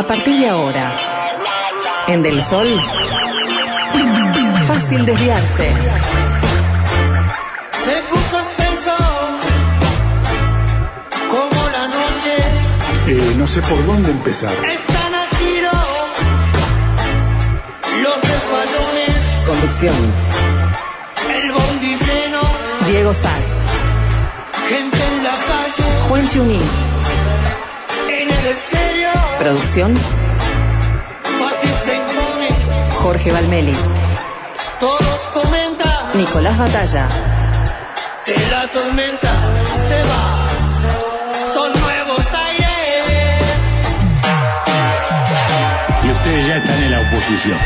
A partir de ahora, en Del Sol, fácil desviarse. Se puso espeso como la noche. Eh, no sé por dónde empezar. Están a tiro los resbalones. Conducción, El bondi lleno. Diego Sass, Gente en la calle. Juan Chuní, En el estéreo. Producción. Jorge Valmeli, Todos comentan Nicolás Batalla, que la tormenta se va. Son nuevos aires. Y ustedes ya están en la oposición.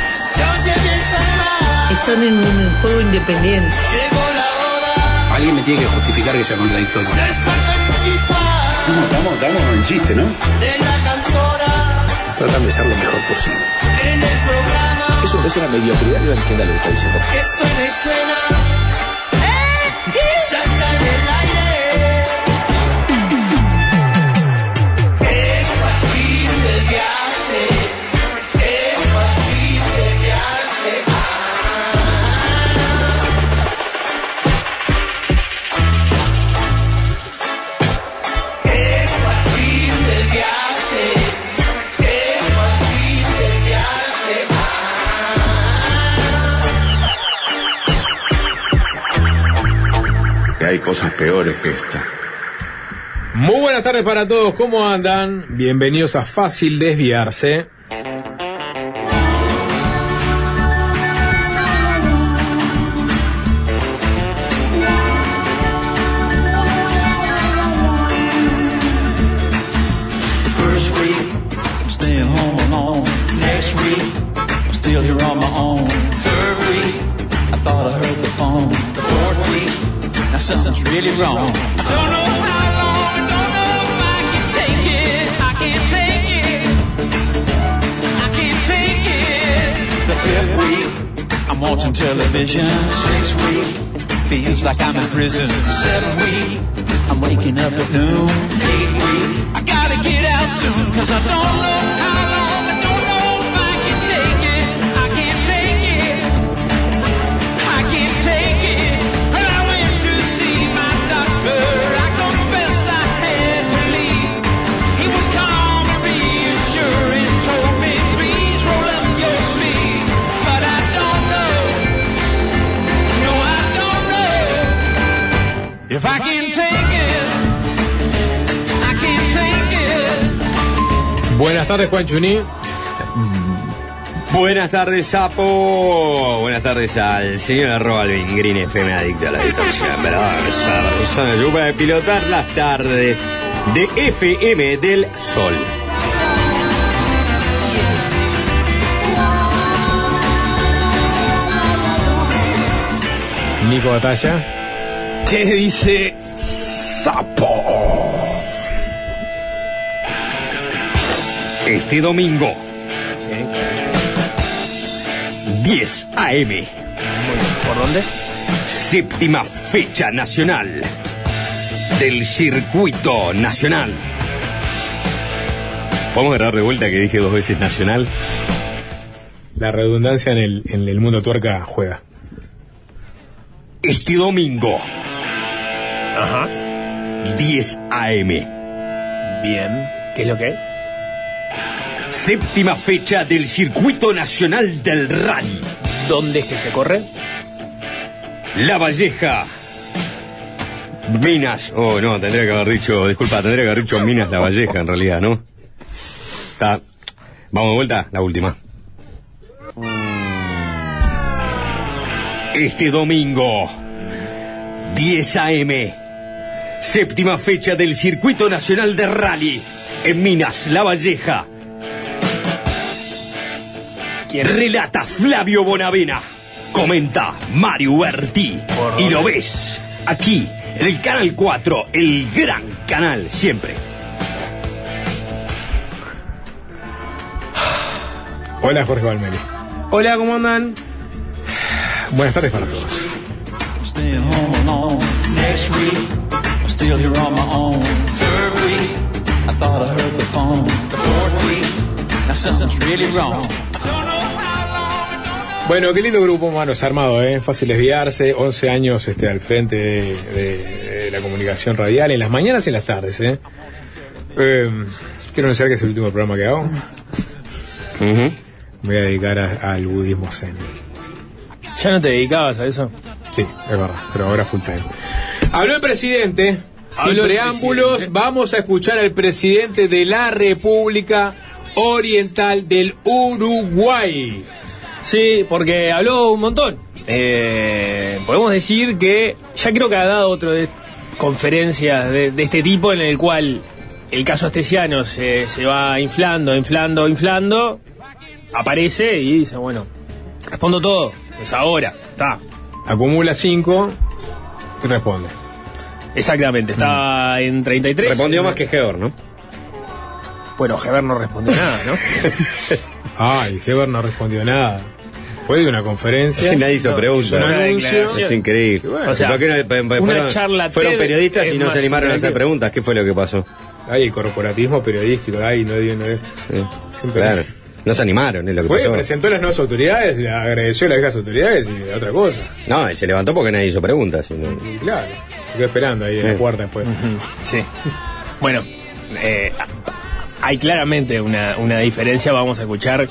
Están en un juego independiente. Llegó la hora. Alguien me tiene que justificar que sea contradictorio. No, estamos, estamos en chiste, ¿no? de la cantora. Tratan de ser lo mejor posible. En el programa. Eso es una mediocridad, yo no entiendo lo que está diciendo. Peores que esta. Muy buenas tardes para todos, ¿cómo andan? Bienvenidos a Fácil Desviarse. Like I'm in prison. Seventh week, I'm waking up at noon. Eighth week, I gotta get out soon, cause I don't know Buenas tardes, Juan Chuní. Buenas tardes, Sapo. Buenas tardes al señor arroba Alvin Green FM adicto a la distancia. Pero persona yo para pilotar las tardes de FM del Sol. Nico Batalla. ¿Qué dice Sapo? Este domingo, 10 AM, ¿Por dónde? séptima fecha nacional del circuito nacional. ¿Podemos agarrar de vuelta que dije dos veces nacional? La redundancia en el, en el mundo tuerca juega. Este domingo, Ajá. 10 AM. Bien. ¿Qué es lo que hay? Séptima fecha del Circuito Nacional del Rally. ¿Dónde es que se corre? La Valleja. Minas. Oh, no, tendría que haber dicho. Disculpa, tendría que haber dicho Minas La Valleja en realidad, ¿no? Está. Vamos de vuelta, la última. Este domingo, 10 AM, séptima fecha del Circuito Nacional de Rally en Minas La Valleja. ¿Quién? Relata Flavio Bonavena. Comenta Mario Berti. Por Y lo ves aquí, en el Canal 4, el gran canal, siempre. Hola, Jorge Valmeli. Hola, ¿cómo andan? Buenas tardes para todos. Staying home alone. Next week, I'm still here on my own. Third week, I thought I heard the phone. The fourth week, now something's really wrong. Bueno, qué lindo grupo manos armado, ¿eh? Fácil desviarse, 11 años este, al frente de, de- de la comunicación radial, en las mañanas y en las tardes, ¿eh? Eh, quiero anunciar que es el último programa que hago. Ujú. Me voy a dedicar a- al budismo zen. ¿Ya no te dedicabas a eso? Sí, es verdad, pero ahora full time. Habló el presidente. Sin Habló preámbulos, presidente. vamos a escuchar al presidente de la República Oriental del Uruguay. Sí, porque habló un montón. Eh, podemos decir que ya creo que ha dado otro de conferencias de, de este tipo en el cual el caso astesiano se, se va inflando, inflando, inflando, aparece y dice, bueno, respondo todo, pues ahora, está. Acumula 5 y responde. Exactamente, está en 33. Respondió más que Geor, ¿no? Bueno, Heber no respondió nada, ¿no? Ay, Heber no respondió nada. Fue de una conferencia. Nadie hizo No, preguntas. una. Es increíble. bueno. O sea, ¿Por qué no- pe- pe- una fueron, periodistas y no se animaron a hacer preguntas? ¿Qué fue lo que pasó? Ay, corporativismo periodístico. Ay, no no dio. Sí. Siempre- Claro. No se animaron, es lo que Fue, pasó. presentó las nuevas autoridades, le agradeció a las viejas autoridades y otra cosa. No, y se levantó porque nadie hizo preguntas. y no- Y claro, se quedó esperando ahí en Sí. la puerta después. Sí. Bueno, eh, hay claramente una, una diferencia. Vamos a escuchar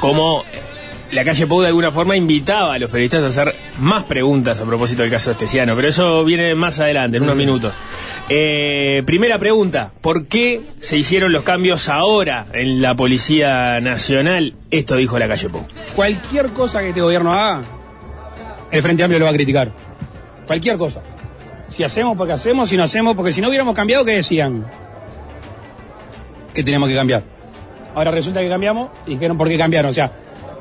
cómo la calle Pou de alguna forma invitaba a los periodistas a hacer más preguntas a propósito del caso estesiano, pero eso viene más adelante, en unos minutos. Eh, primera pregunta, ¿por qué se hicieron los cambios ahora en la Policía Nacional? Esto dijo la calle Pou. Cualquier cosa que este gobierno haga, el Frente Amplio lo va a criticar. Cualquier cosa. Si hacemos porque hacemos, si no hacemos, porque si no hubiéramos cambiado, ¿qué decían? Que teníamos que cambiar. Ahora resulta que cambiamos y dijeron por qué cambiaron. O sea,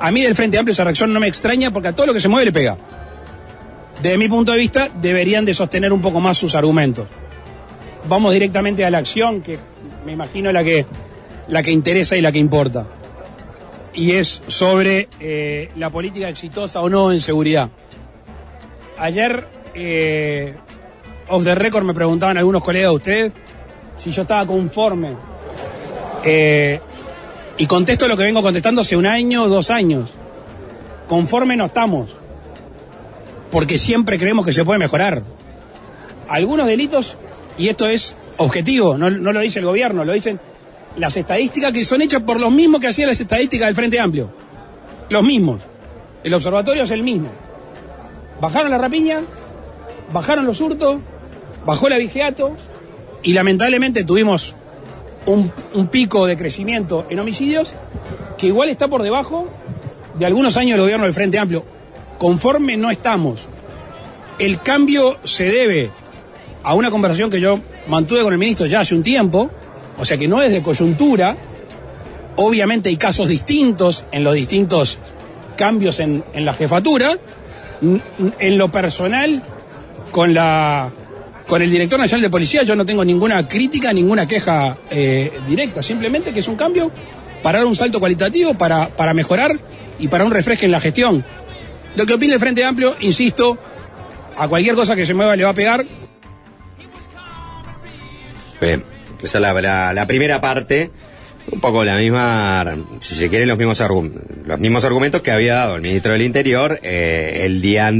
a mí del Frente Amplio esa reacción no me extraña porque a todo lo que se mueve le pega. Desde mi punto de vista, deberían de sostener un poco más sus argumentos. Vamos directamente a la acción, que me imagino la que, la que interesa y la que importa y es sobre eh, la política exitosa o no en seguridad. Ayer, eh, off the record, me preguntaban algunos colegas de ustedes si yo estaba conforme. Eh, y contesto lo que vengo contestando hace un año dos años. Conforme no estamos. Porque siempre creemos que se puede mejorar. Algunos delitos, y esto es objetivo, no, no lo dice el gobierno, lo dicen las estadísticas que son hechas por los mismos que hacían las estadísticas del Frente Amplio. Los mismos. El observatorio es el mismo. Bajaron la rapiña, bajaron los hurtos, bajó el abigeato y lamentablemente tuvimos un, pico de crecimiento en homicidios que igual está por debajo de algunos años del gobierno del Frente Amplio. Conforme no estamos. El cambio se debe a una conversación que yo mantuve con el ministro ya hace un tiempo, o sea que no es de coyuntura. Obviamente hay casos distintos en los distintos cambios en, en la jefatura. En lo personal, con la con el director nacional de policía yo no tengo ninguna crítica, ninguna queja eh, directa, simplemente que es un cambio para dar un salto cualitativo, para, para mejorar y para un refresque en la gestión. Lo que opina el Frente Amplio, insisto, a cualquier cosa que se mueva le va a pegar, Bien, esa es la, la- primera parte, un poco la misma, si se quieren, los mismos, los mismos argumentos que había dado el ministro del Interior eh, el día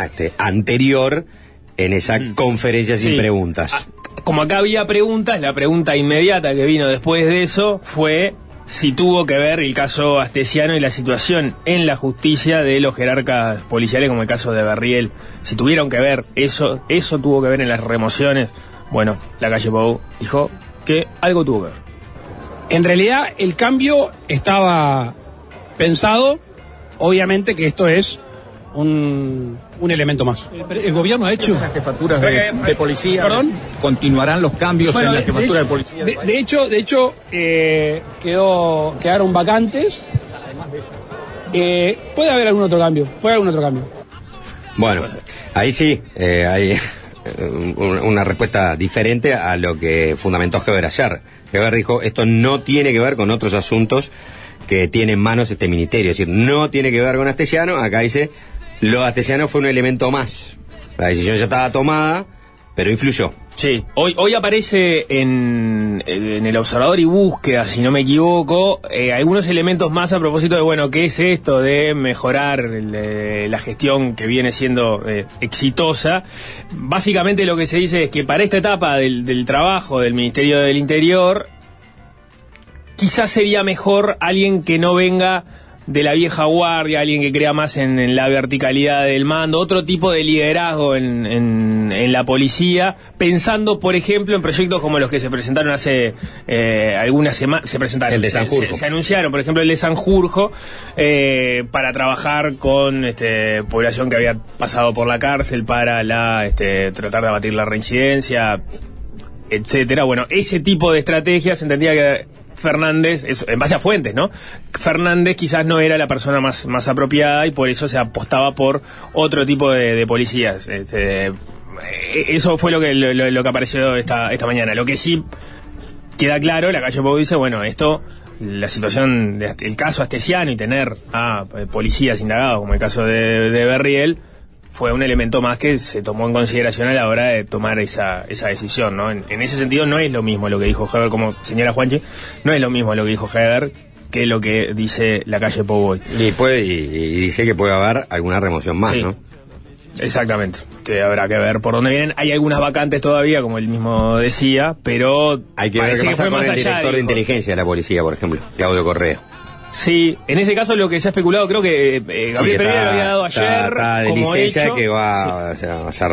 este, anterior en esa conferencia sin Sí. preguntas. Ah, Como acá había preguntas, la pregunta inmediata que vino después de eso fue si tuvo que ver el caso Astesiano y la situación en la justicia de los jerarcas policiales, como el caso de Berriel. Si tuvieron que ver eso, eso tuvo que ver en las remociones. Bueno, la calle Pou dijo que algo tuvo que ver. En realidad el cambio estaba pensado, obviamente que esto es un, un elemento más. El gobierno ha hecho las jefaturas de, de policía. ¿Perdón? Continuarán los cambios Bueno, en la jefatura de, de, policía. de- de hecho, de hecho eh, quedó, quedaron vacantes. Eh, puede haber algún otro cambio, puede haber algún otro cambio. Bueno, ahí sí, eh, hay un- una respuesta diferente a lo que fundamentó Heber ayer. Heber dijo, esto no tiene que ver con otros asuntos que tiene en manos este ministerio, es decir, no tiene que ver con Astesiano, acá dice, lo Astesiano fue un elemento más. La decisión ya estaba tomada, pero influyó. Sí, hoy, hoy aparece en, en el observador y búsqueda, si no me equivoco, eh, algunos elementos más a propósito de, bueno, ¿qué es esto de mejorar eh, la gestión que viene siendo eh, exitosa? Básicamente lo que se dice es que para esta etapa del, del trabajo del Ministerio del Interior, quizás sería mejor alguien que no venga de la vieja guardia, alguien que crea más en, en la verticalidad del mando, otro tipo de liderazgo en, en- en la policía, pensando, por ejemplo, en proyectos como los que se presentaron hace eh, algunas semanas, se presentaron, El de se- Sanjurjo. Se, se anunciaron, por ejemplo, el de Sanjurjo, eh, para trabajar con este, población que había pasado por la cárcel, para la este, tratar de abatir la reincidencia, etcétera. Bueno, ese tipo de estrategias entendía que Fernández, en base a fuentes, ¿no? Fernández quizás no era la persona más, más apropiada y por eso se apostaba por otro tipo de, policías. Este, eh, eso fue lo que, lo, que apareció esta, esta mañana. Lo que sí queda claro, la calle Pau dice, bueno, esto, la situación, el caso astesiano y tener a eh, policías indagados, como el caso de, de Berriel, fue un elemento más que se tomó en consideración a la hora de tomar esa, esa decisión, ¿no? En, en ese sentido no es lo mismo lo que dijo Heber, como señora Juanchi, no es lo mismo lo que dijo Heber que lo que dice la calle Pau hoy. Y, puede, y, y dice que puede haber alguna remoción más, Sí. ¿no? Exactamente, que habrá que ver por dónde vienen. Hay algunas vacantes todavía, como él mismo decía, pero Hay que ver qué pasa con más el allá, director de dijo. inteligencia de la policía, por ejemplo, Claudio Correa. Sí, en ese caso lo que se ha especulado, creo que eh, Gabriel Sí, Pereira está- lo había dado está- ayer está de como licencia hecho. que va, o sea, va a hacer,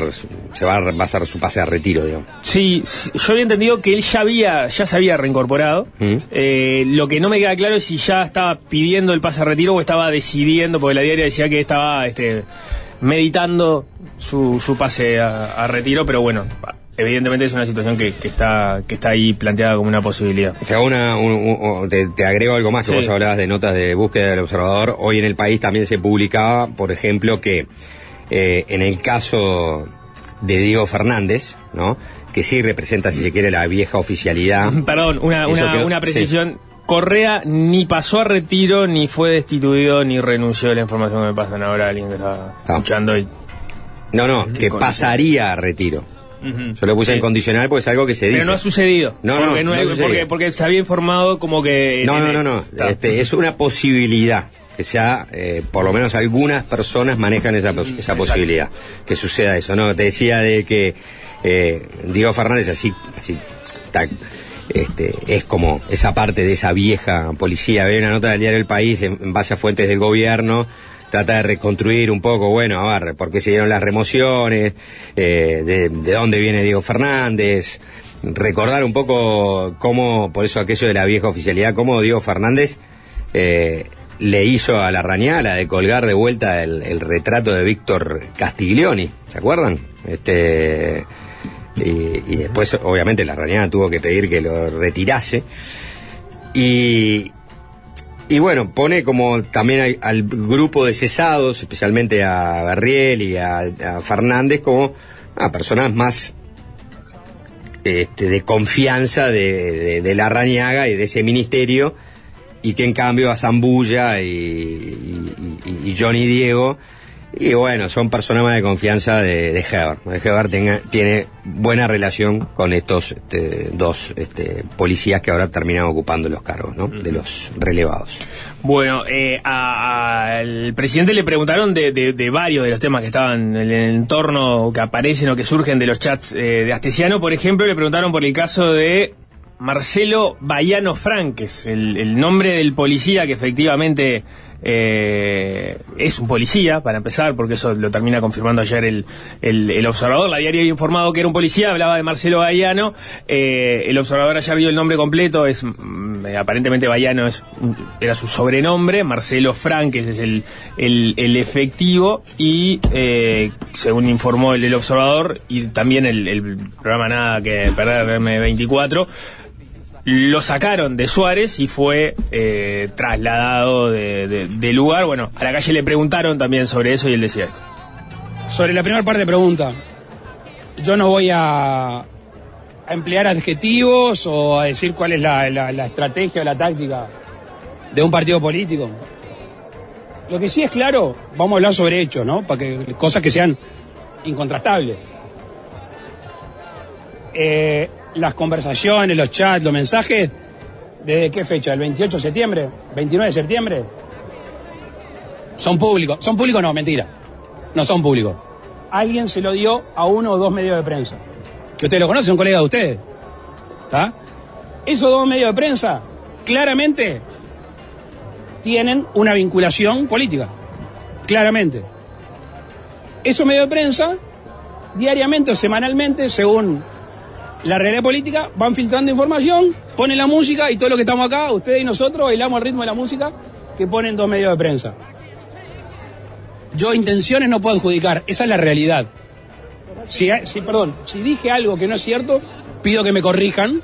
se va a, va a hacer su pase a retiro, digamos. Sí, sí, yo había entendido que él ya había, ya se había reincorporado. ¿Mm? Eh, lo que no me queda claro es si ya estaba pidiendo el pase a retiro o estaba decidiendo, porque la diaria decía que estaba este, meditando su, su pase a, a retiro, pero bueno, evidentemente es una situación que, que está, que está ahí planteada como una posibilidad. Te, hago una, un- un- te, te agrego algo más, que Sí. vos hablabas de notas de búsqueda del observador. Hoy en el país también se publicaba, por ejemplo, que eh, en el caso de Diego Fernández, ¿no? que sí representa, si se quiere, la vieja oficialidad. Perdón, una, una, quedó- una sí. precisión. Correa ni pasó a retiro, ni fue destituido, ni renunció a la información que me pasan ahora alguien que está Ah. escuchando y No, no, que pasaría a retiro. Ujú. Yo lo puse Sí. en condicional porque es algo que se dice. Pero no ha sucedido. No, no, porque, no es- sucedido. porque, porque se había informado como que... No, no, no, no. Este, es una posibilidad que sea, eh, por lo menos algunas personas manejan esa, esa exacto. posibilidad, que suceda eso. No, te decía de que eh, Diego Fernández así, así este, es como esa parte de esa vieja policía. Ve una nota del diario El País en, en base a fuentes del gobierno. Trata de reconstruir un poco, bueno, a ver, por qué se dieron las remociones, eh, de, de dónde viene Diego Fernández, recordar un poco cómo, por eso aquello de la vieja oficialidad, cómo Diego Fernández eh, le hizo a la rañala de colgar de vuelta el, retrato de Víctor Castiglioni, ¿se acuerdan? Este y, después obviamente la rañala tuvo que pedir que lo retirase y y bueno, pone como también al, al grupo de cesados, especialmente a Berriel y a, Fernández, como a personas más este, de confianza de, la Rañaga y de ese ministerio, y que en cambio a Zambulla y Johnny Diego, y bueno, son personas de confianza de, de Heber. Heber tenga- tiene buena relación con estos este, dos este, policías que ahora terminan ocupando los cargos, ¿no? De los relevados. Bueno, eh, al presidente le preguntaron de, de- de varios de los temas que estaban en el entorno, que aparecen o que surgen de los chats eh, de Astesiano. Por ejemplo, le preguntaron por el caso de Marcelo Bayano Franques, el, el nombre del policía que efectivamente eh, es un policía, para empezar, porque eso lo termina confirmando ayer el, el- el observador. La diaria había informado que era un policía, hablaba de Marcelo Bayano. Eh, el observador ayer vio el nombre completo, es mm, eh, aparentemente Bayano es, era su sobrenombre, Marcelo Franques es el, el, el efectivo y eh, según informó el, el observador y también el, el programa Nada que Perder M24, lo sacaron de Suárez y fue eh, trasladado de, lugar. Bueno, a la calle le preguntaron también sobre eso y él decía esto. Sobre la primera parte de pregunta, yo no voy a, emplear adjetivos o a decir cuál es la estrategia o la táctica de un partido político. Lo que sí es claro, vamos a hablar sobre hechos, ¿no? Para que cosas que sean incontrastables. eh, las conversaciones, los chats, los mensajes, ¿desde qué fecha? ¿El 28 de septiembre? ¿29 de septiembre? Son públicos. ¿Son públicos? No, mentira. No son públicos. Alguien se lo dio a uno o dos medios de prensa. Que ustedes lo conocen, son colegas de ustedes. ¿Está? Esos dos medios de prensa, claramente, tienen una vinculación política. Claramente. Esos medios de prensa, diariamente o semanalmente, según la realidad política, van filtrando información, ponen la música y todo lo que estamos acá, ustedes y nosotros, bailamos al ritmo de la música que ponen dos medios de prensa. Yo intenciones no puedo adjudicar, esa es la realidad. Si, si, perdón, si dije algo que no es cierto, pido que me corrijan,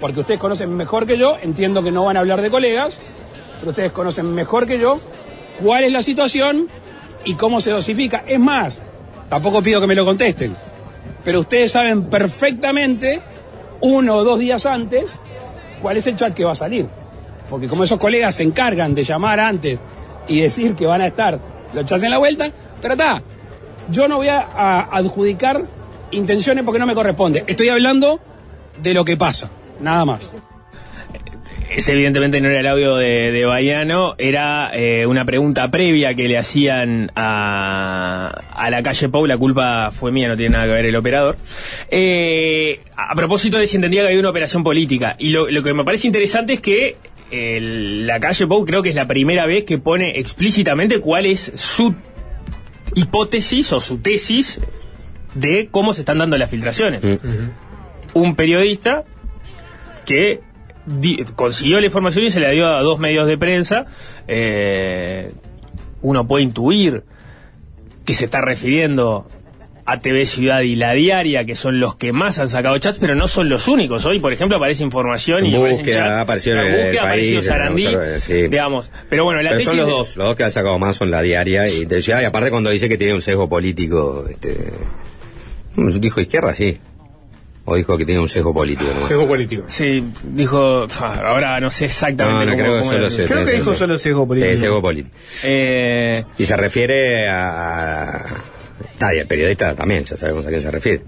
porque ustedes conocen mejor que yo, entiendo que no van a hablar de colegas, pero ustedes conocen mejor que yo cuál es la situación y cómo se dosifica. Es más, tampoco pido que me lo contesten, pero ustedes saben perfectamente, uno o dos días antes, cuál es el chat que va a salir. Porque como esos colegas se encargan de llamar antes y decir que van a estar los chats en la vuelta, pero está, yo no voy a, a adjudicar intenciones porque no me corresponde. Estoy hablando de lo que pasa, nada más. Ese evidentemente no era el audio de, de Baiano, era eh, una pregunta previa que le hacían a, a la calle Pau, la culpa fue mía, no tiene nada que ver el operador. Eh, a propósito de si entendía que había una operación política, y lo, lo que me parece interesante es que el- la calle Pau creo que es la primera vez que pone explícitamente cuál es su hipótesis o su tesis de cómo se están dando las filtraciones. Un periodista que di- consiguió la información y se la dio a dos medios de prensa. eh, uno puede intuir que se está refiriendo a TV Ciudad y La Diaria, que son los que más han sacado chats, pero no son los únicos. Hoy, por ejemplo, aparece información y Búsqueda, chats. apareció en el búsqueda, país, Sarandí, el sí. digamos. Pero bueno, la Pero tesis son los de- dos, los dos que han sacado más son la diaria y de ciudad, y aparte cuando dice que tiene un sesgo político, este, dijo izquierda, sí. O dijo que tiene un sesgo político, ¿no? Sesgo político. Sí, dijo, ah, ahora no sé exactamente No, no cómo, creo que cómo solo era. se- Creo que dijo solo sesgo político. Sí, sesgo político. Eh, Y se refiere a... Está, y el periodista también, ya sabemos a quién se refiere.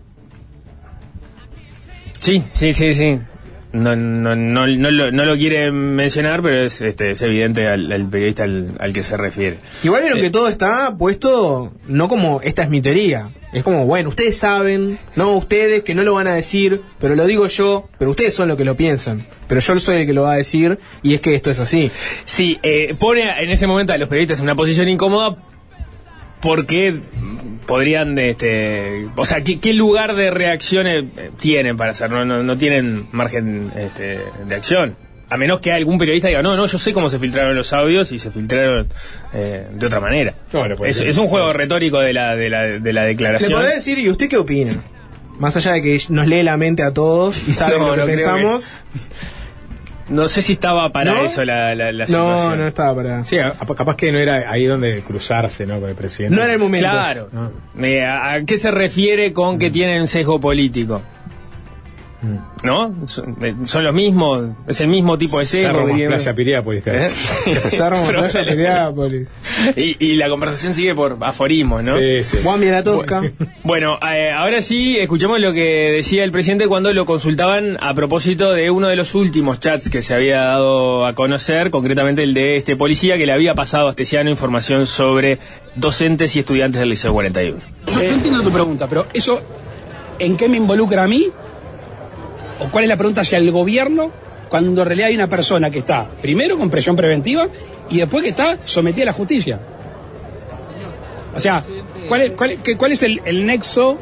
sí, sí, sí, sí. No, no, no, no, lo, no lo quiere mencionar, pero es, este, es evidente al, al periodista al, al que se refiere. Igual vieron Eh, que todo está puesto, no como esta es mi teoría. Es como, bueno, ustedes saben, no ustedes que no lo van a decir, pero lo digo yo, pero ustedes son los que lo piensan. Pero yo soy el que lo va a decir y es que esto es así. Sí, eh, pone en ese momento a los periodistas en una posición incómoda porque podrían, este, o sea, ¿qué, qué lugar de reacción eh, tienen para hacer? No, no, no tienen margen este, de acción. A menos que algún periodista diga, no, no, yo sé cómo se filtraron los audios y se filtraron eh, de otra manera. Bueno, puede es, es un juego retórico de la, de la, de la Le declaración. podés decir, ¿y usted qué opina? Más allá de que nos lee la mente a todos y sabe No, lo que no pensamos. No sé si estaba para ¿No? eso la, la, la No, situación. no estaba para. Sí, a- capaz que no era ahí donde cruzarse, ¿no? Con el presidente. No era el momento. Claro. No. Eh, ¿A, a qué se refiere con que tienen sesgo político? ¿No? Son, eh, son los mismos, es el mismo tipo de. Cerro más diría- Playa Piriápolis. ¿Eh? Cerro, Playa. Piriápolis. y, y la conversación sigue por aforismos, ¿no? Sí, sí. Juan. Bueno, eh, ahora sí, escuchemos lo que decía el presidente cuando lo consultaban a propósito de uno de los últimos chats que se había dado a conocer, concretamente el de este policía que le había pasado a Astesiano información sobre docentes y estudiantes del Liceo 41. No, no entiendo tu pregunta, pero eso, ¿en qué me involucra a mí? ¿O cuál es la pregunta hacia el gobierno cuando en realidad hay una persona que está, primero, con presión preventiva y después que está sometida a la justicia? O sea, ¿cuál es, cuál cuál es el, nexo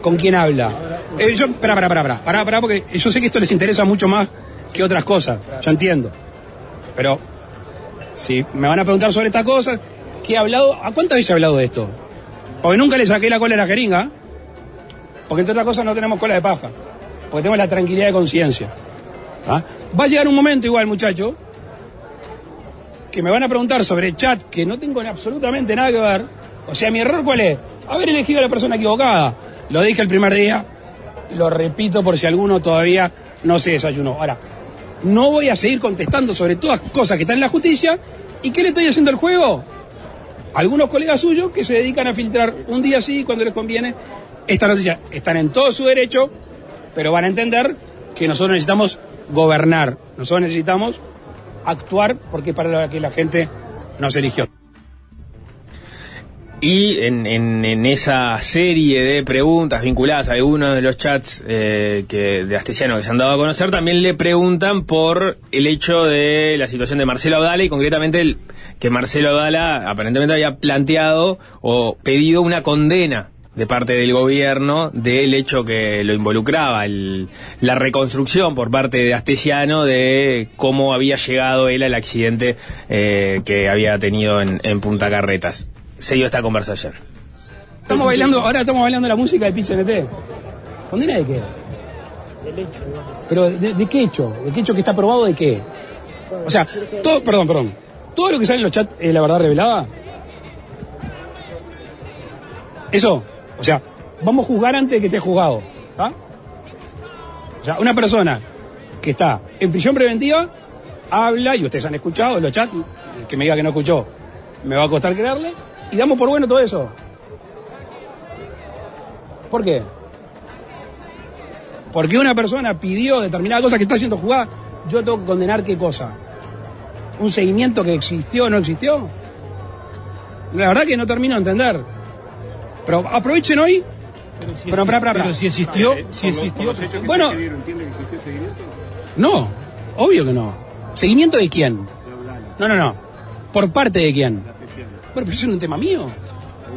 con quién habla? Eh, yo, pará, pará, pará, pará, pará, porque yo sé que esto les interesa mucho más que otras cosas, yo entiendo. Pero, si me van a preguntar sobre estas cosas, ¿qué he hablado? ¿A cuántas veces he hablado de esto? Porque nunca le saqué la cola a la jeringa, porque entre otras cosas no tenemos cola de paja, porque tenemos la tranquilidad de conciencia. ¿Ah? Va a llegar un momento igual, muchacho, que me van a preguntar sobre chat que no tengo absolutamente nada que ver. O sea, mi error cuál es? Haber elegido a la persona equivocada. Lo dije el primer día, lo repito por si alguno todavía no se desayunó. Ahora, no voy a seguir contestando sobre todas cosas que están en la justicia. ¿Y qué le estoy haciendo al juego? Algunos colegas suyos que se dedican a filtrar un día sí cuando les conviene Esta noticia están en todo su derecho, pero van a entender que nosotros necesitamos gobernar, nosotros necesitamos actuar porque es para lo que la gente nos eligió. Y en, en- en esa serie de preguntas vinculadas a algunos de los chats eh, que, de Astesiano que se han dado a conocer, también le preguntan por el hecho de la situación de Marcelo Abdala y concretamente el, que Marcelo Abdala aparentemente había planteado o pedido una condena de parte del gobierno del hecho que lo involucraba, el- la reconstrucción por parte de Astesiano de cómo había llegado él al accidente eh, que había tenido en, en Punta Carretas. Se dio esta conversación. Estamos bailando, ahora estamos bailando la música de PCNT. ¿Condena de qué? Pero de, de qué hecho? ¿De qué hecho que está probado de qué? O sea, todo, perdón, perdón. Todo lo que sale en los chats es la verdad revelada. Eso, o sea, vamos a juzgar antes de que esté juzgado. ¿ah? O sea, una persona que está en prisión preventiva habla, y ustedes han escuchado en los chats, que me diga que no escuchó, me va a costar creerle, y damos por bueno todo eso. ¿Por qué? Porque una persona pidió determinada cosa que está siendo jugada, yo tengo que condenar qué cosa. ¿Un seguimiento que existió o no existió? La verdad que no termino de entender. Pero aprovechen hoy. Pero, si pero, exi- pará, pará, pará. pero si existió, si existió. Bueno, no, obvio que no. ¿Seguimiento de quién? No, no, no. ¿Por parte de quién? Bueno, pero eso es un tema mío.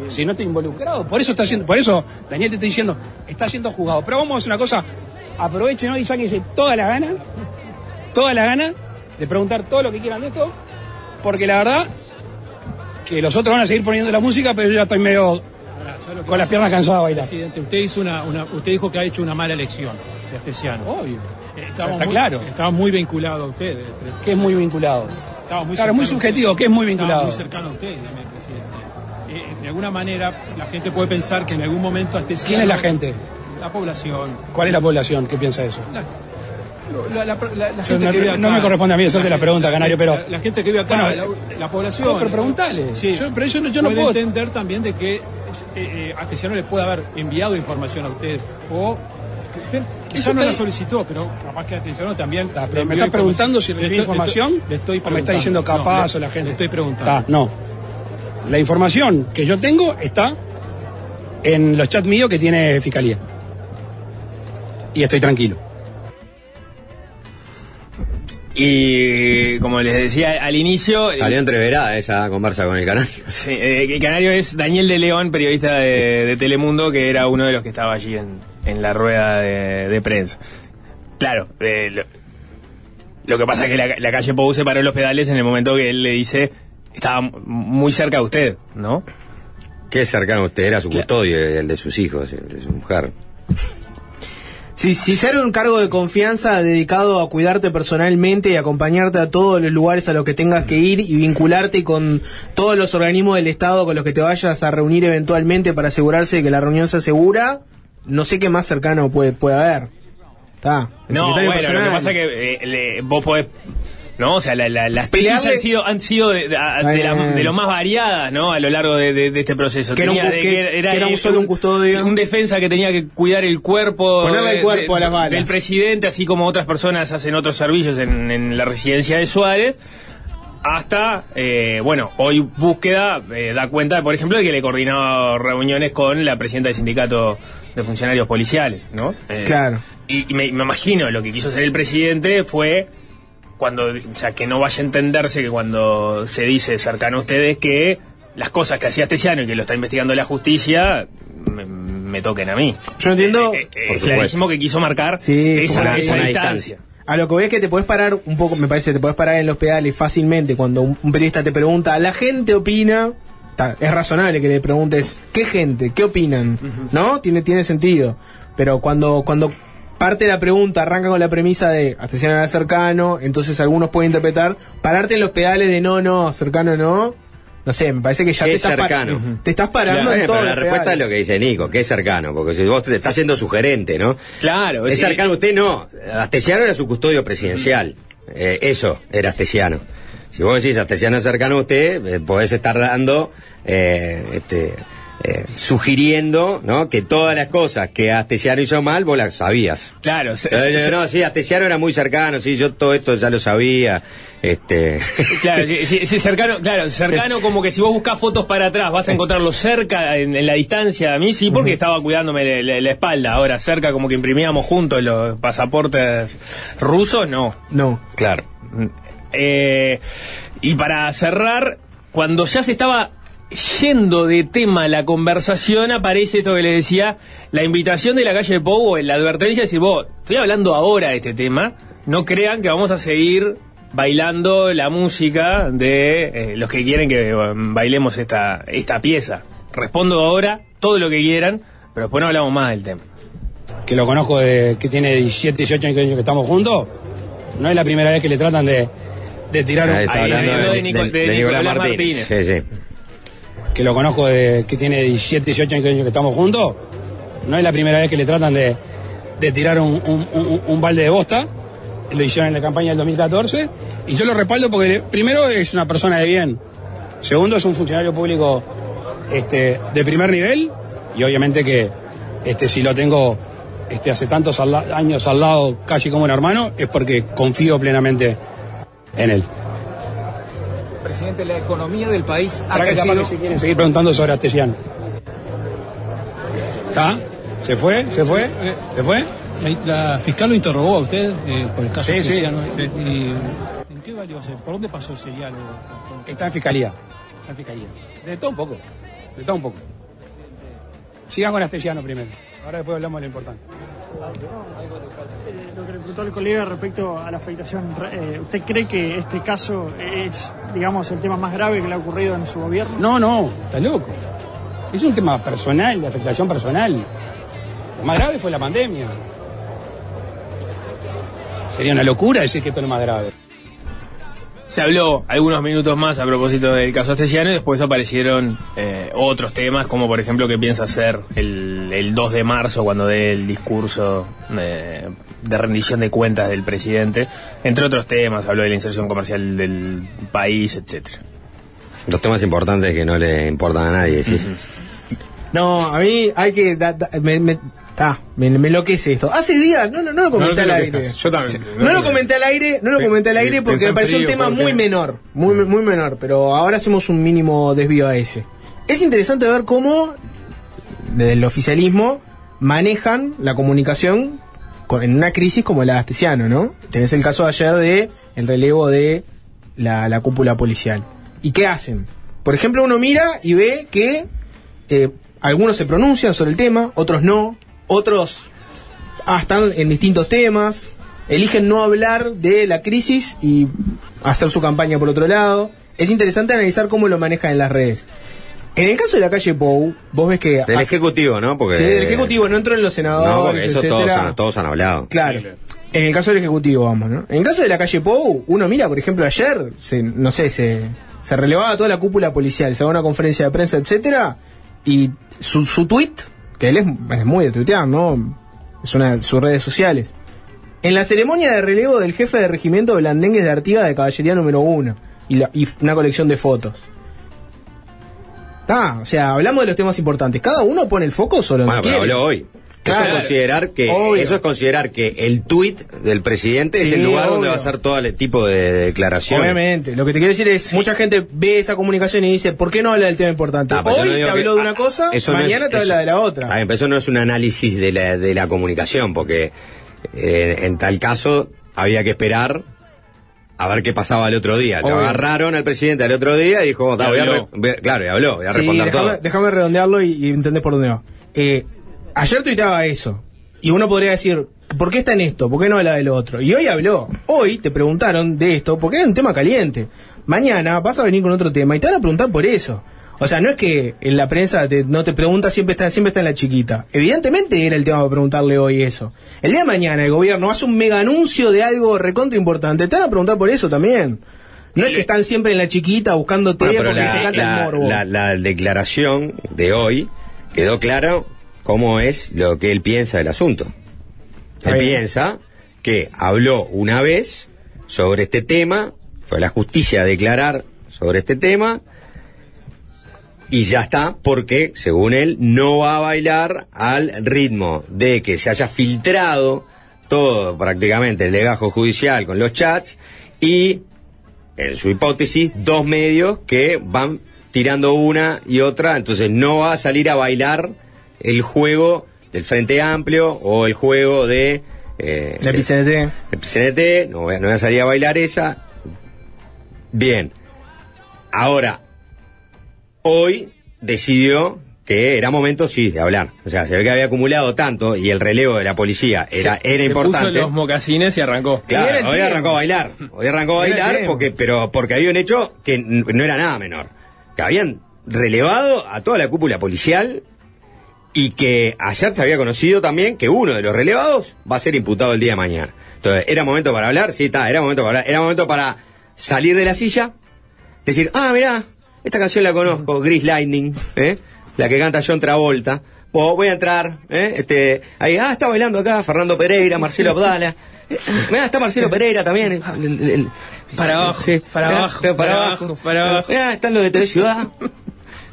Si no estoy involucrado. Por eso está haciendo, por eso Daniel te está diciendo, está siendo juzgado. Pero vamos a hacer una cosa, aprovechen hoy y sáquense toda la gana, toda la gana de preguntar todo lo que quieran de esto, porque la verdad que los otros van a seguir poniendo la música, pero yo ya estoy medio con las piernas cansadas de bailar. Presidente, usted, hizo una, una- usted dijo que ha hecho una mala elección de Astesiano. Obvio. Eh, estaba Está muy- claro. Estaba muy vinculado a usted. eh, Que es muy vinculado. Estaba muy Claro, muy a subjetivo, que es muy Estaba vinculado. muy cercano a usted, dime, presidente. Eh, de alguna manera, la gente puede pensar que en algún momento Astesiano... ¿Quién es la gente? La población. ¿Cuál es la población que piensa eso? La, la- la- la Yo gente no, que vive no acá. me corresponde a mí hacerte la pregunta, Canario, pero... La, gente que vive acá, Bueno, la, la población. no, pero preguntale. Sí, Yo- pero yo no- yo no puedo- entender también de que eh, eh, le puede haber enviado información a usted. O usted quizá no la solicitó, pero capaz que Astesiano también. Pero me envió está preguntando si estoy- información le estoy o me está diciendo capaz No, o la gente. Le estoy preguntando. Está, no. La información que yo tengo está en los chats míos que tiene Fiscalía. Y estoy tranquilo. Y como les decía al inicio... Salió entreverada esa conversa con el canario. Sí, eh, el canario es Daniel de León, periodista de, de Telemundo, que era uno de los que estaba allí en, en la rueda de, de prensa. Claro, eh, lo, lo que pasa es que la, la calle Pou se paró los pedales en el momento que él le dice, estaba muy cerca de usted, ¿no? Qué cercano usted era su custodio, el de sus hijos, el de su mujer. Si, si ser un cargo de confianza dedicado a cuidarte personalmente y acompañarte a todos los lugares a los que tengas que ir y vincularte con todos los organismos del Estado con los que te vayas a reunir eventualmente para asegurarse de que la reunión sea segura, no sé qué más cercano puede, puede haber. Está. No, bueno, lo que pasa es que eh, le- vos podés... No, o sea, la- la- las Pelearle- han sido, han sido de, de- a- de la- Bueno. de lo más variadas, ¿no? A lo largo de, este proceso. Que era un Tenía cu- de- que- era un solo un custodio. Un defensa que tenía que cuidar el cuerpo, Ponerle el de- cuerpo de- a las balas. del presidente, así como otras personas hacen otros servicios en, en la residencia de Suárez. Hasta, eh, bueno, hoy búsqueda eh, da cuenta, por ejemplo, de que le coordinó reuniones con la presidenta del sindicato de funcionarios policiales, ¿no? Eh, Claro. y, y me, me imagino lo que quiso hacer el presidente fue cuando, o sea, que no vaya a entenderse que cuando se dice cercano a ustedes que las cosas que hacía Astesiano y que lo está investigando la justicia me, me toquen a mí. Yo entiendo. Eh, eh, es clarísimo que quiso marcar Sí, esa, una- esa una distancia. A lo que voy es que te puedes parar un poco, me parece, te puedes parar en los pedales fácilmente cuando un, un periodista te pregunta, la gente opina, ta, es razonable que le preguntes, ¿qué gente? ¿Qué opinan? ¿No? Tiene, tiene sentido. Pero cuando, cuando parte la pregunta, arranca con la premisa de atención era cercano, entonces algunos pueden interpretar, pararte en los pedales de no, no, cercano no, no sé, me parece que ya Qué te estás, pa- cercano. te estás parando Claro, en eh, pero la respuesta es lo que dice Nico, que es cercano, porque si vos te estás siendo sugerente, ¿no? Claro, Es sí. cercano usted, no. Astesiano era su custodio presidencial. Eh, eso era Astesiano. Si vos decís Astesiano es cercano a usted, eh, podés estar dando eh, este, eh, sugiriendo, ¿no? Que todas las cosas que Astesiano hizo mal, vos las sabías. Claro, se- Eh, se- no, sí, Astesiano era muy cercano, sí, yo todo esto ya lo sabía. Este. Claro, sí, sí, sí, cercano, claro, cercano como que si vos buscas fotos para atrás vas a encontrarlo cerca en, en la distancia. A mí sí, porque estaba cuidándome la, la- la espalda. Ahora cerca como que imprimíamos juntos los pasaportes rusos, no. No. Claro. Eh, y para cerrar, cuando ya se estaba yendo de tema la conversación, aparece esto que le decía, la invitación de la calle Pou, la advertencia de decir, vos, estoy hablando ahora de este tema, no crean que vamos a seguir bailando la música de eh, los que quieren que eh, bailemos esta, esta pieza. Respondo ahora todo lo que quieran, pero después no hablamos más del tema. que lo conozco de que tiene 17, 18 años que estamos juntos, no es la primera vez que le tratan de, de tirar un... Ahí está Ahí, hablando de, de de- de de Nicolás Nicolás Martínez. Martínez. Sí, sí. Que lo conozco de que tiene 17, 18 años que estamos juntos, no es la primera vez que le tratan de, de tirar un, un- balde de bosta. Lo hicieron en la campaña del 2014 y yo lo respaldo porque primero es una persona de bien, segundo es un funcionario público este, de primer nivel y obviamente que este, si lo tengo este, hace tantos años al lado casi como un hermano es porque confío plenamente en él. Presidente, la economía del país ha crecido. que si quieren seguir preguntando sobre Astesiano. ¿Está? ¿Se fue? ¿Se fue? ¿Se fue? La, la fiscal lo interrogó a usted eh, por el caso Sí, sí. Cristiano. Y, ¿En qué valió? ¿Por dónde pasó ese diálogo? Está en fiscalía. Está en fiscalía. De todo un poco. De todo un poco. Sigan con Astesiano primero. Ahora después hablamos de lo importante. Lo que le preguntó el colega respecto a la afectación, eh, ¿usted cree que este caso es, digamos, el tema más grave que le ha ocurrido en su gobierno? No, no, está loco. Es un tema personal, de afectación personal. Lo más grave fue la pandemia. Sería una locura decir que esto es lo más grave. Se habló algunos minutos más a propósito del caso Astesiano y después aparecieron eh, otros temas, como por ejemplo qué piensa hacer el, el 2 de marzo cuando dé el discurso eh, de rendición de cuentas del presidente. Entre otros temas, habló de la inserción comercial del país, etcétera. Los temas importantes que no le importan a nadie, sí. No, a mí hay que. da- da- me, me, ah, me, me enloquece esto. Hace días, no, no, no lo comenté No, al aire. Yo también. No, lo comenté al aire, no lo comenté al aire porque me pareció un tema porque- muy menor, muy, muy menor, pero ahora hacemos un mínimo desvío a ese. Es interesante ver cómo desde el oficialismo manejan la comunicación con- en una crisis como la de Astesiano, ¿no? Tenés el caso de ayer de el relevo de la, la cúpula policial. ¿Y qué hacen? Por ejemplo, uno mira y ve que eh, algunos se pronuncian sobre el tema, otros no, otros ah, están en distintos temas, eligen no hablar de la crisis y hacer su campaña por otro lado. Es interesante analizar cómo lo manejan en las redes. En el caso de la calle Pou, vos ves que... Del hace- Ejecutivo, ¿no? Porque, Sí, del Ejecutivo, no entró en los senadores, No, porque eso todos han, todos han hablado. Claro. En el caso del Ejecutivo, vamos, ¿no? En el caso de la calle Pou, uno mira, por ejemplo, ayer, se, no sé, se, se relevaba toda la cúpula policial, se daba una conferencia de prensa, etcétera, y su, su tweet, que él es, es muy de tuitear, ¿no? Es una de sus redes sociales. En la ceremonia de relevo del jefe de regimiento de Blandengues de Artigas de Caballería número uno, y, la- y una colección de fotos. Está, o sea, hablamos de los temas importantes. Cada uno pone el foco solo Bueno, pero habló hoy. Eso Claro. es considerar que Obvio. eso es considerar que el tuit del presidente es el lugar donde va a hacer todo el tipo de declaraciones. Obviamente, lo que te quiero decir es, mucha gente ve esa comunicación y dice, ¿por qué no habla del tema importante? Ah, Hoy no te que- habló de una cosa, Eso no mañana es- te eso- habla de la otra. Bien, pero eso no es un análisis de la, de la comunicación, porque eh, en tal caso había que esperar a ver qué pasaba el otro día. Lo agarraron al presidente al otro día y dijo, "Da, Y voy a habló. re- voy- claro, y habló, voy a Sí, responder déjame, todo. déjame redondearlo y, y entendés por dónde va. Eh, ayer tuiteaba eso. Y uno podría decir, ¿por qué está en esto? ¿Por qué no habla del otro? Y hoy habló. Hoy te preguntaron de esto porque era un tema caliente. Mañana vas a venir con otro tema y te van a preguntar por eso. O sea, no es que en la prensa te- no te pregunta, siempre está, siempre está en la chiquita. Evidentemente era el tema para preguntarle hoy eso. El día de mañana el gobierno hace un mega anuncio de algo recontra importante. Te van a preguntar por eso también. No es que están siempre en la chiquita buscando Bueno, porque la, se canta la- el morbo. la- la declaración de hoy quedó claro cómo es lo que él piensa del asunto. Él piensa que habló una vez sobre este tema, fue a la justicia a declarar sobre este tema, y ya está, porque, según él, no va a bailar al ritmo de que se haya filtrado todo prácticamente el legajo judicial con los chats y, en su hipótesis, dos medios que van tirando una y otra, entonces no va a salir a bailar el juego del Frente Amplio o el juego de... Eh, La PCNT. el PCNT, no voy, a, no voy a salir a bailar esa. Bien. Ahora, hoy decidió que era momento, sí, de hablar. O sea, se ve que había acumulado tanto y el relevo de la policía era, Se- era se importante. puso los mocasines y arrancó. Claro, el hoy tiempo. arrancó a bailar. Hoy arrancó a el bailar porque, pero porque había un hecho que no era nada menor. Que habían relevado a toda la cúpula policial y que ayer se había conocido también que uno de los relevados va a ser imputado el día de mañana. Entonces, ¿era momento para hablar? Sí, está, era momento para hablar. Era momento para salir de la silla, decir, ah, mirá, esta canción la conozco, Gris Lightning, ¿eh? la que canta John Travolta. Bueno, voy a entrar, ¿eh? este, ahí, ah, está bailando acá Fernando Pereira, Marcelo Abdala. Eh, Mirá, está Marcelo Pereira también. Para abajo, Sí, para mirá, abajo, para abajo, para abajo. Mirá, están los de TV Ciudad.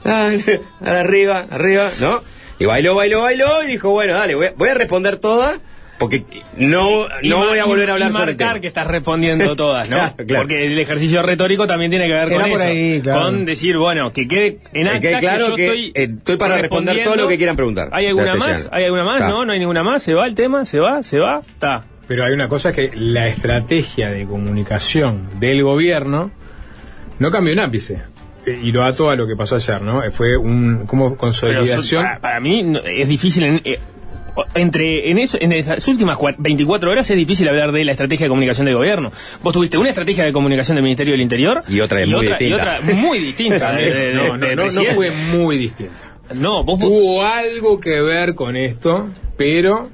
Ah, arriba, arriba, ¿no? Y bailó, bailó, bailó y dijo, bueno, dale, voy a, voy a responder todas porque no, no voy a volver a hablar y sobre el marcar tema. que estás respondiendo todas, ¿no? Claro, claro. Porque el ejercicio retórico también tiene que ver Era con por eso. ahí, claro. Con decir, bueno, que quede en Que acta quede claro yo que, estoy, eh, estoy para responder todo lo que quieran preguntar. ¿Hay alguna más? ¿Hay alguna más? No, no hay ninguna más. ¿Se va el tema? ¿Se va? ¿Se va? Está. Pero hay una cosa que la estrategia de comunicación del gobierno no cambió un ápice. Y lo ato a lo que pasó ayer, ¿no? Eh, Fue un como consolidación. so- para, para mí no- es difícil en, eh, entre en eso en esas últimas cua- 24 horas es difícil hablar de la estrategia de comunicación del gobierno. Vos tuviste una estrategia de comunicación del Ministerio del Interior Y otra es muy otra, y distinta. otra muy distinta. Sí, de- de- de- no, no, de no, no fue muy distinta. No, vos Tuvo algo que ver con esto, pero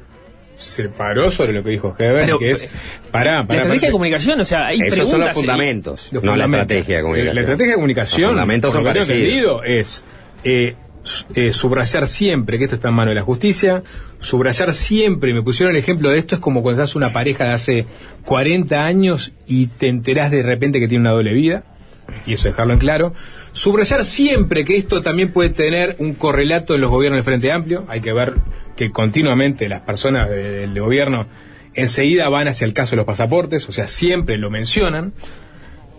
se paró sobre lo que dijo Heber, Pero, que es eh, pará, la estrategia pará. de comunicación, o sea, hay Esos preguntas son los y- fundamentos, Los no la estrategia de comunicación. La estrategia de comunicación, Los fundamentos por son lo que tengo entendido, es eh, eh, subrayar siempre que esto está en mano de la justicia, subrayar siempre, y me pusieron el ejemplo de esto, es como cuando estás una pareja de hace 40 años y te enterás de repente que tiene una doble vida, y eso dejarlo en claro. Subrayar siempre que esto también puede tener un correlato en los gobiernos del Frente Amplio. Hay que ver que continuamente las personas de- del gobierno enseguida van hacia el caso de los pasaportes, o sea, siempre lo mencionan.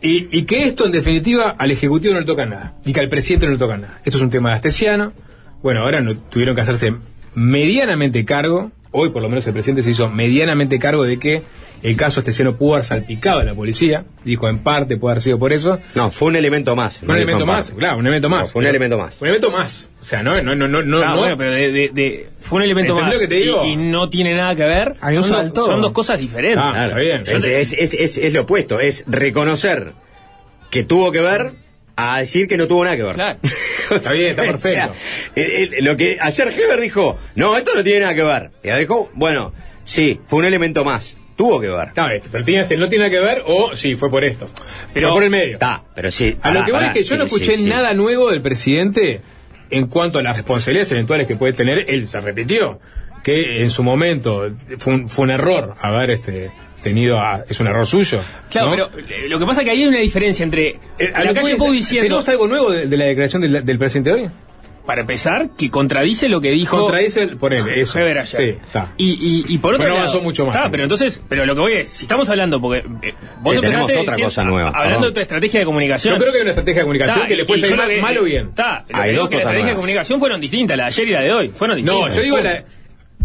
Y, y que esto, en definitiva, al Ejecutivo no le toca nada. Y que al presidente no le toca nada. Esto es un tema Astesiano. Bueno, ahora no, tuvieron que hacerse medianamente cargo. Hoy, por lo menos, el presidente se hizo medianamente cargo de que el caso Astesiano pudo haber salpicado a la policía. Dijo, en parte, puede haber sido por eso. No, fue un elemento más. Fue un elemento en más, parte. claro, un elemento más. No, fue un Pero- elemento más. Un elemento más. O sea, no, no, no, no, no. Ah, no. bueno, pero de, de- de- fue un elemento ¿Entendés más lo que te digo? Y, y no tiene nada que ver. Hay un son, salto. dos, son dos cosas diferentes. Ah, Claro. está bien. Es, es, es, es- es lo opuesto, es reconocer que tuvo que ver a decir que no tuvo nada que ver. Claro. Está bien, está O sea, perfecto. el- el- lo que ayer Heber dijo, no, esto no tiene nada que ver. Y dijo, bueno, sí, fue un elemento más. Tuvo que ver. Está pero tiene, no tiene nada que ver o sí, fue por esto. Pero fue por el medio. Está, pero sí. A lo que voy es que yo sí, no sí, escuché sí. nada nuevo del presidente en cuanto a las responsabilidades eventuales que puede tener. Él se repitió que en su momento fue un, fue un error haber este tenido a- es un error suyo. Claro, ¿no? pero lo que pasa es que ahí hay una diferencia entre Eh, a la lo que calle Pou diciendo, ¿Tenemos algo nuevo de, de la declaración del, del presidente hoy? Para empezar, que contradice lo que dijo Contradice el, ponele, eso. Heber ayer. Sí, está. Y, y, y por otro Pero no lado, avanzó mucho más. Está, pero entonces, pero lo que voy es, si estamos hablando, porque eh, vos Sí, tenemos otra cosa nueva, Hablando perdón. de tu estrategia de comunicación. Yo creo que hay una estrategia de comunicación Está, que le puede salir mal, lo que- mal o bien. Está, Hay dos que las cosas estrategias de nuevas. comunicación fueron distintas, la de ayer y la de hoy. Fueron No, distintas. yo digo la.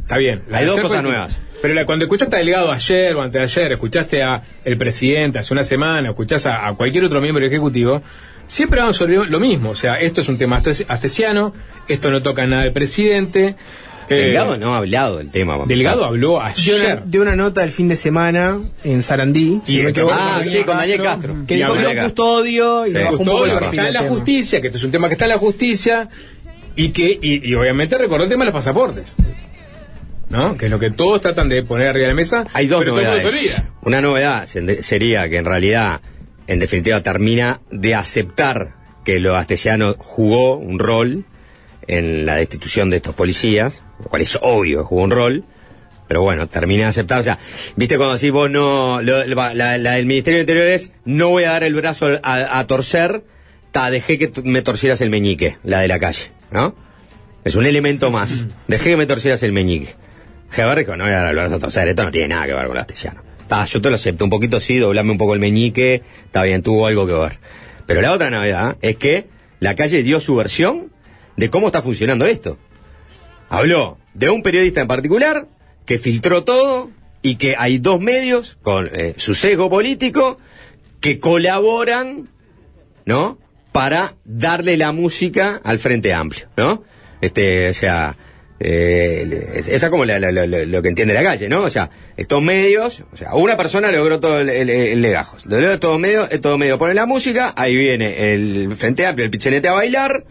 Está bien. la Hay de dos cosas fue- nuevas. Pero la- cuando escuchaste a Delgado ayer o antes de ayer, escuchaste a el presidente hace una semana, escuchás a, a cualquier otro miembro del Ejecutivo, siempre van sobre lo mismo. O sea, esto es un tema astes- astesiano, esto no toca nada al presidente. eh, Delgado no ha hablado del tema. vamos Delgado a- habló Dio una, ayer. dio una nota el fin de semana en Sarandí. Y si no me en- equivoco, Ah, con sí, con Daniel Castro. Que Y dijo que custodio y Sí. bajó un poco que perfil está en del la tema. justicia, que este es un tema que está en la justicia y que y, y obviamente recordó el tema de los pasaportes. ¿No? Que es lo que todos tratan de poner arriba de la mesa. Hay dos pero novedades. Una novedad se- sería que en realidad, en definitiva, termina de aceptar que lo astesiano jugó un rol en la destitución de estos policías, lo cual es obvio jugó un rol, pero bueno, termina de aceptar. O sea, viste cuando decís vos no, lo- la, del Ministerio de Interior es no voy a dar el brazo a, torcer ta, dejé que me torcieras el meñique, la de la calle, ¿no? Es un elemento más. Dejé que me torcieras el meñique. Geberrico, no voy a dar el brazo a torcer, esto no tiene nada que ver con el castellano. Yo te lo acepto, un poquito sí, doblame un poco el meñique, está bien, tuvo algo que ver. Pero la otra novedad es que la calle dio su versión de cómo está funcionando esto. Habló de un periodista en particular que filtró todo y que hay dos medios con eh, su sesgo político que colaboran, ¿no? Para darle la música al Frente Amplio, ¿no? Este, o sea, eh, esa es como la- la- la- la- lo que entiende la calle, ¿no? O sea, estos medios, o sea, una persona logró todo el, el, el legajo. Logró estos medios, estos medios ponen la música, ahí viene el Frente Amplio, el pichelete a bailar,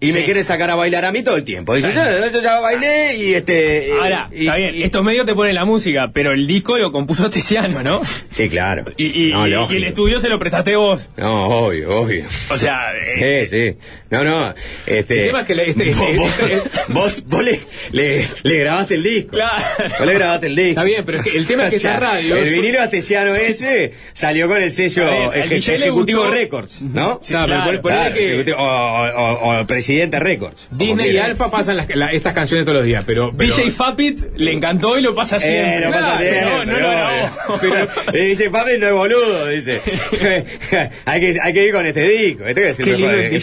y me quiere sacar a bailar a mí todo el tiempo. Dice, yo, yo ya bailé y este... eh, Ahora, y- está bien, estos medios te ponen la música, pero el disco lo compuso Tesiano, ¿no? Sí, claro. Y, y- No, y- y el estudio se lo prestaste vos. No, obvio, obvio. O sea, Sí, sí. No, no. Este, El tema es que le- este- vos, vos, vos- vos le, le, le grabaste el disco. Claro. Vos le grabaste el disco. Está bien, pero es que el tema es que O sea, esa radio- El vinilo astesiano ese salió con el sello eje- DJ Ejecutivo gustó. Records, ¿no? Sí, No, pero claro. Claro, que- o, o- o- o Presidente Records. Disney y. Alfa pasan las- la- estas canciones todos los días, pero... pero DJ Fapit le encantó y lo pasa Eh, siempre. lo pasa Claro, siempre, no, no grabó. pero, eh, dice, papi, no es boludo, dice. hay, que, hay que ir con este disco. Este es el Qué lindo mejor, el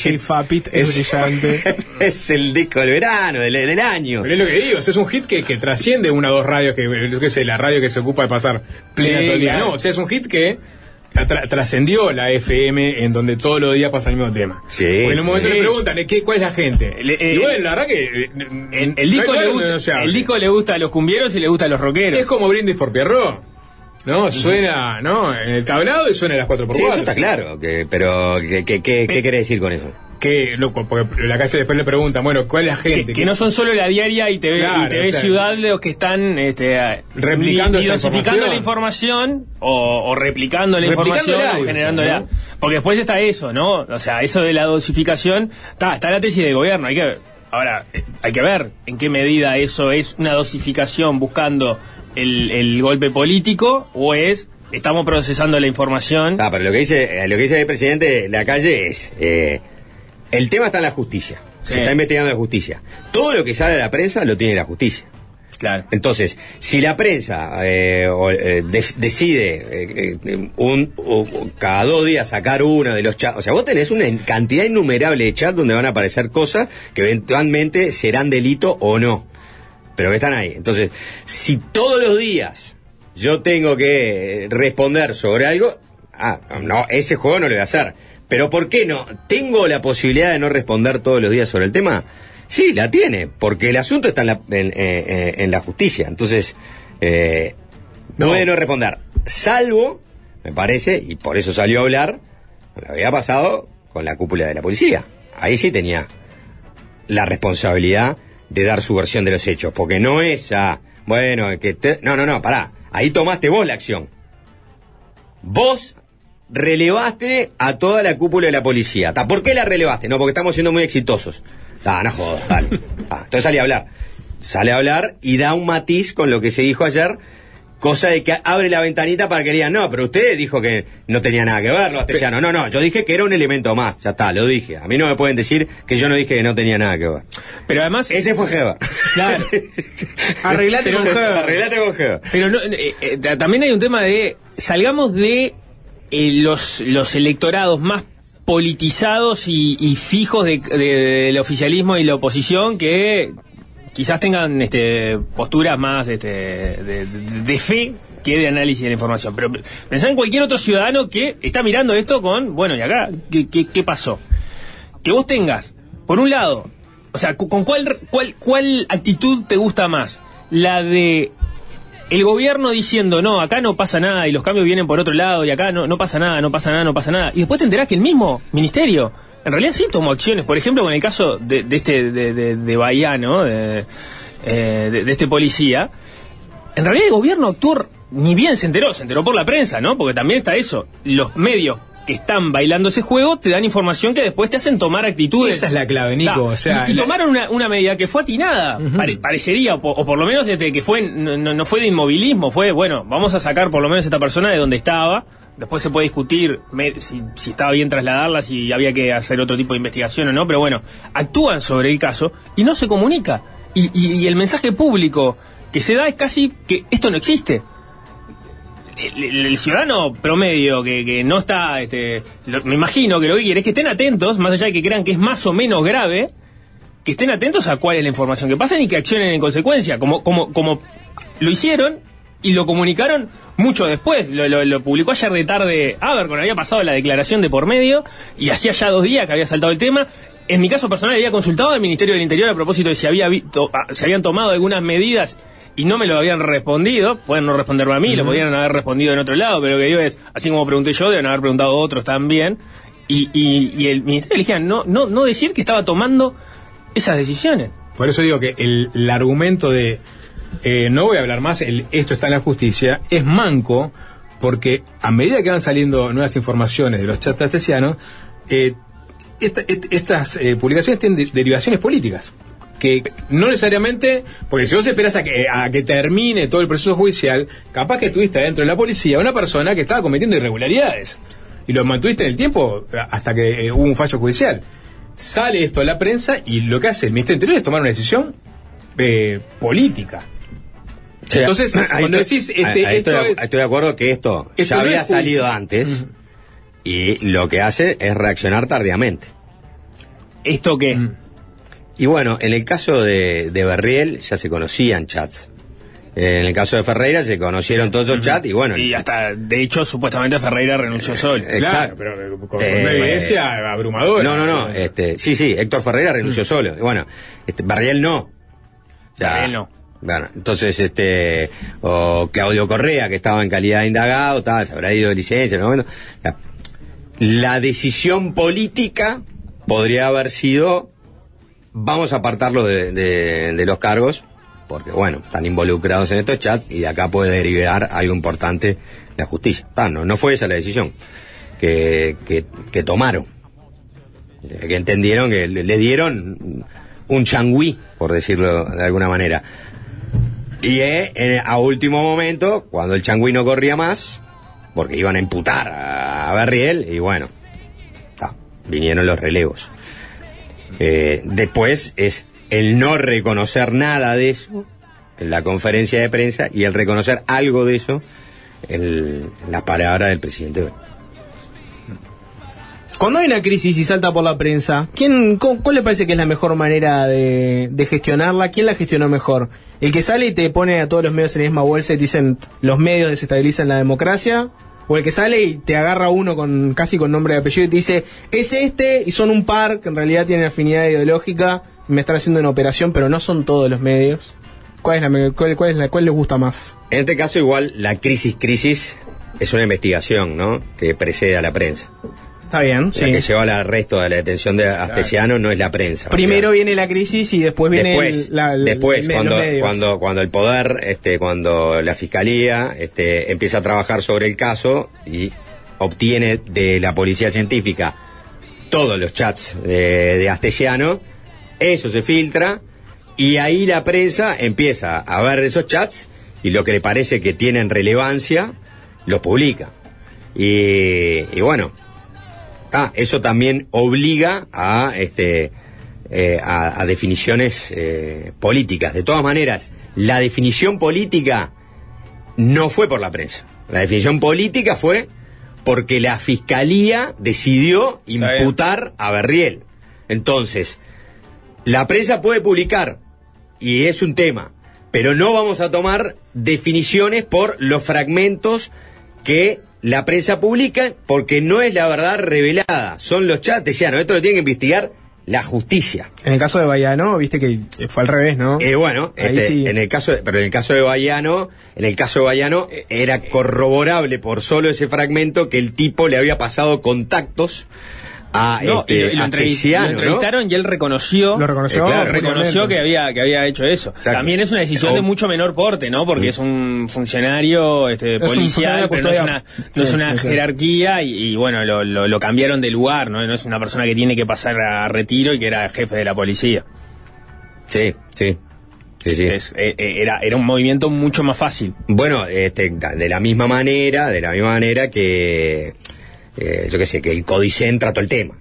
Es- brillante. es el disco del verano, del, del año. Pero es lo que digo, es un hit que, que trasciende una o dos radios, que yo qué sé, la radio que se ocupa de pasar plena Sí, todo el día. No, o sea, es un hit que tra- trascendió la FM en donde todos los días pasa el mismo tema. Sí, Porque en un momento sí. le preguntan, ¿eh, ¿qué, ¿cuál es la gente? Le- eh, y bueno, la verdad que... eh, El, disco le gusta, no el disco le gusta a los cumbieros y le gusta a los rockeros. Es como Brindis por Pierrot. ¿No? Suena, ¿no? En el tablado y suena a las 4 por Sí, 4 eso está claro. Que, pero, ¿qué, qué, qué, qué quiere decir con eso? Que, loco, porque la calle después le preguntan, bueno, ¿cuál es la que, gente? que no son solo la diaria y TV, Claro, y TV o sea, Ciudad los que están este, Replicando ni- ni dosificando la información o, o replicando la información o generándola. ¿no? Porque después está eso, ¿no? O sea, eso de la dosificación, está, está la tesis de gobierno, hay que ahora eh, hay que ver en qué medida eso es una dosificación buscando el, el golpe político o es estamos procesando la información. Ah, pero lo que dice, lo que dice el presidente de la calle es, eh, el tema está en la justicia. Sí. Se está investigando la justicia. Todo lo que sale a la prensa lo tiene la justicia. Claro. Entonces, si la prensa eh, o, eh, de- decide eh, eh, un, o- cada dos días sacar uno de los chats, o sea, vos tenés una cantidad innumerable de chats donde van a aparecer cosas que eventualmente serán delito o no, pero que están ahí. Entonces, si todos los días yo tengo que responder sobre algo, ah, no, ese juego no lo voy a hacer. Pero ¿por qué no? ¿Tengo la posibilidad de no responder todos los días sobre el tema? Sí, la tiene, porque el asunto está en la, en, eh, eh, en la justicia. Entonces, eh, puede no responder. Salvo, me parece, y por eso salió a hablar, lo había pasado con la cúpula de la policía. Ahí sí tenía la responsabilidad de dar su versión de los hechos, porque no es a, bueno, que te- no, no, no, pará, ahí tomaste vos la acción. Vos relevaste a toda la cúpula de la policía. ¿Por qué la relevaste? No, porque estamos siendo muy exitosos. Ah, no jodas, dale. Ah, entonces sale a hablar. Sale a hablar y da un matiz con lo que se dijo ayer, cosa de que abre la ventanita para que digan, no, pero usted dijo que no tenía nada que ver, lo Astesiano. No, no, yo dije que era un elemento más. Ya está, lo dije. A mí no me pueden decir que yo no dije que no tenía nada que ver. Pero además, Ese fue Jeva. claro. Arreglate con Heber. Arreglate con Jeva. Pero no, eh, eh, ta- también hay un tema de. Salgamos de eh, los, los electorados más politizados y, y fijos de- de- del oficialismo y la oposición que quizás tengan este, posturas más este, de, fe que de análisis de la información. Pero pensá en cualquier otro ciudadano que está mirando esto con, bueno, ¿y acá qué, qué, qué pasó? Que vos tengas, por un lado, o sea, ¿con cuál, cuál, cuál actitud te gusta más? La de el gobierno diciendo, no, acá no pasa nada y los cambios vienen por otro lado y acá no, no pasa nada, no pasa nada, no pasa nada. Y después te enterás que el mismo ministerio, en realidad sí tomó acciones. Por ejemplo, con el caso de, de este, de, de, de Bahía, ¿no? De, eh, de- de este policía. En realidad el gobierno actuó, ni bien se enteró, se enteró por la prensa, ¿no? Porque también está eso. Los medios que están bailando ese juego te dan información que después te hacen tomar actitudes. Esa es la clave, Nico, o sea, y, y la- tomaron una, una medida que fue atinada, pare- parecería, o, po- o por lo menos este, que fue no, no- no fue de inmovilismo, fue, bueno, vamos a sacar por lo menos a esta persona de donde estaba, Después se puede discutir me- si, si estaba bien trasladarla, si había que hacer otro tipo de investigación o no, pero bueno, actúan sobre el caso y no se comunica. Y, y- y el mensaje público que se da es casi que esto no existe. El, ciudadano promedio que, que no está, este, lo- me imagino que lo que quiere es que estén atentos, más allá de que crean que es más o menos grave, que estén atentos a cuál es la información que pasan y que accionen en consecuencia, como, como, como lo hicieron y lo comunicaron mucho después. Lo, lo- publicó ayer de tarde Abercon, había pasado la declaración de por medio y hacía ya dos días que había saltado el tema. En mi caso personal había consultado al Ministerio del Interior a propósito de si había visto, se habían tomado algunas medidas y no me lo habían respondido. Pueden no responderme a mí, lo podrían haber respondido en otro lado, pero lo que digo es, así como pregunté yo, deben haber preguntado otros también. Y, y- y el Ministerio elegía no, no, no decir que estaba tomando esas decisiones. Por eso digo que el, el argumento de eh, no voy a hablar más, el, esto está en la justicia, es manco, porque a medida que van saliendo nuevas informaciones de los chats eh, esta- et- estas eh, publicaciones tienen de- derivaciones políticas. Que no necesariamente, porque si vos esperás a que, a que termine todo el proceso judicial, capaz que tuviste dentro de la policía una persona que estaba cometiendo irregularidades. Y lo mantuviste en el tiempo hasta que eh, hubo un fallo judicial. Sale esto a la prensa y lo que hace el Ministerio del Interior es tomar una decisión eh, política. Sí, Entonces, ahí cuando estoy- decís, este, ahí esto estoy, de- es- estoy de acuerdo que esto, Esto ya no había salido antes y lo que hace es reaccionar tardíamente. ¿Esto qué? Y bueno, en el caso de, de Berriel ya se conocían chats. En el caso de Ferreira se conocieron todos esos chats y bueno. Y hasta, de hecho, supuestamente Ferreira renunció solo. Exacto. pero eh, con, Eh, una evidencia abrumadora. No, no, no. Este, sí, sí, Héctor Ferreira renunció solo. Y bueno, este, Barriel no. O sea, Barriel no. Bueno, entonces, este, o Claudio Correa, que estaba en calidad de indagado, tal, se habrá ido de licencia en el momento. O sea, la decisión política podría haber sido, vamos a apartarlo de, los cargos, porque bueno, están involucrados en estos chats y de acá puede derivar algo importante la justicia. Ta, no, no fue esa la decisión que, que, tomaron. Eh, Que entendieron que le, dieron un changüí, por decirlo de alguna manera. Y a último momento, cuando el changüí no corría más, porque iban a imputar a, Berriel, y bueno, vinieron los relevos. Eh, después es el no reconocer nada de eso en la conferencia de prensa y el reconocer algo de eso en la palabra del presidente. Cuando hay una crisis y salta por la prensa, ¿quién, cu- ¿cuál le parece que es la mejor manera de, de gestionarla? ¿Quién la gestionó mejor? ¿El que sale y te pone a todos los medios en la misma bolsa y te dicen los medios desestabilizan la democracia? ¿O el que sale y te agarra uno con casi con nombre y apellido y te dice es este y son un par que en realidad tienen afinidad ideológica me están haciendo una operación pero no son todos los medios? ¿Cuál es la, cuál, cuál es la cuál les gusta más? En este caso igual la crisis crisis es una investigación, ¿no? Que precede a la prensa. Está bien, La sí. que lleva al arresto de la detención de Astesiano no es la prensa. Primero viene la crisis y después viene después, el- la- el- después el- cuando, cuando, cuando el poder, este, cuando la fiscalía este, empieza a trabajar sobre el caso y obtiene de la policía científica todos los chats de, de Astesiano, eso se filtra y ahí la prensa empieza a ver esos chats y lo que le parece que tienen relevancia, los publica. Y, y bueno, Ah, eso también obliga a, este, eh, a, a definiciones eh, políticas. De todas maneras, la definición política no fue por la prensa. La definición política fue porque la fiscalía decidió imputar a Berriel. Entonces, la prensa puede publicar, y es un tema, pero no vamos a tomar definiciones por los fragmentos que la prensa publica, porque no es la verdad revelada, son los chats, decían, esto lo tiene que investigar la justicia. En el caso de Bayano, viste que fue al revés, ¿no? Eh, bueno, Ahí este, sí. en el caso, de- pero en el caso de Bayano, en el caso de Bayano era corroborable por solo ese fragmento que el tipo le había pasado contactos a No, este, y lo, y lo a lo ¿no? entrevistaron y él reconoció, Lo reconoció, Eh, claro, públicamente. reconoció que había que había hecho eso. Exacto. También es una decisión O- de mucho menor porte, ¿no? Porque es un funcionario este, Es un policial, funcionario pero no es una, custodia- no es sí, una sí, sí. jerarquía y, y, bueno, lo, lo- lo cambiaron de lugar, ¿no? No es una persona que tiene que pasar a retiro y que era jefe de la policía. Sí, sí. Sí, sí. Es, eh, eh, era, era un movimiento mucho más fácil. Bueno, este, de la misma manera, de la misma manera que, eh, yo qué sé, que el Codicen trató el tema.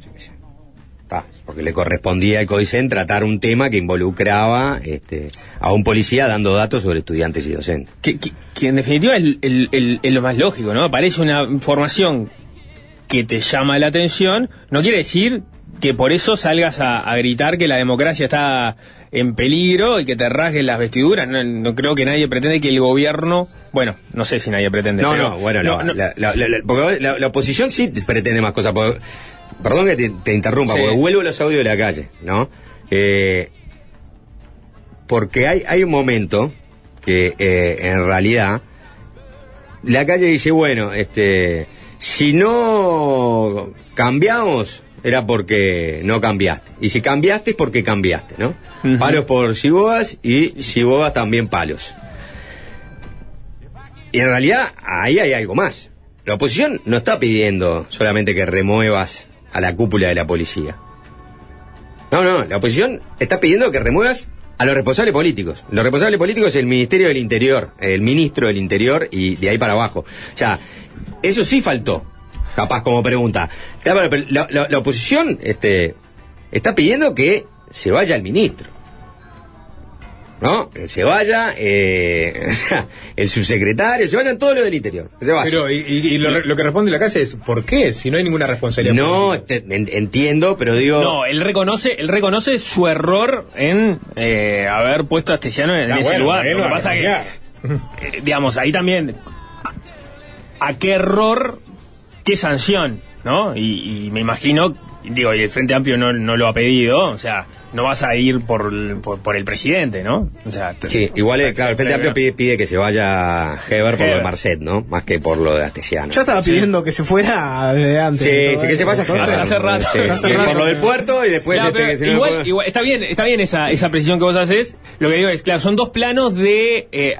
porque le correspondía al Codicen tratar un tema que involucraba este, a un policía dando datos sobre estudiantes y docentes. Que, que- que en definitiva es, lo más lógico, ¿no? Aparece una información que te llama la atención, no quiere decir que por eso salgas a gritar que la democracia está en peligro y que te rasgues las vestiduras. No, no creo que nadie pretende que el gobierno, bueno, no sé si nadie pretende. No, pero- no, bueno, no, la, no. la- la- la- porque la- la oposición sí pretende más cosas. porque- perdón que te, te interrumpa, Sí. porque vuelvo a los audios de la calle, ¿no? Eh, porque hay, hay un momento que eh, en realidad la calle dice, bueno, este, si no cambiamos era porque no cambiaste. Y si cambiaste es porque cambiaste, ¿no? Palos por Sibogas y Sibogas también palos. Y en realidad ahí hay algo más. La oposición no está pidiendo solamente que remuevas a la cúpula de la policía. No, no, la oposición está pidiendo que remuevas a los responsables políticos. Los responsables políticos es el Ministerio del Interior, el ministro del Interior y de ahí para abajo. O sea, eso sí faltó, capaz como pregunta. Claro, pero La, la- la oposición este, está pidiendo que se vaya el ministro. ¿No? Que se vaya eh, el subsecretario, se vayan todos los del interior. Que se vayan. Pero, y, y- y lo, lo que responde la calle es, ¿por qué? Si no hay ninguna responsabilidad. No, te- entiendo, pero digo... No, él reconoce, él reconoce su error en eh, haber puesto a Astesiano en ese bueno, lugar. bueno, Lo que pasa que, ya. eh, digamos, ahí también, ¿a qué error, qué sanción? ¿No? Y, y me imagino, digo, y el Frente Amplio no, no lo ha pedido, o sea, no vas a ir por, el- por, por el presidente, ¿no? O sea, Sí, igual, eh, claro, el Frente Amplio pide, pide que se vaya Heber por lo de. Marcet, ¿no? Más que por lo de Astesiano. Yo estaba pidiendo que se fuera desde antes. Sí, sí, que se vaya Heber. hace rato. Sí, Hace sí, rato. Por lo del puerto y después... Claro, este, pero que igual, igual- está bien, está bien esa, esa precisión que vos haces. Lo que digo es, claro, son dos planos de eh,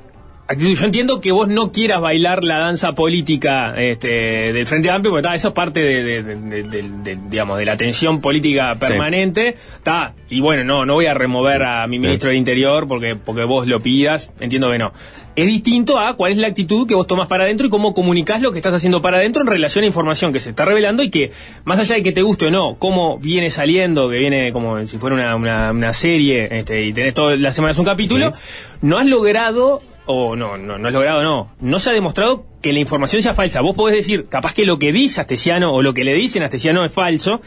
actitud. Yo entiendo que vos no quieras bailar la danza política este, del Frente Amplio, porque está, eso es parte de, de- de- digamos, de la tensión política permanente. Está, y bueno, no, no voy a remover a mi ministro del Interior porque, porque vos lo pidas. Entiendo que no. Es distinto a cuál es la actitud que vos tomás para adentro y cómo comunicás lo que estás haciendo para adentro en relación a información que se está revelando y que, más allá de que te guste o no, cómo viene saliendo, que viene como si fuera una, una, una serie este, y tenés todas las semanas un capítulo, no has logrado, o no, no, no has logrado, no, no se ha demostrado que la información sea falsa. Vos podés decir, capaz que lo que dice Astesiano o lo que le dicen a Astesiano es falso,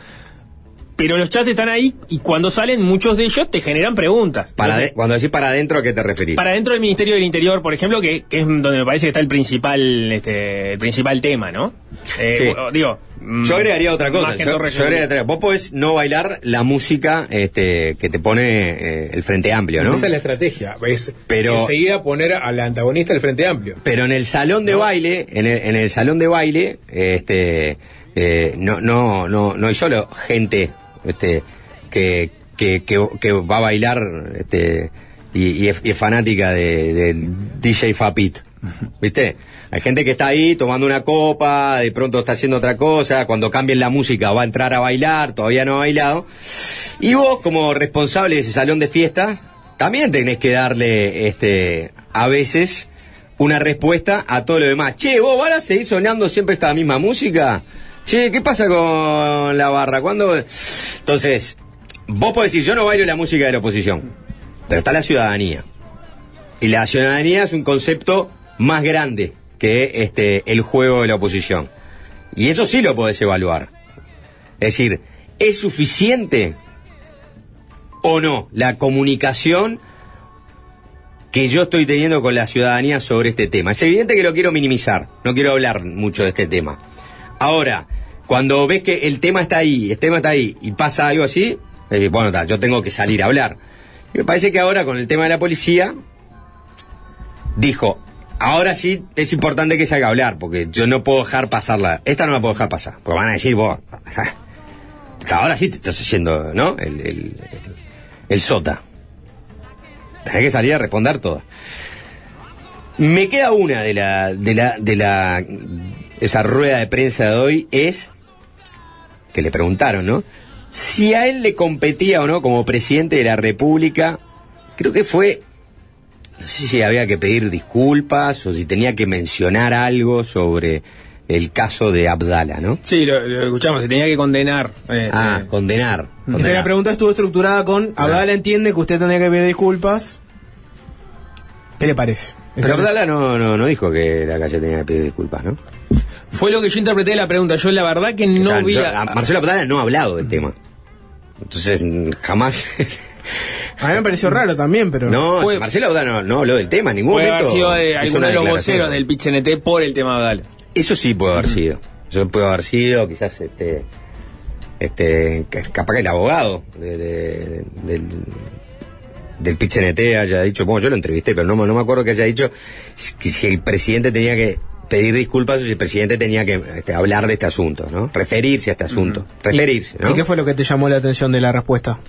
pero los chats están ahí y cuando salen muchos de ellos te generan preguntas. Para Entonces, de- cuando decís para adentro, ¿a qué te referís? para dentro del Ministerio del Interior, por ejemplo, que, que es donde me parece que está el principal, este, el principal tema, ¿no? Eh, Sí. o- Digo, mm, Yo agregaría otra cosa. Yo, yo agregaría otra- Vos podés no bailar la música este, que te pone eh, el Frente Amplio, ¿no? Esa es la estrategia. Es Pero- enseguida poner al antagonista del Frente Amplio. Pero en el salón de baile, en el, en el salón de baile, este, eh, no, no, no, no hay solo gente, este, que, que, que, va a bailar, este, y, es, y es fanática de, DJ Fapit. ¿Viste? Hay gente que está ahí tomando una copa, de pronto está haciendo otra cosa, cuando cambien la música va a entrar a bailar, todavía no ha bailado. Y vos, como responsable de ese salón de fiestas, también tenés que darle, este, a veces, una respuesta a todo lo demás. Che, vos van a seguir sonando siempre esta misma música. Che, ¿qué pasa con la barra? ¿Cuándo? Entonces, vos podés decir, yo no bailo la música de la oposición, pero está la ciudadanía. Y la ciudadanía es un concepto más grande que este, el juego de la oposición. Y eso sí lo podés evaluar. Es decir, ¿es suficiente o no la comunicación que yo estoy teniendo con la ciudadanía sobre este tema? Es evidente que lo quiero minimizar, no quiero hablar mucho de este tema. Ahora, cuando ves que el tema está ahí, el tema está ahí, y pasa algo así, decís, bueno, yo tengo que salir a hablar. Y me parece que ahora con el tema de la policía, dijo, ahora sí es importante que se haga hablar, porque yo no puedo dejar pasarla. Esta no la puedo dejar pasar, porque van a decir, vos, ahora sí te estás haciendo, ¿no? El, el, el- el sota. Tenés que salir a responder todas. Me queda una de la, de la, de la, esa rueda de prensa de hoy es, que le preguntaron, ¿no? Si a él le competía o no como presidente de la República, creo que fue no sé si había que pedir disculpas o si tenía que mencionar algo sobre el caso de Abdala, ¿no? Sí, lo, lo escuchamos, se tenía que condenar. eh, Ah, eh, condenar. Condenar. La pregunta estuvo estructurada con Abdala entiende que usted tendría que pedir disculpas. ¿Qué le parece? Pero Abdala no, no, no dijo que la calle tenía que pedir disculpas, ¿no? Fue lo que yo interpreté de la pregunta. Yo la verdad que no O sea, vi... yo- a- a Marcelo Abdala no ha hablado del tema. Entonces, jamás... A mí me pareció raro también, pero. no, Puede- si Marcelo Abdala no, no habló del tema en ningún Puede momento. haber sido de hizo alguno de los voceros del PIT-CNT por el tema Abdala. Eso sí puede haber sido. Eso puede haber sido, quizás, este, este, capaz que el abogado de- de- del, del PIT-CNT haya dicho, bueno, yo lo entrevisté, pero no, me- no me acuerdo que haya dicho que si el presidente tenía que pedir disculpas si el presidente tenía que este, hablar de este asunto, ¿no? Referirse a este asunto. Referirse, ¿Y ¿no? qué fue lo que te llamó la atención de la respuesta?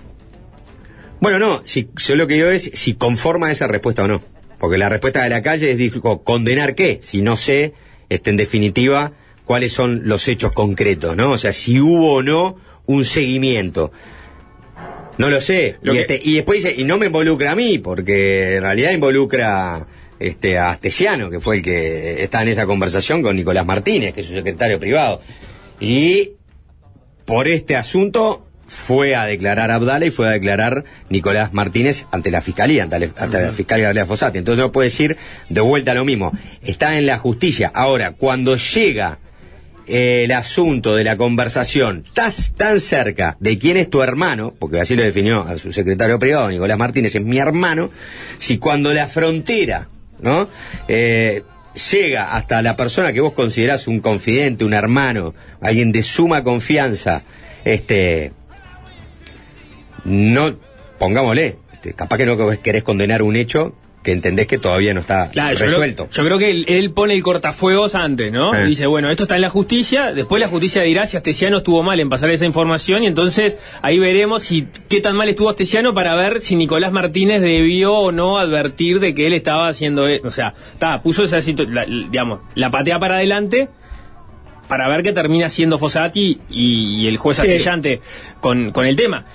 Bueno, no, si, yo lo que digo es si conforma esa respuesta o no. Porque la respuesta de la calle es dijo, condenar qué, si no sé, este, en definitiva, cuáles son los hechos concretos, ¿no? O sea, si hubo o no un seguimiento. No lo sé. Lo y, que- este, y después dice, y no me involucra a mí, porque en realidad involucra este, a Astesiano, que fue el que está en esa conversación con Nicolás Martínez, que es su secretario privado. Y por este asunto fue a declarar Abdala y fue a declarar Nicolás Martínez ante la fiscalía, ante, la- ante la fiscalía Gabriela Fossati. Entonces no puede decir de vuelta lo mismo. Está en la justicia. Ahora, cuando llega eh, el asunto de la conversación, estás tan cerca de quién es tu hermano, porque así lo definió a su secretario privado, Nicolás Martínez, es mi hermano, si cuando la frontera, ¿no? Eh, llega hasta la persona que vos considerás un confidente, un hermano, alguien de suma confianza, este, no, pongámosle, este, capaz que no querés condenar un hecho que entendés que todavía no está Claro, yo creo, resuelto. yo creo que él, él pone el cortafuegos antes, ¿no? Eh. Dice, bueno, esto está en la justicia, después la justicia dirá si Astesiano estuvo mal en pasar esa información y entonces ahí veremos si qué tan mal estuvo Astesiano para ver si Nicolás Martínez debió o no advertir de que él estaba haciendo, e- o sea, está, puso esa situación, digamos, la patea para adelante para ver qué termina siendo Fossati y, y el juez Sí. Con, con el tema.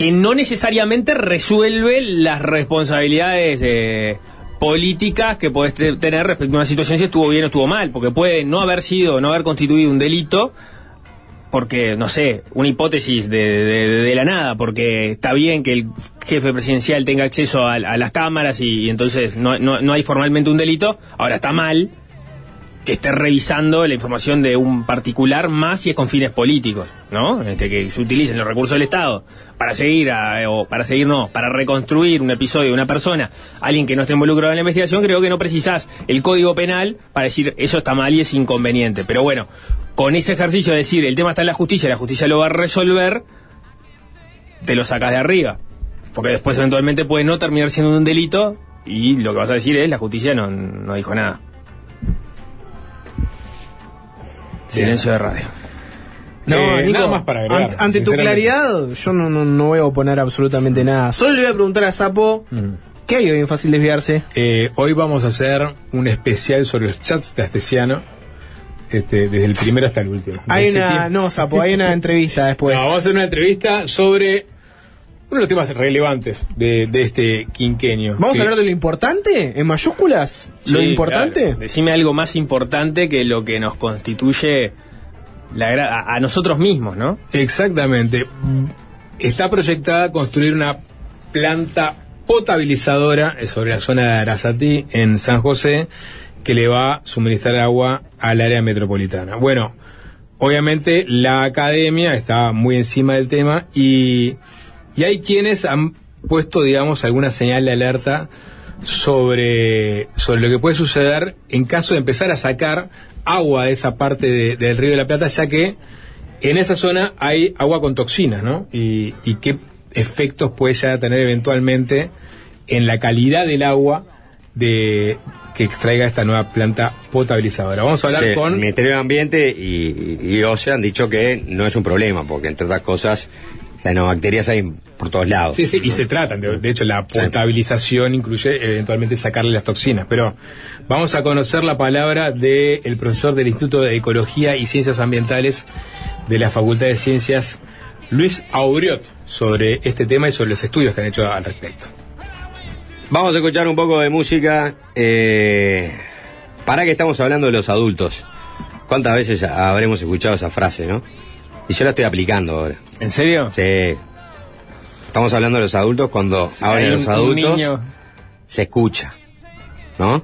Que no necesariamente resuelve las responsabilidades eh, políticas que podés te- tener respecto a una situación si estuvo bien o estuvo mal, porque puede no haber sido, no haber constituido un delito, porque, no sé, una hipótesis de, de- de la nada, porque está bien que el jefe presidencial tenga acceso a, a las cámaras y, y entonces no, no- no hay formalmente un delito, ahora está mal que esté revisando la información de un particular más si es con fines políticos, ¿no? Este, que se utilicen los recursos del Estado para seguir, a- o para seguir no, para reconstruir un episodio de una persona, alguien que no esté involucrado en la investigación, creo que no precisás el código penal para decir eso está mal y es inconveniente. Pero bueno, con ese ejercicio de decir el tema está en la justicia, la justicia lo va a resolver, te lo sacas de arriba. Porque después eventualmente puede no terminar siendo un delito y lo que vas a decir es la justicia no, no dijo nada. Silencio de radio. No, Eh, Nico, nada más para agregar, ante, ante tu claridad, yo no, no, no voy a oponer absolutamente nada. Solo le voy a preguntar a Sapo, ¿qué hay hoy en Fácil Desviarse? Eh, hoy vamos a hacer un especial sobre los chats de Astesiano, este, desde el primero hasta el último. Hay una, no, Sapo, hay una entrevista después. No, vamos a hacer una entrevista sobre uno de los temas relevantes de, de este quinquenio. ¿Vamos Que- a hablar de lo importante? ¿En mayúsculas? ¿Lo Sí, importante? claro. Decime algo más importante que lo que nos constituye la a, a nosotros mismos, ¿no? Exactamente. Está proyectada construir una planta potabilizadora sobre la zona de Arasatí, en San José, que le va a suministrar agua al área metropolitana. Bueno, obviamente la academia está muy encima del tema y, y hay quienes han puesto, digamos, alguna señal de alerta sobre, sobre lo que puede suceder en caso de empezar a sacar agua de esa parte de- del río de la Plata, ya que en esa zona hay agua con toxinas, ¿no? Y, y qué efectos puede ya tener eventualmente en la calidad del agua de que extraiga esta nueva planta potabilizadora. Vamos a hablar Sí, con el Ministerio de Ambiente y, y, y OCE han dicho que no es un problema, porque entre otras cosas, cianobacterias hay por todos lados. Sí, sí, y se tratan, de, de hecho la potabilización incluye eventualmente sacarle las toxinas, pero vamos a conocer la palabra del profesor del Instituto de Ecología y Ciencias Ambientales de la Facultad de Ciencias, Luis Auriot, sobre este tema y sobre los estudios que han hecho al respecto. Vamos a escuchar un poco de música. Eh, para que estamos hablando de los adultos. ¿Cuántas veces habremos escuchado esa frase, no? Y yo la estoy aplicando ahora. ¿En serio? Sí. Estamos hablando de los adultos cuando ahora hay los adultos se escucha. ¿No?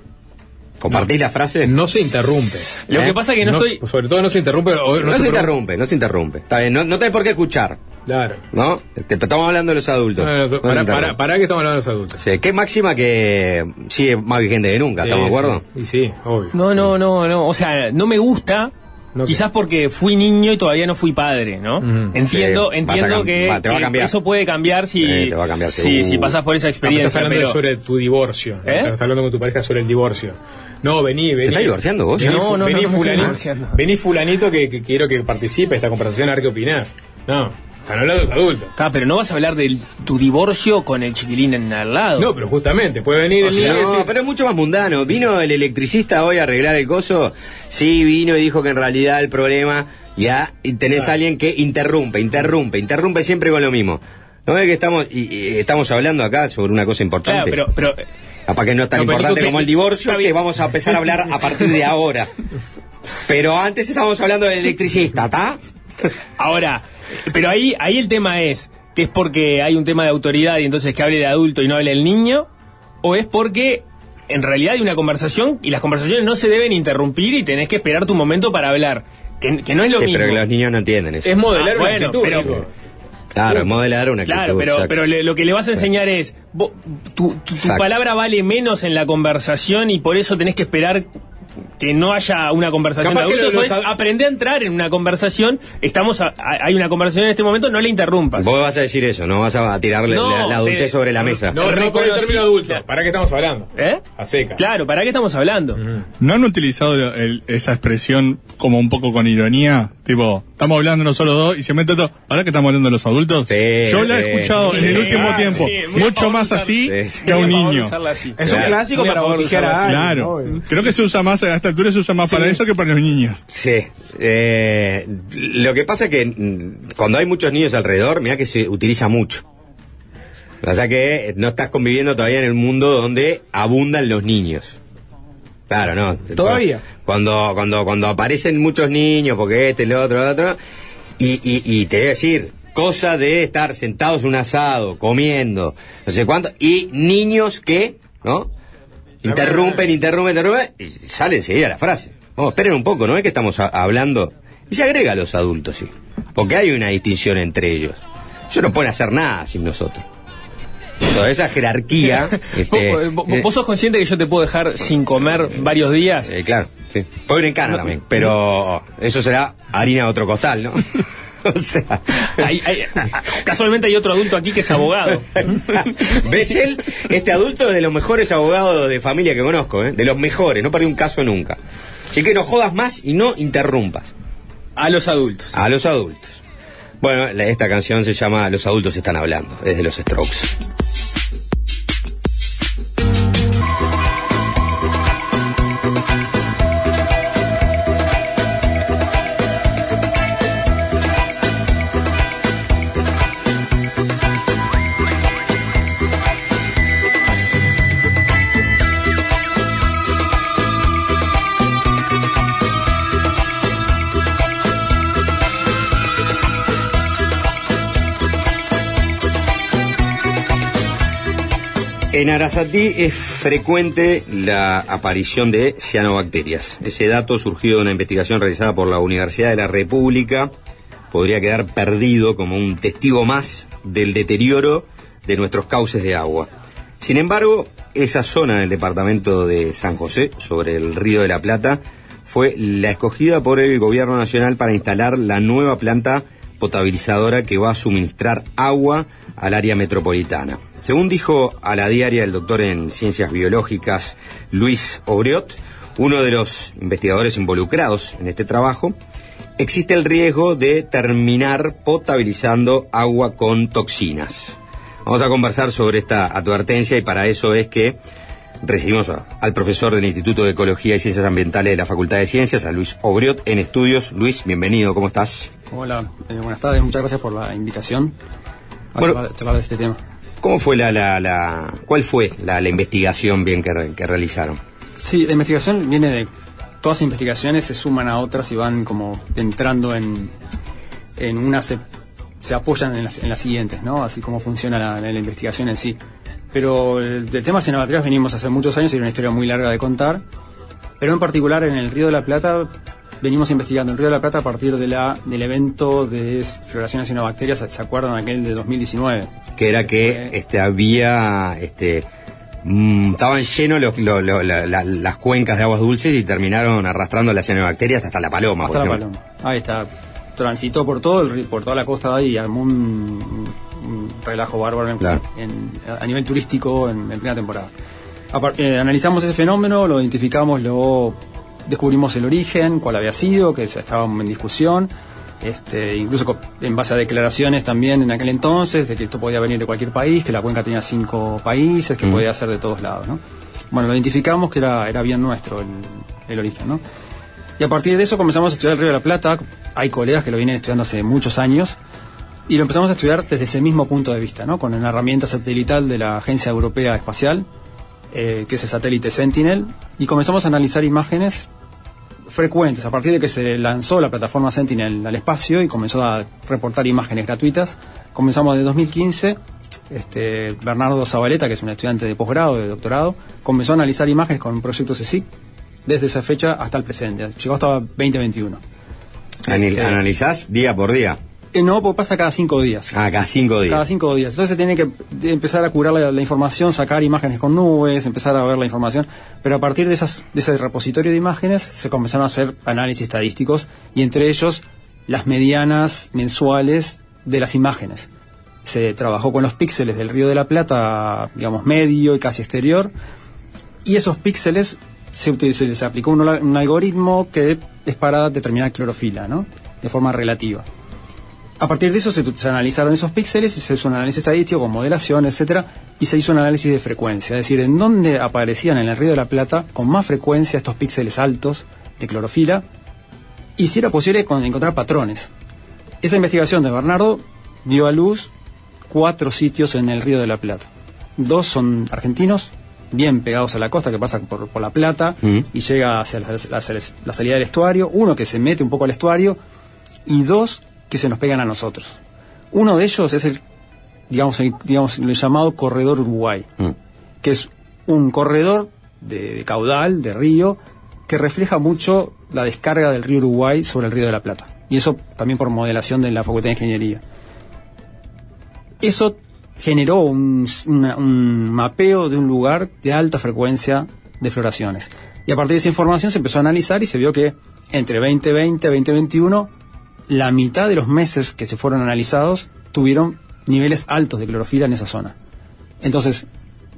¿Compartís la frase? No se interrumpe. Lo que pasa es que no estoy- Sobre todo no se interrumpe. o No, se, interrumpe, no se interrumpe. Está bien, no, no tenés por qué escuchar. Claro. ¿No? Te- estamos hablando de los adultos. No, no, No se para, para, para que estamos hablando de los adultos. Sí, ¿Qué máxima que sigue más vigente que nunca? ¿Estamos de Sí, acuerdo? sí. Y sí, obvio. No, no, no, no. O sea, no me gusta. Quizás porque fui niño y todavía no fui padre, ¿no? Entiendo, Sí, vas a entiendo que, va- te va a que cambiar. eso puede cambiar si, Eh, te va a cambiar si, pasas por esa pero experiencia. estás hablando pero- sobre tu divorcio. ¿no? ¿Eh? Estás hablando con tu pareja sobre el divorcio. No, vení, vení. estás divorciando vos? Vení, No, no, no, vení, no estoy fulanito, vení fulanito que, que quiero que participe de esta conversación a ver qué opinás. No, están hablando de los adultos. Ah, pero no vas a hablar de tu divorcio con el chiquilín en al lado. No, pero justamente, puede venir O el sea, no, pero es mucho más mundano. ¿Vino el electricista hoy a arreglar el coso? Sí, vino y dijo que en realidad el problema ya y tenés a alguien que interrumpe, interrumpe, interrumpe siempre con lo mismo. ¿No ves que estamos y, y estamos hablando acá sobre una cosa importante? Claro, pero, pero Capaz que no es tan importante que- como el divorcio, que vamos a empezar a hablar a partir de ahora. Pero antes estábamos hablando del electricista, ¿está? ahora, pero ahí, ahí el tema es que es porque hay un tema de autoridad y entonces que hable de adulto y no hable el niño, o es porque en realidad hay una conversación y las conversaciones no se deben interrumpir y tenés que esperar tu momento para hablar. Que, que no es lo Sí, mismo. pero que los niños no entienden eso. es modelar Ah, una bueno, actitud. pero- Nico. Claro, es modelar una actitud. Claro, pero, exacto. pero le- lo que le vas a enseñar es, vo- tu, tu- tu palabra vale menos en la conversación y por eso tenés que esperar que no haya una conversación Capaz de es aprender a entrar en una conversación, estamos a- a- hay una conversación en este momento, no la interrumpas. Vos vas a decir eso, no vas a tirarle No, la, la adultez te- sobre la mesa. No, no el término adulto. ¿Para qué estamos hablando? ¿Eh? A seca. Claro, ¿para qué estamos hablando? ¿No han utilizado el- esa expresión como un poco con ironía? Tipo, estamos hablando nosotros dos y se mete todo. ¿Para que estamos hablando de los adultos? Sí, Yo la sí, he escuchado sí, en el sí, último ah, tiempo mucho más usar- así Sí, sí. que a un niño. así. Es un clásico para usarla a alguien. Claro. obvio. Creo que se usa más, a esta altura se usa más para eso que para los niños. Sí. eh, lo que pasa es que mm, cuando hay muchos niños alrededor, mira que se utiliza mucho. O sea que no estás conviviendo todavía en el mundo donde abundan los niños. Claro, no. Todavía. Cuando, cuando, cuando aparecen muchos niños, porque este, el otro, el otro, y, y, y te voy a decir, cosa de estar sentados en un asado, comiendo, no sé cuánto, y niños que, ¿no? Interrumpen, interrumpen, interrumpen, y sale enseguida la frase. Vamos, esperen un poco, ¿no es que estamos a- hablando? Y se agrega a los adultos, sí. Porque hay una distinción entre ellos. Ellos no pueden hacer nada sin nosotros. Toda esa jerarquía. este, ¿Vos, vos- eh, sos consciente que yo te puedo dejar sin comer varios días? eh, claro, sí. Puedo ir en cana también, pero eso será harina de otro costal, ¿no? o sea. Hay- hay- casualmente hay otro adulto aquí que es abogado. ¿Ves él? Este adulto es de los mejores abogados de familia que conozco, ¿eh? De los mejores, no perdí un caso nunca. Así que no jodas más y no interrumpas. A los adultos. A los adultos. Bueno, esta canción se llama Los adultos están hablando, es de los Strokes. En Arasatí es frecuente la aparición de cianobacterias. Ese dato surgido de una investigación realizada por la Universidad de la República podría quedar perdido como un testigo más del deterioro de nuestros cauces de agua. Sin embargo, esa zona del departamento de San José, sobre el río de la Plata, fue la escogida por el gobierno nacional para instalar la nueva planta potabilizadora que va a suministrar agua al área metropolitana. Según dijo a la diaria el doctor en ciencias biológicas Luis Obriot, uno de los investigadores involucrados en este trabajo, existe el riesgo de terminar potabilizando agua con toxinas. Vamos a conversar sobre esta advertencia y para eso es que recibimos a- al profesor del Instituto de Ecología y Ciencias Ambientales de la Facultad de Ciencias, a Luis Obriot, en estudios. Luis, bienvenido, ¿cómo estás? Hola, eh, buenas tardes, muchas gracias por la invitación a Bueno. charlar de este tema. ¿Cómo fue la, la, la cuál fue la, la investigación bien que, que realizaron? Sí, la investigación viene de. Todas las investigaciones se suman a otras y van como entrando en. En una se, apoyan en las, en las siguientes, ¿no? Así como funciona la, la investigación en sí. Pero el, del tema cinematográfico venimos hace muchos años y era una historia muy larga de contar. Pero en particular en el Río de la Plata venimos investigando el Río de la Plata a partir de la, del evento de floraciones cianobacterias, ¿se acuerdan aquel de 2019? Que era que este había este mm, estaban llenos los- lo- lo- la- la- las cuencas de aguas dulces y terminaron arrastrando las cianobacterias hasta la paloma. Hasta la. Paloma. Ahí está. Transitó por todo el, por toda la costa de ahí y armó un, un relajo bárbaro en- Claro. en- a nivel turístico en, en plena temporada. Eh, analizamos ese fenómeno, lo identificamos, lo descubrimos el origen, cuál había sido, que estaba en discusión. Este, incluso en base a declaraciones también en aquel entonces de que esto podía venir de cualquier país, que la cuenca tenía cinco países, que Mm. podía ser de todos lados, ¿no? Bueno, lo identificamos que era, era bien nuestro el, el origen, ¿no? Y a partir de eso comenzamos a estudiar el Río de la Plata. Hay colegas que lo vienen estudiando hace muchos años. Y lo empezamos a estudiar desde ese mismo punto de vista, ¿no? Con una herramienta satelital de la Agencia Europea Espacial, eh, que es el satélite Sentinel. Y comenzamos a analizar imágenes frecuentes a partir de que se lanzó la plataforma Sentinel al espacio y comenzó a reportar imágenes gratuitas. Comenzamos de 2015. Este, Bernardo Zabaleta, que es un estudiante de posgrado, de doctorado, comenzó a analizar imágenes con un proyecto CSIC desde esa fecha hasta el presente. Llegó hasta 2021. Ani- Este- Analizás día por día. Eh, no, porque pasa cada cinco días. Ah, cada cinco días. Cada cinco días. Entonces se tiene que empezar a curar la, la información, sacar imágenes con nubes, empezar a ver la información. Pero a partir de, esas, de ese repositorio de imágenes se comenzaron a hacer análisis estadísticos y entre ellos las medianas mensuales de las imágenes. Se trabajó con los píxeles del Río de la Plata, digamos, medio y casi exterior. Y esos píxeles se, utilizó, se aplicó un, un algoritmo que es para determinar clorofila, ¿no? De forma relativa. A partir de eso se, se analizaron esos píxeles y se hizo un análisis estadístico con modelación, etcétera, y se hizo un análisis de frecuencia, es decir, en dónde aparecían en el Río de la Plata con más frecuencia estos píxeles altos de clorofila y si era posible con- encontrar patrones. Esa investigación de Bernardo dio a luz cuatro sitios en el Río de la Plata. Dos son argentinos, bien pegados a la costa, que pasa por, por la Plata Mm. y llega hacia la, la- la salida del estuario. Uno que se mete un poco al estuario y dos que se nos pegan a nosotros. Uno de ellos es el, digamos, el, digamos, el llamado Corredor Uruguay, Mm. que es un corredor de, de caudal, de río, que refleja mucho la descarga del río Uruguay sobre el río de la Plata. Y eso también por modelación de la Facultad de Ingeniería. Eso generó un, una- un mapeo de un lugar de alta frecuencia de floraciones. Y a partir de esa información se empezó a analizar y se vio que entre 2020 y 2021, la mitad de los meses que se fueron analizados tuvieron niveles altos de clorofila en esa zona. Entonces,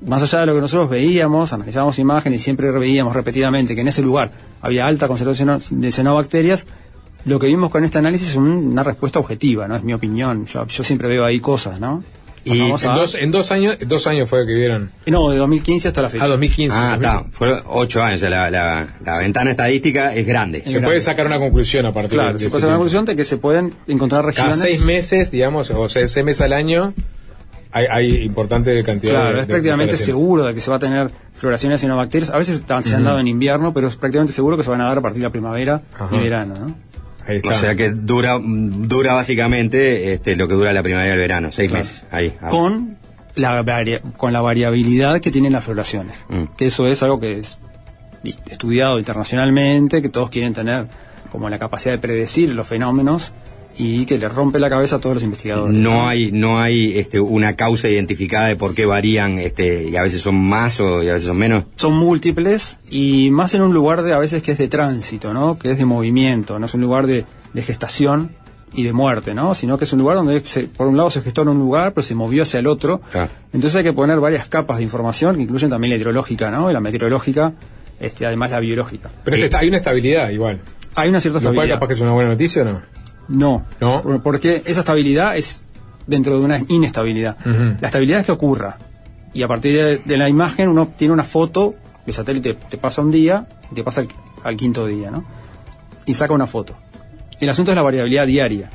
más allá de lo que nosotros veíamos, analizábamos imágenes y siempre veíamos repetidamente que en ese lugar había alta concentración de cianobacterias, lo que vimos con este análisis es un- una respuesta objetiva, ¿no? Es mi opinión. Yo, yo siempre veo ahí cosas, ¿no? Y en dos, en dos años, dos años fue que vieron. No, de 2015 hasta la fecha. Ah, 2015. Ah, está. Fueron ocho años. La, la- la ventana estadística es grande. Se puede sacar una conclusión a partir Claro, de se puede sacar una conclusión de que se pueden encontrar Cada regiones. seis meses, digamos, o seis, seis meses al año, hay, hay importante cantidad de- Claro, de, es prácticamente seguro de que se va a tener floraciones de. A veces están- se han dado en invierno, pero es prácticamente seguro que se van a dar a partir de la primavera Ajá. y verano, ¿no? O sea que dura dura básicamente este, lo que dura la primavera y el verano, seis Claro. meses. Ahí. ah. Con la, con la variabilidad que tienen las floraciones. Mm. Que eso es algo que es estudiado internacionalmente, que todos quieren tener como la capacidad de predecir los fenómenos y que le rompe la cabeza a todos los investigadores. No hay, no hay este, una causa identificada de por qué varían este, y a veces son más o y a veces son menos. son múltiples y más en un lugar de a veces que es de tránsito, ¿no? Que es de movimiento, no es un lugar de, de gestación y de muerte, ¿no? Sino que es un lugar donde se- por un lado se gestó en un lugar, pero se movió hacia el otro. Entonces hay que poner varias capas de información que incluyen también la hidrológica, ¿no? Y la meteorológica, este, además la biológica. Pero es esta- hay una estabilidad igual. Hay una cierta Lo cual estabilidad. capaz que es una buena noticia o no. No, Por- porque esa estabilidad es dentro de una inestabilidad. La estabilidad es que ocurra. Y a partir de, de la imagen uno tiene una foto, el satélite te pasa un día y te pasa al, al quinto día, ¿no? Y saca una foto. El asunto es la variabilidad diaria,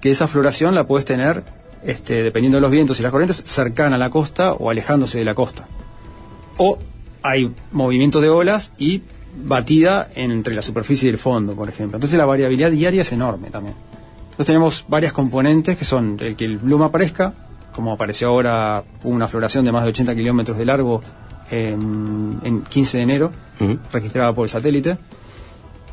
que esa floración la puedes tener este, dependiendo de los vientos y las corrientes, cercana a la costa o alejándose de la costa. O hay movimiento de olas y batida entre la superficie y el fondo, por ejemplo. Entonces la variabilidad diaria es enorme también. Entonces tenemos varias componentes que son el que el bloom aparezca, como apareció ahora una floración de más de 80 kilómetros de largo en, en 15 de enero, registrada por el satélite.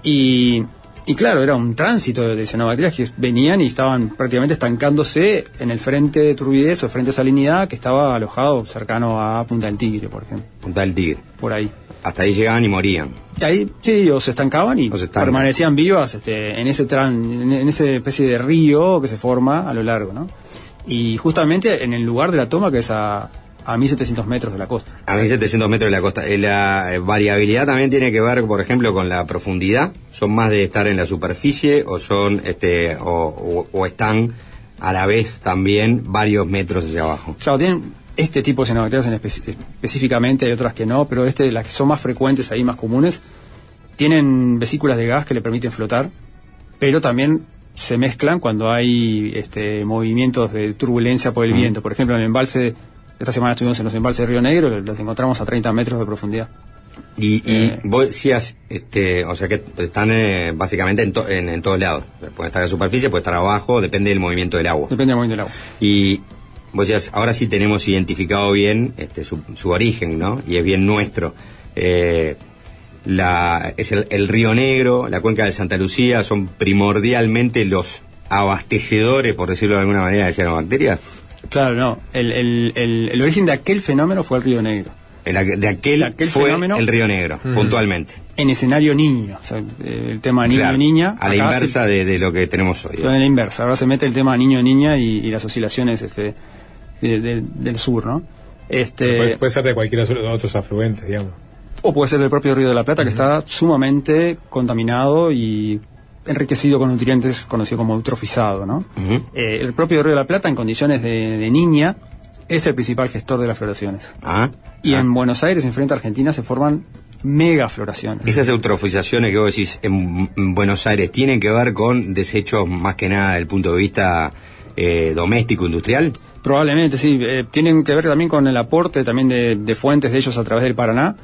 Y, y claro, era un tránsito de cianobacterias que venían y estaban prácticamente estancándose en el frente de turbidez o frente de salinidad que estaba alojado cercano a Punta del Tigre, por ejemplo. Punta del Tigre. Por ahí. Hasta ahí llegaban y morían. Ahí sí, o se estancaban y permanecían vivas este, en ese tran, en, esa especie de río que se forma a lo largo, ¿no? Y justamente en el lugar de la toma que es a, a 1700 metros de la costa. A 1700 metros de la costa. Eh, La eh, variabilidad también tiene que ver, por ejemplo, con la profundidad. ¿Son más de estar en la superficie o son, este, o, o- o están a la vez también varios metros hacia abajo? Claro, tienen este tipo de cianobacterias en espe- específicamente, hay otras que no, pero este, las que son más frecuentes ahí, más comunes, tienen vesículas de gas que le permiten flotar, pero también se mezclan cuando hay este, movimientos de turbulencia por el viento. Por ejemplo, en el embalse, esta semana estuvimos en los embalses de Río Negro, los encontramos a 30 metros de profundidad. Y, y vos decías, este, o sea que están eh, básicamente en, to- en, en todos lados. Puede estar en la superficie, puede estar abajo, depende del movimiento del agua. Depende del movimiento del agua. Y vos decías, ahora sí tenemos identificado bien este, su, su origen, ¿no? Y es bien nuestro. Eh, la, es el, el Río Negro, la cuenca de Santa Lucía, son primordialmente los abastecedores, por decirlo de alguna manera, de cianobacterias. Claro, no. El, el, el, el origen de aquel fenómeno fue el Río Negro. El- de aquel, fue el Río Negro, puntualmente. En escenario niño. O sea, eh, el tema Claro, niño-niña. A la inversa se- de, de lo que tenemos hoy. En la inversa. Ahora se mete el tema niño-niña y, y las oscilaciones este, de- de- del sur, ¿no? Este, Puede, puede ser de cualquiera de los otros afluentes, digamos. o puede ser del propio Río de la Plata, que está sumamente contaminado y enriquecido con nutrientes conocido como eutrofizado, ¿no? Eh, el propio Río de la Plata, en condiciones de, de niña, es el principal gestor de las floraciones. Ah, Y en Buenos Aires, en frente a Argentina, se forman mega floraciones. Esas eutrofizaciones que vos decís en, en Buenos Aires tienen que ver con desechos más que nada desde el punto de vista eh, doméstico, industrial. Probablemente, sí. Eh, tienen que ver también con el aporte también de, de fuentes de ellos a través del Paraná,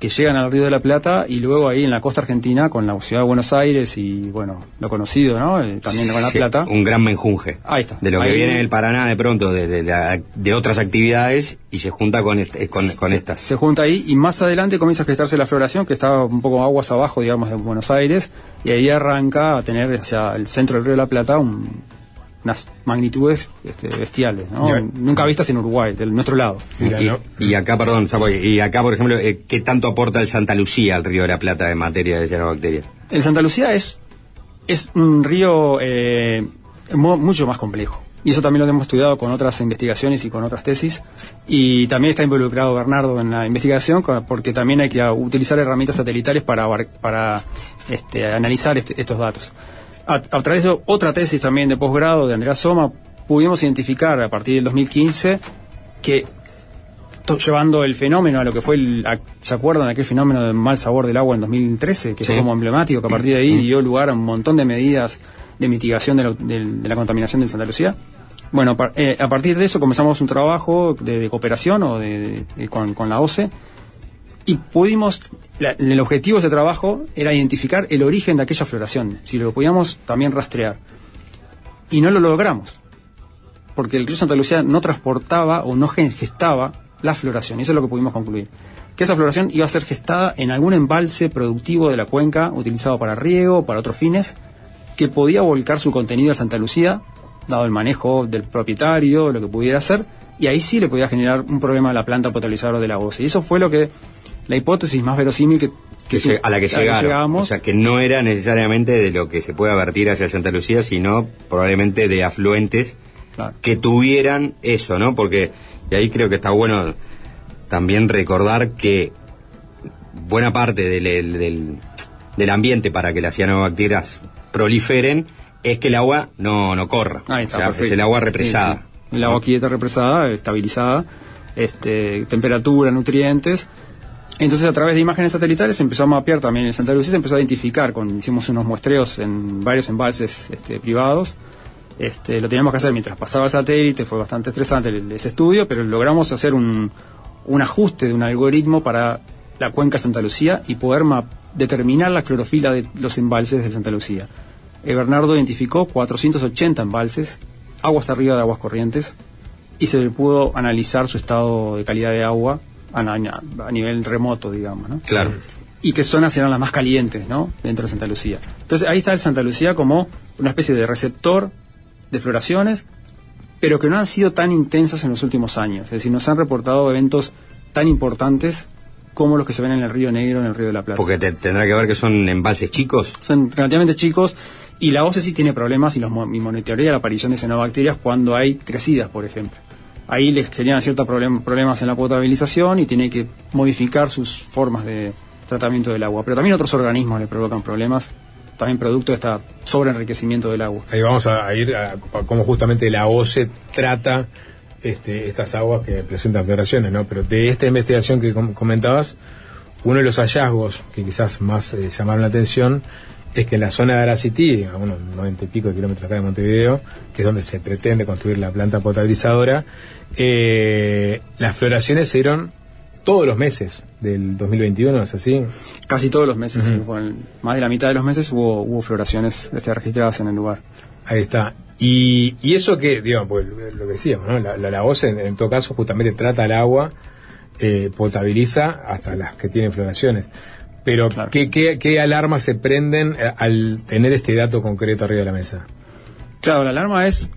que llegan al Río de la Plata y luego ahí en la costa argentina con la ciudad de Buenos Aires y, bueno, lo conocido, ¿no? Eh, también con La Sí, Plata. Un gran menjunje. Ahí está. De lo que viene del Paraná de pronto, de, de, de- de otras actividades y se junta con, este- con, con estas. Se junta ahí y más adelante comienza a gestarse la floración, que está un poco aguas abajo, digamos, de Buenos Aires, y ahí arranca a tener hacia el centro del Río de la Plata un- unas magnitudes este, bestiales, ¿no? Nunca vistas en Uruguay, del nuestro lado. Y, y acá, perdón, Sapo, y acá, por ejemplo, eh, ¿qué tanto aporta el Santa Lucía al Río de la Plata en materia de cianobacterias? El Santa Lucía es, es un río eh, mu- mucho más complejo. Y eso también lo hemos estudiado con otras investigaciones y con otras tesis. Y también está involucrado Bernardo en la investigación, porque también hay que utilizar herramientas satelitales para, para este, analizar este- estos datos. A, a través de otra tesis también de posgrado de Andrea Soma, pudimos identificar a partir del 2015 que llevando el fenómeno a lo que fue el, a- ¿se acuerdan de aquel fenómeno del mal sabor del agua en 2013? Que Sí. fue como emblemático, que a partir de ahí dio lugar a un montón de medidas de mitigación de, de la contaminación de Santa Lucía. Bueno, par- eh, a partir de eso comenzamos un trabajo de, de cooperación o de, de- con, con la OCE y pudimos, la- el objetivo de ese trabajo era identificar el origen de aquella floración, si lo podíamos también rastrear. Y no lo logramos, porque el río Santa Lucía no transportaba o no gestaba la floración, y eso es lo que pudimos concluir. Que esa floración iba a ser gestada en algún embalse productivo de la cuenca, utilizado para riego para otros fines, que podía volcar su contenido a Santa Lucía, dado el manejo del propietario, lo que pudiera hacer, y ahí sí le podía generar un problema a la planta potabilizadora de la OCE. Y eso fue lo que, la hipótesis más verosímil que, a la que llegaron. llegamos. O sea, que no era necesariamente de lo que se puede vertir hacia Santa Lucía, sino probablemente de afluentes que tuvieran eso, ¿no? Porque, y ahí creo que está bueno también recordar que buena parte del, del- del- ambiente para que las cianobacterias proliferen es que el agua no, no corra. Ahí está, o sea, es el agua represada. Sí, sí. El agua quieta represada, estabilizada, este, temperatura, nutrientes. Entonces, a través de imágenes satelitales empezó a mapear también en Santa Lucía, se empezó a identificar, con, hicimos unos muestreos en varios embalses este, privados, Este, lo teníamos que hacer mientras pasaba el satélite, fue bastante estresante el- ese estudio, pero logramos hacer un, ajuste de un algoritmo para la cuenca Santa Lucía y poder determinar la clorofila de los embalses de Santa Lucía. Eh, Bernardo identificó 480 embalses, aguas arriba de aguas corrientes, y se pudo analizar su estado de calidad de agua a, nivel remoto, digamos. ¿no? Claro. y qué zonas eran las más calientes, ¿no? Dentro de Santa Lucía. Entonces ahí está el Santa Lucía como una especie de receptor de floraciones, pero que no han sido tan intensas en los últimos años. Es decir, nos han reportado eventos tan importantes como los que se ven en el Río Negro, en el Río de la Plata. Porque te- tendrá que ver que son embalses chicos. Son relativamente chicos y la OCE sí tiene problemas y, los, y monitorea la aparición de cianobacterias cuando hay crecidas, por ejemplo. Ahí les generan ciertos problem- problemas en la potabilización y tiene que modificar sus formas de tratamiento del agua. Pero también otros organismos le provocan problemas, también producto de este sobreenriquecimiento del agua. Ahí vamos a, ir a, a cómo justamente la OCE trata este, estas aguas que presentan floraciones, ¿no? Pero de esta investigación que com- comentabas, uno de los hallazgos que quizás más eh, llamaron la atención es que en la zona de Aracití, a unos 90 y pico de kilómetros acá de Montevideo, que es donde se pretende construir la planta potabilizadora, eh, las floraciones se dieron todos los meses del 2021, ¿es así? Casi todos los meses, con más de la mitad de los meses hubo, hubo floraciones este, registradas en el lugar. Ahí está. Y, y eso que, digamos, pues, lo que decíamos, ¿no? La, la, la OCE, en, en todo caso, justamente trata el agua, eh, potabiliza hasta las que tienen floraciones. Pero, ¿qué, qué, qué alarmas se prenden eh, al tener este dato concreto arriba de la mesa? Claro, la alarma es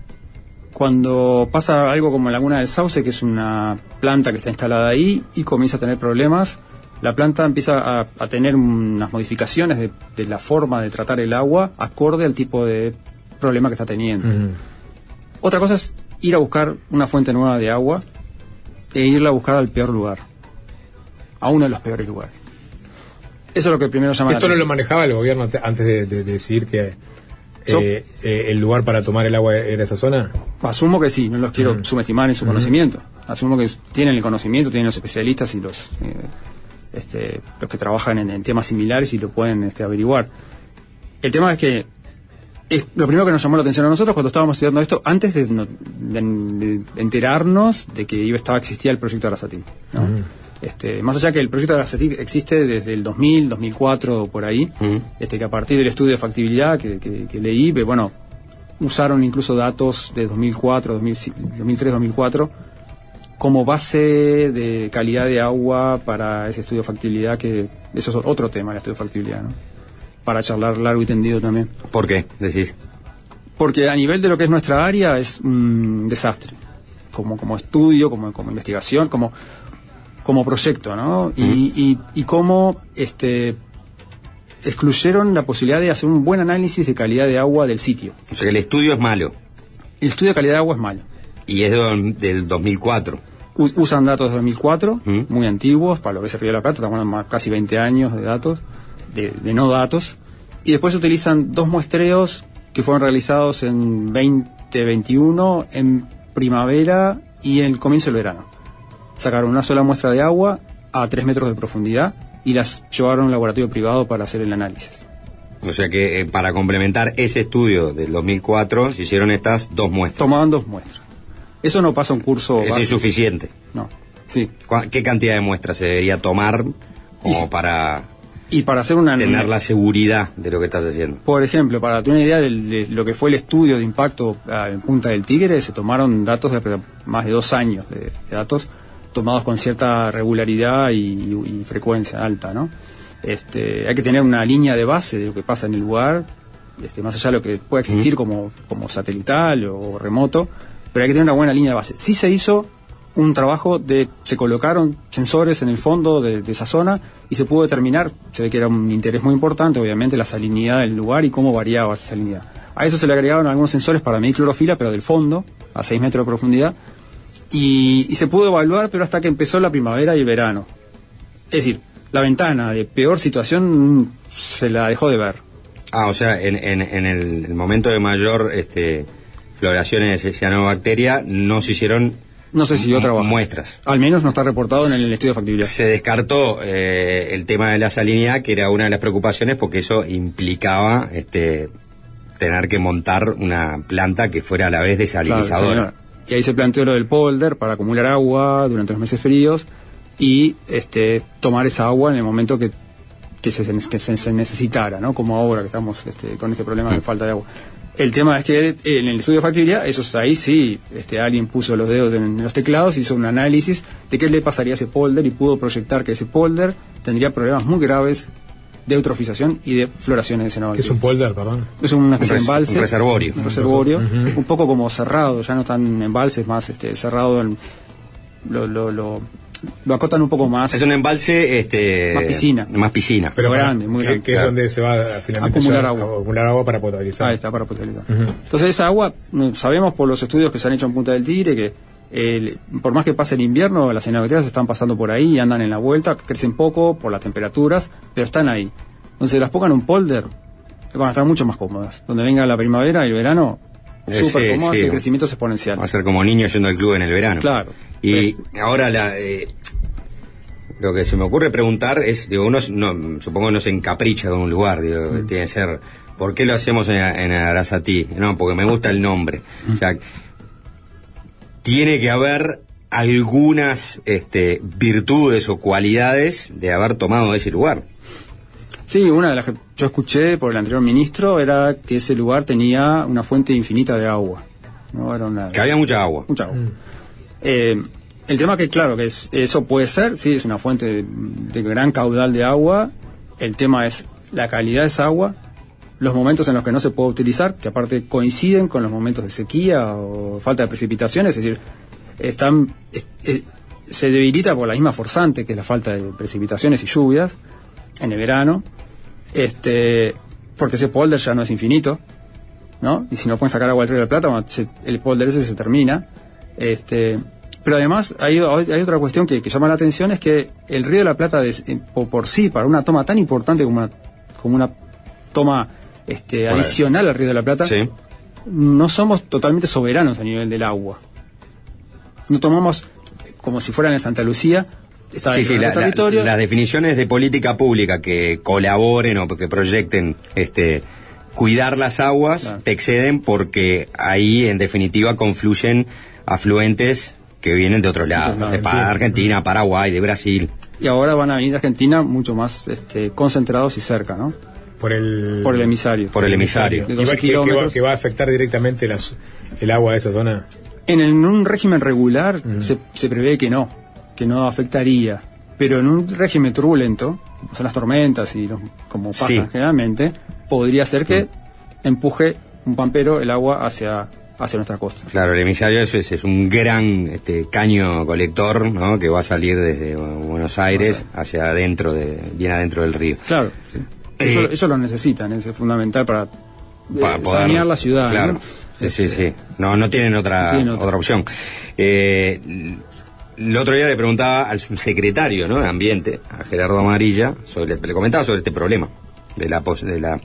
cuando pasa algo como en Laguna del Sauce, que es una planta que está instalada ahí y comienza a tener problemas. La planta empieza a, a tener unas modificaciones de, de la forma de tratar el agua acorde al tipo de problema que está teniendo. Otra cosa es ir a buscar una fuente nueva de agua e irla a buscar al peor lugar, a uno de los peores lugares. Eso es lo que primero llama la Esto no lo manejaba el gobierno ante- antes de, de- de decidir que eh, eh, el lugar para tomar el agua era esa zona. Asumo que sí, no los quiero subestimar en su Ujú. conocimiento. Asumo que tienen el conocimiento, tienen los especialistas y los eh, este, los que trabajan en, en temas similares y lo pueden este, averiguar. El tema es que es lo primero que nos llamó la atención a nosotros cuando estábamos estudiando esto, antes de, no- de- de enterarnos de que iba estaba existía el proyecto Arasatí. ¿no? Este, más allá que el proyecto Arasatí existe desde el 2000, 2004 o por ahí, este, que a partir del estudio de factibilidad que, que- que leí, bueno, usaron incluso datos de 2004, 2003, 2004 como base de calidad de agua para ese estudio de factibilidad, que eso es otro tema, el estudio de factibilidad, ¿no? Para charlar largo y tendido también. ¿Por qué? Decís. Porque a nivel de lo que es nuestra área es un desastre. Como, como estudio, como, como investigación, como, como proyecto, ¿no? Y, y, y cómo este, excluyeron la posibilidad de hacer un buen análisis de calidad de agua del sitio. O sea que el estudio es malo. El estudio de calidad de agua es malo. Y es de- del 2004. U- usan datos de 2004, muy antiguos, para lo que es el Río de la Plata, estamos más- casi 20 años de datos, de, de no datos, y después utilizan dos muestreos que fueron realizados en 2021, en primavera y en el comienzo del verano. Sacaron una sola muestra de agua a 3 metros de profundidad y las llevaron a un laboratorio privado para hacer el análisis. O sea que eh, para complementar ese estudio del 2004 se hicieron estas dos muestras. Tomaban dos muestras. Eso no pasa un curso Es básico. insuficiente. No. Sí. ¿Cuá- ¿Qué cantidad de muestras se debería tomar como para Y para hacer una tener la seguridad de lo que estás haciendo? Por ejemplo, para tener una idea del- de, lo que fue el estudio de impacto ah, en Punta del Tigre, se tomaron datos de más de dos años de, de datos tomados con cierta regularidad y, y- y frecuencia alta, ¿no? Este, hay que tener una línea de base de lo que pasa en el lugar, este, más allá de lo que pueda existir como, como satelital o remoto, pero hay que tener una buena línea de base. Sí se hizo un trabajo de, se colocaron sensores en el fondo de, de esa zona y se pudo determinar, se ve que era un interés muy importante, obviamente, la salinidad del lugar y cómo variaba esa salinidad. A eso se le agregaron algunos sensores para medir clorofila, pero del fondo, a 6 metros de profundidad, y, y se pudo evaluar, pero hasta que empezó la primavera y el verano. Es decir, la ventana de peor situación se la dejó de ver. Ah, o sea, en, en, en el, momento de mayor este, floraciones de cianobacteria no se hicieron No sé si yo mu- trabajo. muestras. Al menos no está reportado en el estudio de factibilidad. Se descartó eh, el tema de la salinidad, que era una de las preocupaciones, porque eso implicaba este, tener que montar una planta que fuera a la vez desalinizadora. Y ahí se planteó lo del polder para acumular agua durante los meses fríos y este tomar esa agua en el momento que, que, se, que se, se necesitara, ¿no? Como ahora que estamos este, con este problema de falta de agua. El tema es que en el estudio de factibilidad, eso es ahí sí, este, alguien puso los dedos en, los teclados, hizo un análisis de qué le pasaría a ese polder y pudo proyectar que ese polder tendría problemas muy graves de eutrofización y de floraciones de ¿Qué cenobacterias. es un polder, perdón? Es una Un especie de embalse. un reservorio. Un reservorio. Ujú. Un poco como cerrado, ya no tan embalses, más este, cerrado. en- lo, lo, lo, lo acotan un poco más. Es un embalse, este. Más piscina. Más piscina. Pero grande, muy que, grande. que es donde se va a, finalmente Acumular ya- agua. a acumular agua para potabilizar. Ahí está, para potabilizar. Entonces esa agua, mm, sabemos por los estudios que se han hecho en Punta del Tigre que el- por más que pase el invierno, las cianobacterias están pasando por ahí y andan en la vuelta, crecen poco por las temperaturas, pero están ahí. Entonces las pongan en un polder, van a estar mucho más cómodas. Donde venga la primavera y el verano, Eh, súper sí, cómodas sí. y el crecimiento es exponencial. Va a ser como niños yendo al club en el verano. Claro. Y ahora la, eh, lo que se me ocurre preguntar es, digo, uno no, supongo no se encapricha con un lugar, digo, Mm. tiene que ser, ¿por qué lo hacemos en, en Arasatí? No, porque me gusta el nombre. Mm. O sea, tiene que haber algunas este, virtudes o cualidades de haber tomado ese lugar. Sí, una de las que yo escuché por el anterior ministro era que ese lugar tenía una fuente infinita de agua. ¿no? Era una, Que había mucha agua. Mucha agua. Eh, el tema que, claro, que es- eso puede ser, sí, es una fuente de, de gran caudal de agua. El tema es la calidad de esa agua, los momentos en los que no se puede utilizar, que aparte coinciden con los momentos de sequía o falta de precipitaciones, es decir, están, es- es- se debilita por la misma forzante que es la falta de precipitaciones y lluvias en el verano, este, porque ese polder ya no es infinito, ¿no? Y si no pueden sacar agua del río de la Plata, se- el polder ese se termina. Este, pero además hay, otra cuestión que, llama la atención, es que el río de la Plata eh, por, por sí, para una toma tan importante como una, como una toma este, adicional al río de la Plata, Sí. no somos totalmente soberanos a nivel del agua. No tomamos como si fueran en Santa Lucía, Sí, la- la- territorio. las definiciones de política pública que colaboren o que proyecten este cuidar las aguas te exceden porque ahí en definitiva confluyen afluentes que vienen de otro lado, Claro, de Argentina, Paraguay, de Brasil. Y ahora van a venir de Argentina mucho más este, concentrados y cerca, ¿no? Por el, Por el emisario. Por el emisario. De ¿Y va- 12 que, que va, kilómetros. que va a afectar directamente las, el agua de esa zona? En, el- en un régimen regular se, se prevé que no, que no afectaría. Pero en un régimen turbulento, como son las tormentas y los- como pasa Sí. generalmente, podría ser que empuje un pampero el agua hacia, hacia nuestra costa. Claro, el emisario eso es, es un gran este, caño colector ¿no? que va a salir desde Bu- Buenos Aires hacia adentro, de, bien adentro del río. Claro. Eso, Eh, eso lo necesitan, es fundamental para, para eh, poder- sanear la ciudad. Claro. ¿no? Sí, sí, sí. No, no tienen otra, No tienen otra. otra opción. Eh, el otro día le preguntaba al subsecretario ¿no? de Ambiente, a Gerardo Amarilla, sobre, le comentaba sobre este problema, de la, pos- de la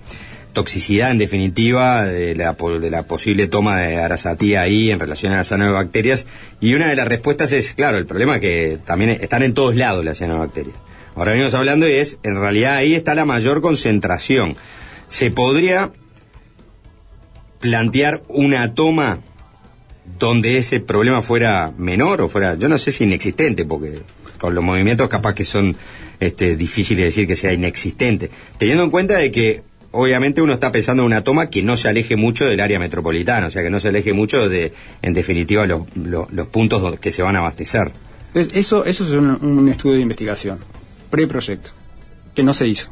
toxicidad en definitiva, de la, de la posible toma de arasatía ahí en relación a las cianobacterias, y una de las respuestas es, claro, el problema es que también están en todos lados las cianobacterias. Ahora venimos hablando y es, en realidad ahí está la mayor concentración. Se podría plantear una toma donde ese problema fuera menor o fuera, yo no sé si inexistente, porque con los movimientos capaz que son este, difíciles de decir que sea inexistente, teniendo en cuenta de que obviamente uno está pensando en una toma que no se aleje mucho del área metropolitana, o sea que no se aleje mucho de, en definitiva, los, puntos que se van a abastecer. Entonces, eso, eso es un estudio de investigación, preproyecto, que no se hizo.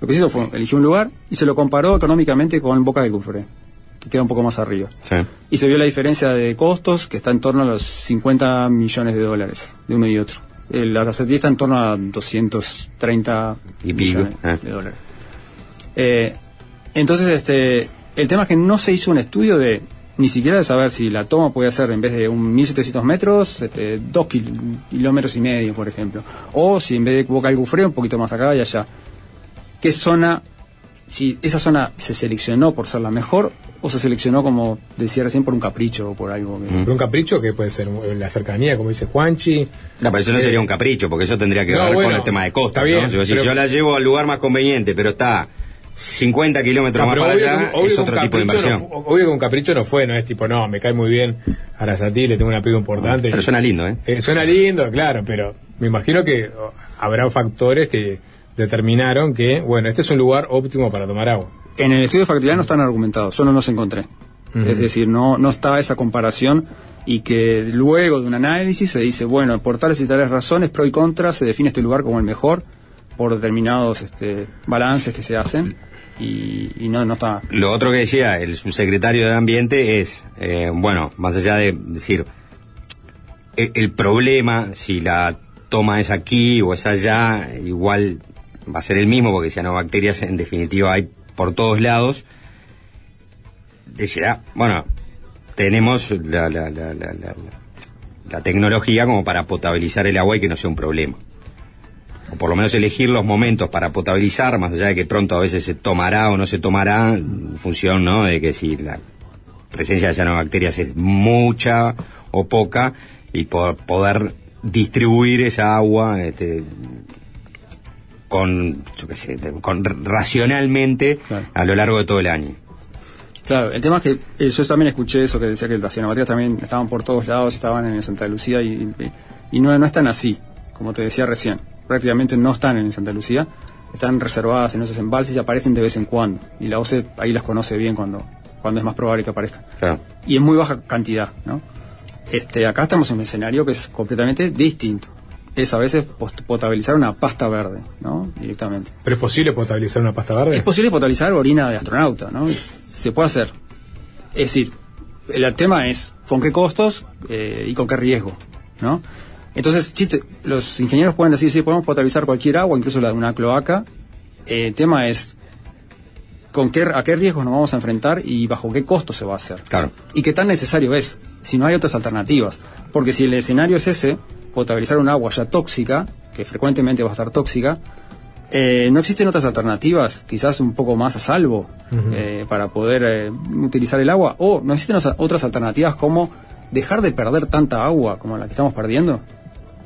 Lo que se hizo fue, eligió un lugar y se lo comparó económicamente con Boca del Cufre, que queda un poco más arriba. Sí. Y se vio la diferencia de costos, que está en torno a los 50 millones de dólares, de uno y otro. El Aracetí está en torno a 230 Y millones eh. de dólares. Eh, entonces, este, el tema es que no se hizo un estudio de ni siquiera de saber si la toma puede ser en vez de un 1700 metros, este, dos kil- kilómetros y medio, por ejemplo. O si en vez de Boca del Gufre, un poquito más acá y allá. ¿Qué zona, si esa zona se seleccionó por ser la mejor o se seleccionó, como decía recién, por un capricho o por algo? que- Por un capricho que puede ser la cercanía, como dice Juanchi. No, pero eso no Eh, sería un capricho, porque eso tendría que no, ver bueno, con el tema de costa. está bien, ¿no? Si pero- yo la llevo al lugar más conveniente, pero está 50 kilómetros No, más para allá es otro tipo de inversión. no obvio que un capricho no fue, no es tipo, no, me cae muy bien Arasatí, le tengo un apego importante. Pero suena lindo, ¿eh? Eh, suena lindo, claro, pero me imagino que habrá factores que determinaron que, bueno, este es un lugar óptimo para tomar agua. En el estudio de factibilidad no están argumentados, yo no los encontré. Es decir, no, no está esa comparación y que luego de un análisis se dice, bueno, por tales y tales razones, pro y contra, se define este lugar como el mejor por determinados este, balances que se hacen y, no, no está... Lo otro que decía el subsecretario de Ambiente es, eh, bueno, más allá de decir, el, el problema, si la toma es aquí o es allá, igual va a ser el mismo, porque cianobacterias en definitiva hay por todos lados. Decía, bueno, tenemos la, la, la- la tecnología como para potabilizar el agua y que no sea un problema. O por lo menos elegir los momentos para potabilizar, más allá de que pronto a veces se tomará o no se tomará, en función ¿no? de que si la presencia de cianobacterias es mucha o poca, y por poder distribuir esa agua este, con, yo qué sé, con racionalmente a lo largo de todo el año. Claro, el tema es que eh, yo también escuché eso que decía que las cianobacterias también estaban por todos lados, estaban en Santa Lucía y, y- y no, no están así, como te decía recién. Prácticamente no están en Santa Lucía, están reservadas en esos embalses y aparecen de vez en cuando. Y la OCE ahí las conoce bien cuando, cuando es más probable que aparezcan. Claro. Y en muy baja cantidad, ¿no? Este, acá estamos en un escenario que es completamente distinto. Es a veces potabilizar una pasta verde, ¿no? Directamente. ¿Pero es posible potabilizar una pasta verde? Es posible potabilizar orina de astronauta, ¿no? Se puede hacer. Es decir, el tema es con qué costos eh, y con qué riesgo, ¿no? Entonces, sí te- los ingenieros pueden decir, sí, podemos potabilizar cualquier agua, incluso la de una cloaca. Eh, el tema es con qué, a qué riesgos nos vamos a enfrentar y bajo qué costo se va a hacer. Claro. Y qué tan necesario es, si no hay otras alternativas. Porque si el escenario es ese, potabilizar un agua ya tóxica, que frecuentemente va a estar tóxica, eh, no existen otras alternativas, quizás un poco más a salvo, eh, para poder eh, utilizar el agua. O no existen otras alternativas como dejar de perder tanta agua como la que estamos perdiendo.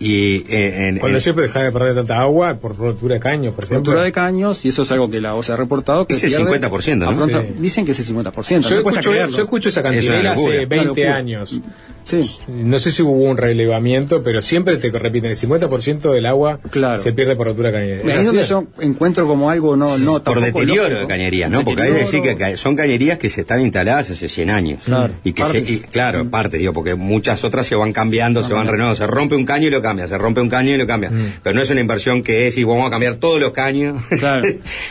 Y eh, en, Cuando en- siempre deja de perder tanta agua por rotura de caño, por ejemplo. Rotura de caños, y eso es algo que la OCE ha reportado. Que Es el pierde 50%, ¿no? pronto- Sí. Dicen que es el 50%. Yo cuesta escucho, yo escucho esa Es cantidad locura. hace Una 20 locura. años. Sí. No sé si hubo un relevamiento, pero siempre te repiten, el 50% del agua Claro. se pierde por rotura cañera. Ahí es donde yo encuentro como algo no, no por deterioro lógico. de cañerías, ¿no? Porque hay que decir que son cañerías que se están instaladas hace 100 años. Claro. Y que se, Partes. y, claro, parte, digo, porque muchas otras se van cambiando, se van renovando. Se rompe un caño y lo cambia, se rompe un caño y lo cambia. Pero no es una inversión que es y vamos a cambiar todos los caños. Claro.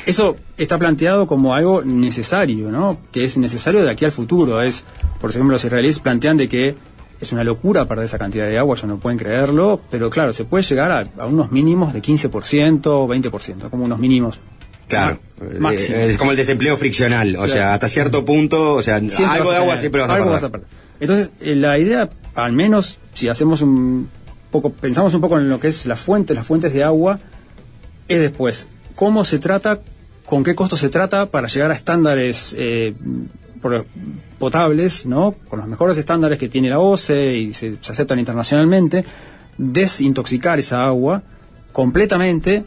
Eso está planteado como algo necesario, ¿no? Que es necesario de aquí al futuro. Es, por ejemplo, los israelíes plantean de que es una locura perder esa cantidad de agua, ya no pueden creerlo, pero claro, se puede llegar a, a unos mínimos de 15%, 20%, como unos mínimos. Claro. Máximo. Eh, Es como el desempleo friccional. O Claro. sea, hasta cierto punto, o sea, Siempre algo de agua siempre vas a algo vas a perder. Entonces, eh, la idea, al menos si hacemos un poco, pensamos un poco en lo que es la fuente, las fuentes de agua, es después cómo se trata, con qué costo se trata para llegar a estándares eh, potables, ¿no? Con los mejores estándares que tiene la OCE y se, se aceptan internacionalmente, desintoxicar esa agua completamente,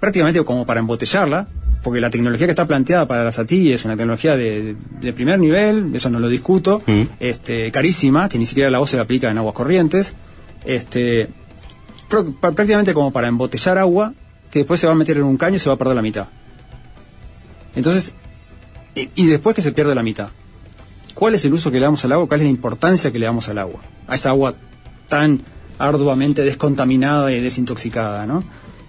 prácticamente como para embotellarla, porque la tecnología que está planteada para la SATI es una tecnología de, de primer nivel, eso no lo discuto, Mm. este, carísima, que ni siquiera la OCE la aplica en aguas corrientes, este, pr- prácticamente como para embotellar agua que después se va a meter en un caño y se va a perder la mitad. Entonces, y, después que se pierde la mitad, ¿cuál es el uso que le damos al agua? ¿Cuál es la importancia que le damos al agua? A esa agua tan arduamente descontaminada y desintoxicada, ¿no?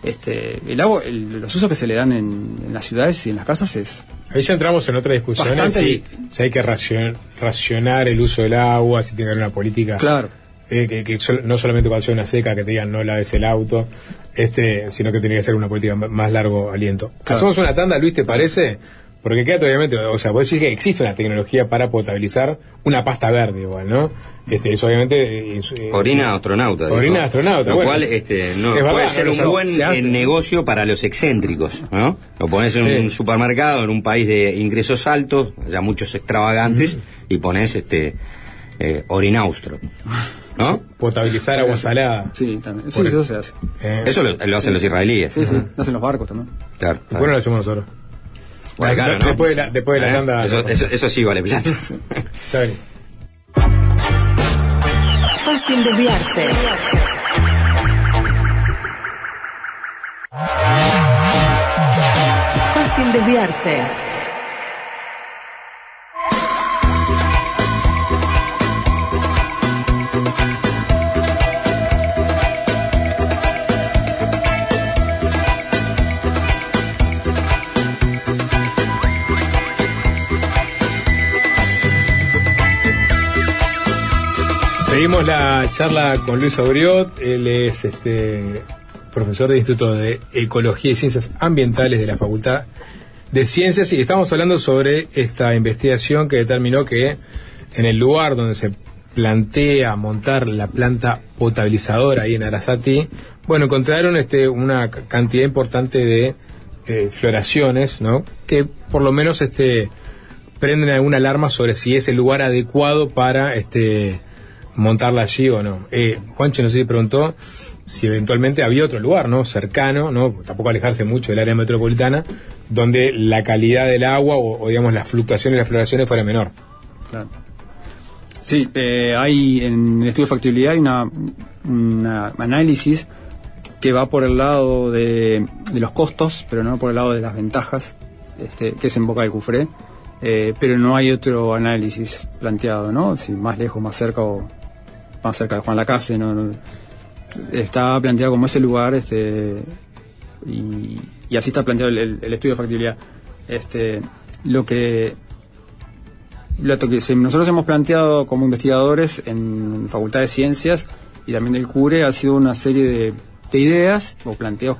Este, el agua, el- los usos que se le dan en, en las ciudades y en las casas es Ahí ya entramos en otra discusión. Bastante Si, si hay que racion- racionar el uso del agua, si tiene que haber una política. Claro. eh, que, que sol- no solamente cuando sea una seca que te digan no laves el auto, este, sino que tiene que ser una política más largo aliento. Claro. Hacemos una tanda, Luis, ¿te parece? Porque queda obviamente, o sea, vos decís que existe una tecnología para potabilizar una pasta verde igual, ¿no? Este, eso obviamente... eh, eh, Orina de astronauta. digo. Orina de astronauta, Lo bueno. cual este, no, Es puede verdad, ser un buen se negocio para los excéntricos, ¿no? Lo pones en Sí. un supermercado, en un país de ingresos altos, ya muchos extravagantes, y pones este eh, orinaustro, ¿no? Potabilizar agua salada. Sí, también. Sí, Por- eso se hace. Eh, Eso lo, lo hacen los israelíes. Sí, sí, lo hacen los barcos también. Claro. ¿Por qué no lo hacemos nosotros? Por acá, De- ¿no? después de la- después de la ¿Eh? tanda- Eso, eso- eso sí vale plata. Saben. Fácil desviarse. Fácil desviarse. Seguimos la charla con Luis Auriot, él es este profesor del Instituto de Ecología y Ciencias Ambientales de la Facultad de Ciencias y estamos hablando sobre esta investigación que determinó que en el lugar donde se plantea montar la planta potabilizadora ahí en Arasati, bueno, encontraron este una cantidad importante de eh, floraciones, ¿no? Que por lo menos este prenden alguna alarma sobre si es el lugar adecuado para este montarla allí o no. Eh, Juancho, no sé si preguntó si eventualmente había otro lugar, ¿no? Cercano, ¿no? Tampoco alejarse mucho del área metropolitana, donde la calidad del agua o, digamos las fluctuaciones y las floraciones fuera menor. Claro. Sí, eh, hay en el estudio de factibilidad hay una, una análisis que va por el lado de, de los costos, pero no por el lado de las ventajas, este, que es en Boca de Cufré, eh, pero no hay otro análisis planteado, ¿no? Si más lejos, más cerca o más cerca Juan Lacase, ¿no? está planteado como ese lugar, este, y, así está planteado el, estudio de factibilidad. Este, lo que lo que nosotros hemos planteado como investigadores en Facultad de Ciencias y también del CURE ha sido una serie de, de ideas o planteos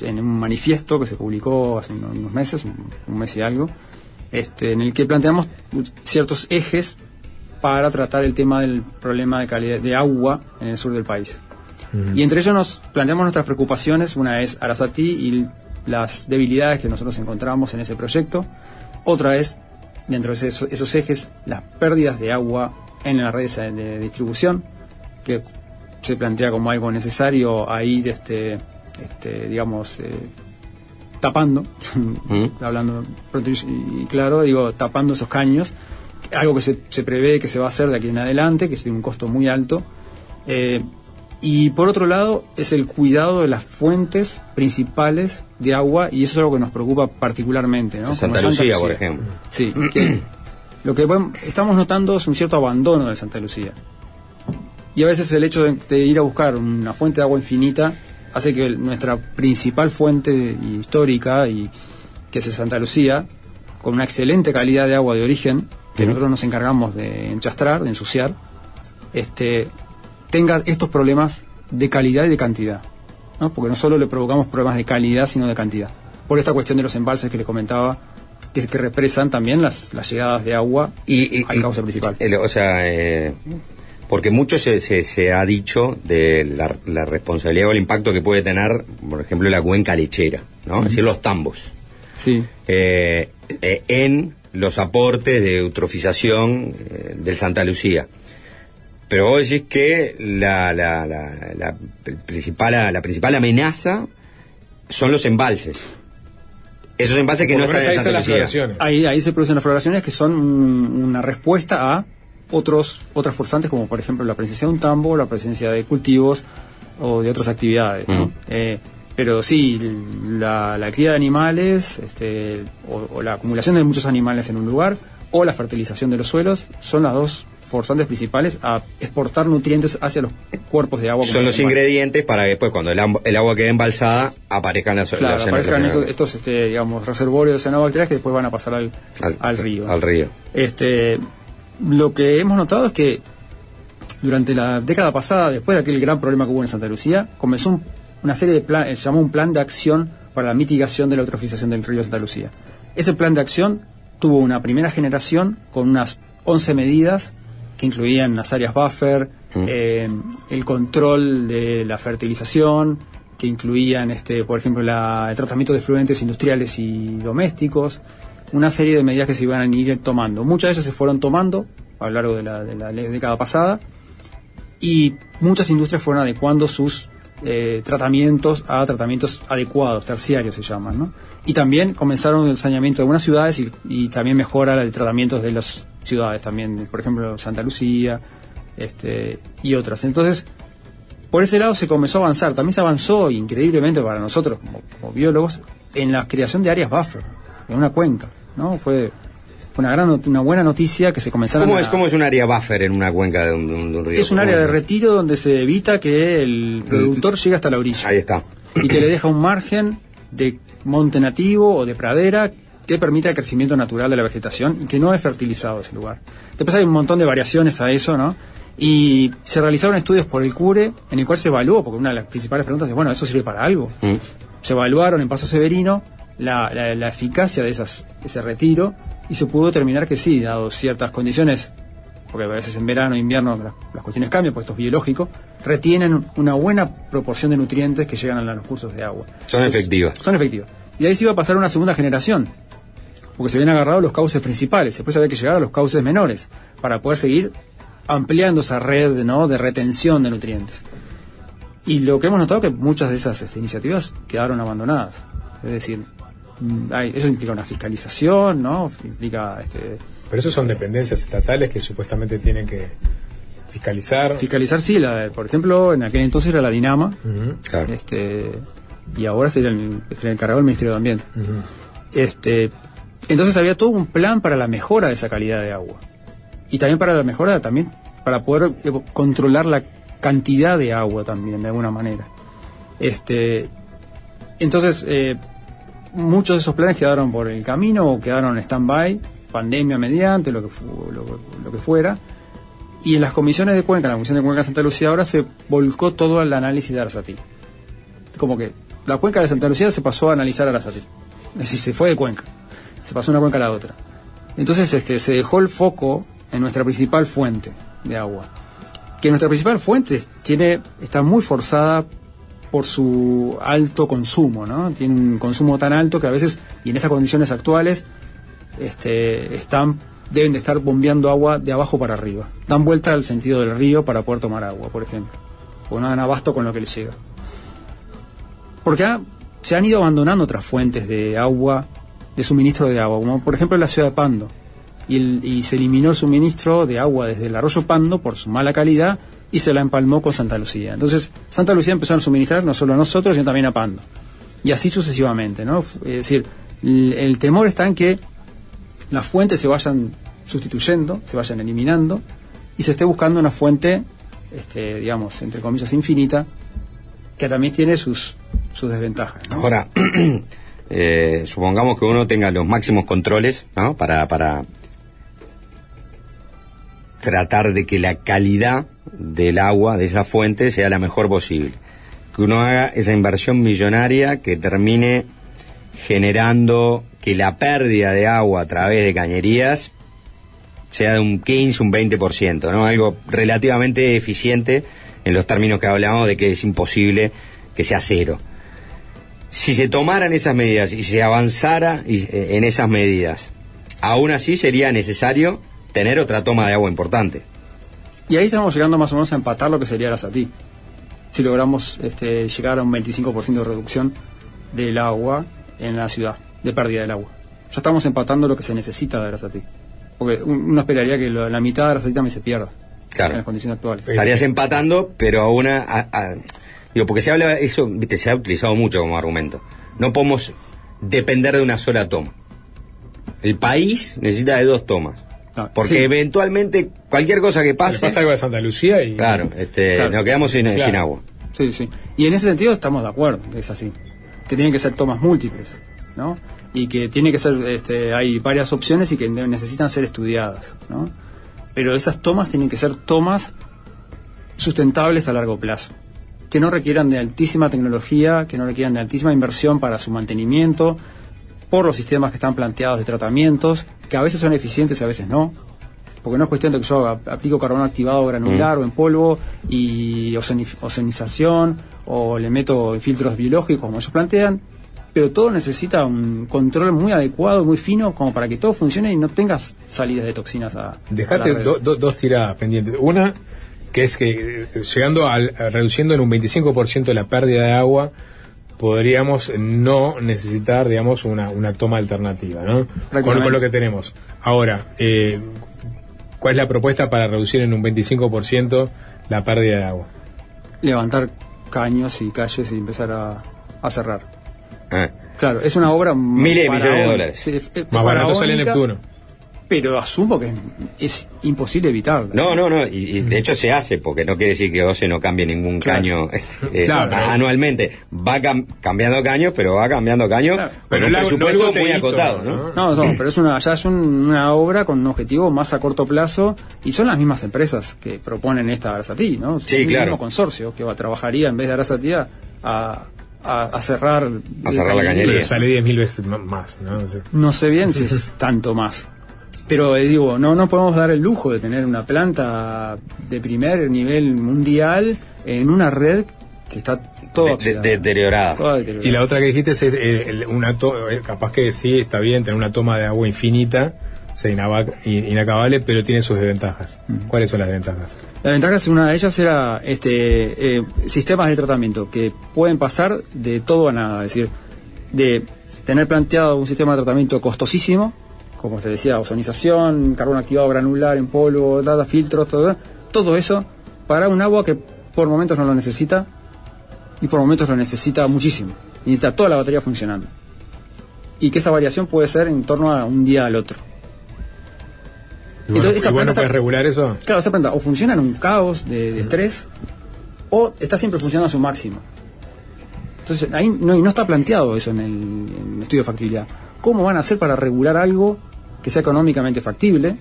en un manifiesto que se publicó hace unos meses, un, un mes y algo, este, en el que planteamos ciertos ejes para tratar el tema del problema de calidad de agua en el sur del país. Y entre ellos nos planteamos nuestras preocupaciones. Una es Arasatí y las debilidades que nosotros encontramos en ese proyecto. Otra es, dentro de esos, esos ejes, las pérdidas de agua en las redes de, distribución, que se plantea como algo necesario ahí, de este, este, digamos, eh, tapando, hablando pronto y claro, digo, tapando esos caños, algo que se, se prevé que se va a hacer de aquí en adelante, que tiene un costo muy alto. Eh, y por otro lado, es el cuidado de las fuentes principales de agua, y eso es algo que nos preocupa particularmente. ¿no? Santa Lucía, por ejemplo. Sí, que lo que estamos notando es un cierto abandono de Santa Lucía. Y a veces el hecho de, de ir a buscar una fuente de agua infinita hace que nuestra principal fuente histórica, y que es Santa Lucía, con una excelente calidad de agua de origen, que nosotros nos encargamos de enchastrar, de ensuciar, este, tenga estos problemas de calidad y de cantidad. ¿no? Porque no solo le provocamos problemas de calidad, sino de cantidad. Por esta cuestión de los embalses que les comentaba, que, que represan también las, las llegadas de agua al cauce principal. El- o sea, eh, porque mucho se, se, se ha dicho de la, la responsabilidad o el impacto que puede tener, por ejemplo, la cuenca lechera, ¿no? Es decir, los tambos. Sí. Eh, eh, en los aportes de eutrofización eh, del Santa Lucía. Pero vos decís que la, la, la, la principal, la principal amenaza son los embalses. Esos embalses que no están en Santa Lucía. Ahí, ahí se producen las floraciones que son un- una respuesta a otros otras forzantes como por ejemplo la presencia de un tambo, la presencia de cultivos o de otras actividades. ¿no? Eh, pero sí, la, la cría de animales este, o, o la acumulación de muchos animales en un lugar o la fertilización de los suelos son las dos forzantes principales a exportar nutrientes hacia los cuerpos de agua. Son los animales. ingredientes para que después, cuando el, agua quede embalsada, aparezcan las, Claro, las aparezcan esos- estos este, digamos, reservorios de cianobacterias que después van a pasar al, al, al río. Al río. Este, lo que hemos notado es que durante la década pasada, después de aquel gran problema que hubo en Santa Lucía, comenzó un- una serie de planes, se llamó un plan de acción para la mitigación de la eutrofización del río Santa Lucía. Ese plan de acción tuvo una primera generación con unas 11 medidas que incluían las áreas buffer, eh, el control de la fertilización, que incluían, este, por ejemplo, la- el tratamiento de fluentes industriales y domésticos, una serie de medidas que se iban a ir tomando. Muchas de ellas se fueron tomando a lo largo de la, de la década pasada y muchas industrias fueron adecuando sus eh, tratamientos a tratamientos adecuados, terciarios se llaman, ¿no? Y también comenzaron el saneamiento de algunas ciudades y, también mejora de tratamientos de las ciudades también, por ejemplo Santa Lucía este, y otras. Entonces, por ese lado se comenzó a avanzar. También se avanzó increíblemente para nosotros como, como biólogos en la creación de áreas buffer en una cuenca, ¿no? Fue, fue una gran, una buena noticia que se comenzaron ¿Cómo a- es, ¿Cómo es un área buffer en una cuenca de un, de río? es un ¿Cómo área de retiro donde se evita que el productor llegue hasta la orilla. Ahí está. Y que le deja un margen de monte nativo o de pradera que permita el crecimiento natural de la vegetación y que no es fertilizado ese lugar. Después hay un montón de variaciones a eso, ¿no? Y se realizaron estudios por el CURE en el cual se evaluó, porque una de las principales preguntas es, bueno, ¿eso sirve para algo? Mm. Se evaluaron en Paso Severino la, la- la eficacia de esas, ese retiro y se pudo determinar que sí, dado ciertas condiciones, porque a veces en verano e invierno las, las cuestiones cambian, pues esto es biológico, retienen una buena proporción de nutrientes que llegan a los cursos de agua. Son Entonces, efectivas. Son efectivas. Y ahí se iba a pasar una segunda generación, porque se habían agarrado los cauces principales, después había que llegar a los cauces menores, para poder seguir ampliando esa red ¿no? de retención de nutrientes. Y lo que hemos notado es que muchas de esas este, iniciativas quedaron abandonadas. Es decir, eso implica una fiscalización, ¿no? Implica este, Pero esos son dependencias estatales que supuestamente tienen que fiscalizar. fiscalizar, sí, la, por ejemplo, en aquel entonces era la Dinama, Ujú. este, y ahora sería el, el encargado del Ministerio de Ambiente. Este, entonces había todo un plan para la mejora de esa calidad de agua. Y también para la mejora, también para poder eh, controlar la cantidad de agua también, de alguna manera. Este, entonces, eh, muchos de esos planes quedaron por el camino o quedaron en stand-by, pandemia mediante, lo que, fu- lo, que fuera. Y en las comisiones de Cuenca, en la Comisión de Cuenca Santa Lucía, ahora se volcó todo el análisis de Arasatí. Como que la cuenca de Santa Lucía se pasó a analizar Arasatí. Es decir, se fue de cuenca. Se pasó de una cuenca a la otra. Entonces este, se dejó el foco en nuestra principal fuente de agua. Que nuestra principal fuente tiene, está muy forzada por su alto consumo, ¿no? Tiene un consumo tan alto que a veces, y en estas condiciones actuales, este, están, deben de estar bombeando agua de abajo para arriba. Dan vuelta al sentido del río para poder tomar agua, por ejemplo. Porque no dan abasto con lo que les llega. Porque se han ido abandonando otras fuentes de agua, de suministro de agua, como por ejemplo la ciudad de Pando. Y, y se eliminó el suministro de agua desde el arroyo Pando por su mala calidad y se la empalmó con Santa Lucía. Entonces, Santa Lucía empezó a suministrar no solo a nosotros, sino también a Pando. Y así sucesivamente, ¿no? Es decir, el, temor está en que las fuentes se vayan sustituyendo, se vayan eliminando, y se esté buscando una fuente, este, digamos, entre comillas, infinita, que también tiene sus, sus desventajas. Ahora, eh, supongamos que uno tenga los máximos controles, ¿no? Para, para tratar de que la calidad del agua de esa fuente sea la mejor posible. Que uno haga esa inversión millonaria que termine generando que la pérdida de agua a través de cañerías sea de un 15, un 20%, ¿no? Algo relativamente eficiente en los términos que hablamos de que es imposible que sea cero. Si se tomaran esas medidas y se avanzara eh, en esas medidas, aún así sería necesario tener otra toma de agua importante. Y ahí estamos llegando más o menos a empatar lo que sería la SATI. Si logramos este, llegar a un 25% de reducción del agua en la ciudad, de pérdida del agua. Ya estamos empatando lo que se necesita de la SATI. Porque un- uno esperaría que la mitad de la SATI también se pierda. Claro. En las condiciones actuales. Estarías empatando, pero a una... a- a- digo, porque se habla, eso, viste, se ha utilizado mucho como argumento. No podemos depender de una sola toma. El país necesita de dos tomas. Porque sí. eventualmente cualquier cosa que pase... Le pasa algo de Santa Lucía y. Claro, este, Claro. nos quedamos sin, Claro. sin agua. Sí, sí. Y en ese sentido estamos de acuerdo, que es así. Que tienen que ser tomas múltiples, ¿no? Y que tiene que ser, este, hay varias opciones y que ne- necesitan ser estudiadas, ¿no? Pero esas tomas tienen que ser tomas sustentables a largo plazo. Que no requieran de altísima tecnología, que no requieran de altísima inversión para su mantenimiento, por los sistemas que están planteados de tratamientos, que a veces son eficientes y a veces no. Porque no es cuestión de que yo ap- aplico carbono activado granular o en polvo y ozoni- ozonización o le meto filtros biológicos como ellos plantean, pero todo necesita un control muy adecuado, muy fino, como para que todo funcione y no tengas salidas de toxinas a, a la Dejate red. do- do- dos tiradas pendientes. Una, que es que eh, llegando al, a- reduciendo en un 25% la pérdida de agua, podríamos no necesitar, digamos, una, una toma alternativa, ¿no? Con, lo que tenemos. Ahora, eh, ¿cuál es la propuesta para reducir en un 25% la pérdida de agua? Levantar caños y calles y empezar a, a cerrar. Ah. Claro, es una obra Miles de millones de dólares. Es- es Más barato sale Neptuno. Pero asumo que es, es imposible evitarla. No, no, no, y, y de hecho se hace, porque no quiere decir que OCE no cambie ningún Claro. caño eh, Claro. anualmente. Va cam- cambiando caños, pero va cambiando caños Pero no- no el presupuesto muy goteíto, acotado, ¿no? No, no, pero es una, ya es un- una obra con un objetivo más a corto plazo y son las mismas empresas que proponen esta Arasatí, ¿no? Sí, el claro. mismo consorcio que va, trabajaría en vez de Arasatí a, a, a cerrar. A cerrar la cañería. Pero sale 10.000 veces más, ¿no? O sea, No sé bien si es tanto más. Pero eh, digo, no no podemos dar el lujo de tener una planta de primer nivel mundial en una red que está toda De- de- oxidada. deteriorada. Toda deteriorada. Y la otra que dijiste es eh, el- una to- eh, capaz que sí está bien tener una toma de agua infinita, o sea, inaba- in- inacabable, pero tiene sus desventajas. ¿Cuáles son las desventajas? La ventaja es una de ellas era este eh, sistemas de tratamiento que pueden pasar de todo a nada, es decir, de tener planteado un sistema de tratamiento costosísimo, como te decía, ozonización, carbón activado granular en polvo, data filtros, todo, todo eso para un agua que por momentos no lo necesita y por momentos lo necesita muchísimo. Necesita toda la batería funcionando. Y que esa variación puede ser en torno a un día al otro. Y bueno, Entonces, esa y bueno, planta ¿puedes está- regular eso? Claro, esa planta o funciona en un caos de, de estrés o está siempre funcionando a su máximo. Entonces, ahí no, y no está planteado eso en el, en el estudio de factibilidad. ¿Cómo van a hacer para regular algo que sea económicamente factible,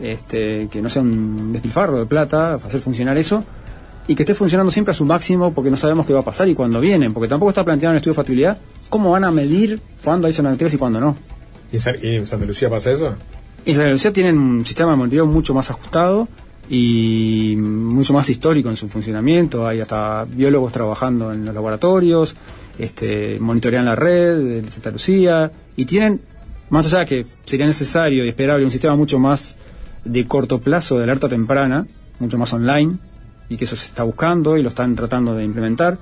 este, que no sea un despilfarro de plata, hacer funcionar eso, y que esté funcionando siempre a su máximo porque no sabemos qué va a pasar y cuándo vienen? Porque tampoco está planteado en el estudio de factibilidad cómo van a medir cuándo hay sonacteras y cuándo no. ¿Y en, Sa- y en Santa Lucía pasa eso? En Santa Lucía tienen un sistema de monitoreo mucho más ajustado y mucho más histórico en su funcionamiento. Hay hasta biólogos trabajando en los laboratorios, este, monitorean la red de Santa Lucía y tienen, más allá de que sería necesario y esperable, un sistema mucho más de corto plazo de alerta temprana, mucho más online y que eso se está buscando y lo están tratando de implementar.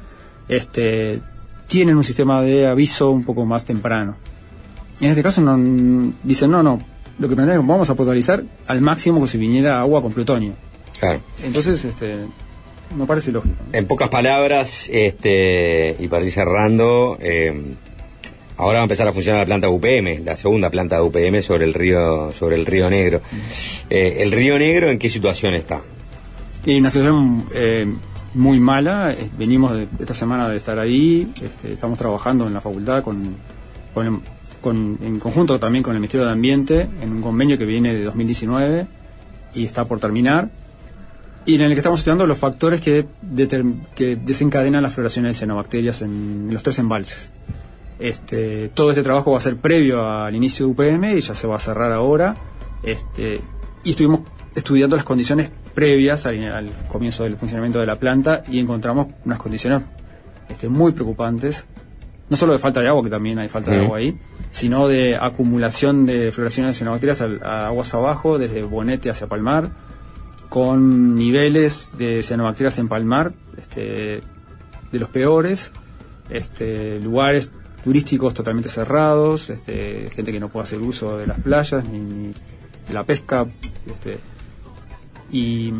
Este, tienen un sistema de aviso un poco más temprano. En este caso no, dicen, no, no, lo que plantean es que vamos a potabilizar al máximo que si viniera agua con plutonio. Claro. Entonces, este, me parece lógico. En pocas palabras, este, y para ir cerrando, eh, ahora va a empezar a funcionar la planta UPM, la segunda planta de UPM sobre el río, sobre el río Negro. Eh, ¿El río Negro en qué situación está? Y una situación eh, muy mala, eh, venimos de, esta semana de estar ahí, este, estamos trabajando en la facultad con, con, con- en conjunto también con el Ministerio de Ambiente en un convenio que viene de 2019 y está por terminar, y en el que estamos estudiando los factores que, determ- que desencadenan las floraciones de cianobacterias en, los tres embalses. Este, todo este trabajo va a ser previo al inicio de UPM y ya se va a cerrar ahora. Este, y estuvimos estudiando las condiciones previas al, al comienzo del funcionamiento de la planta y encontramos unas condiciones este, muy preocupantes. No solo de falta de agua, que también hay falta de agua ahí, sino de acumulación de floraciones de cianobacterias a aguas abajo, desde Bonete hacia Palmar, con niveles de cianobacterias en Palmar este, de los peores, este, lugares turísticos totalmente cerrados, este, gente que no puede hacer uso de las playas ni, ni de la pesca, este, y,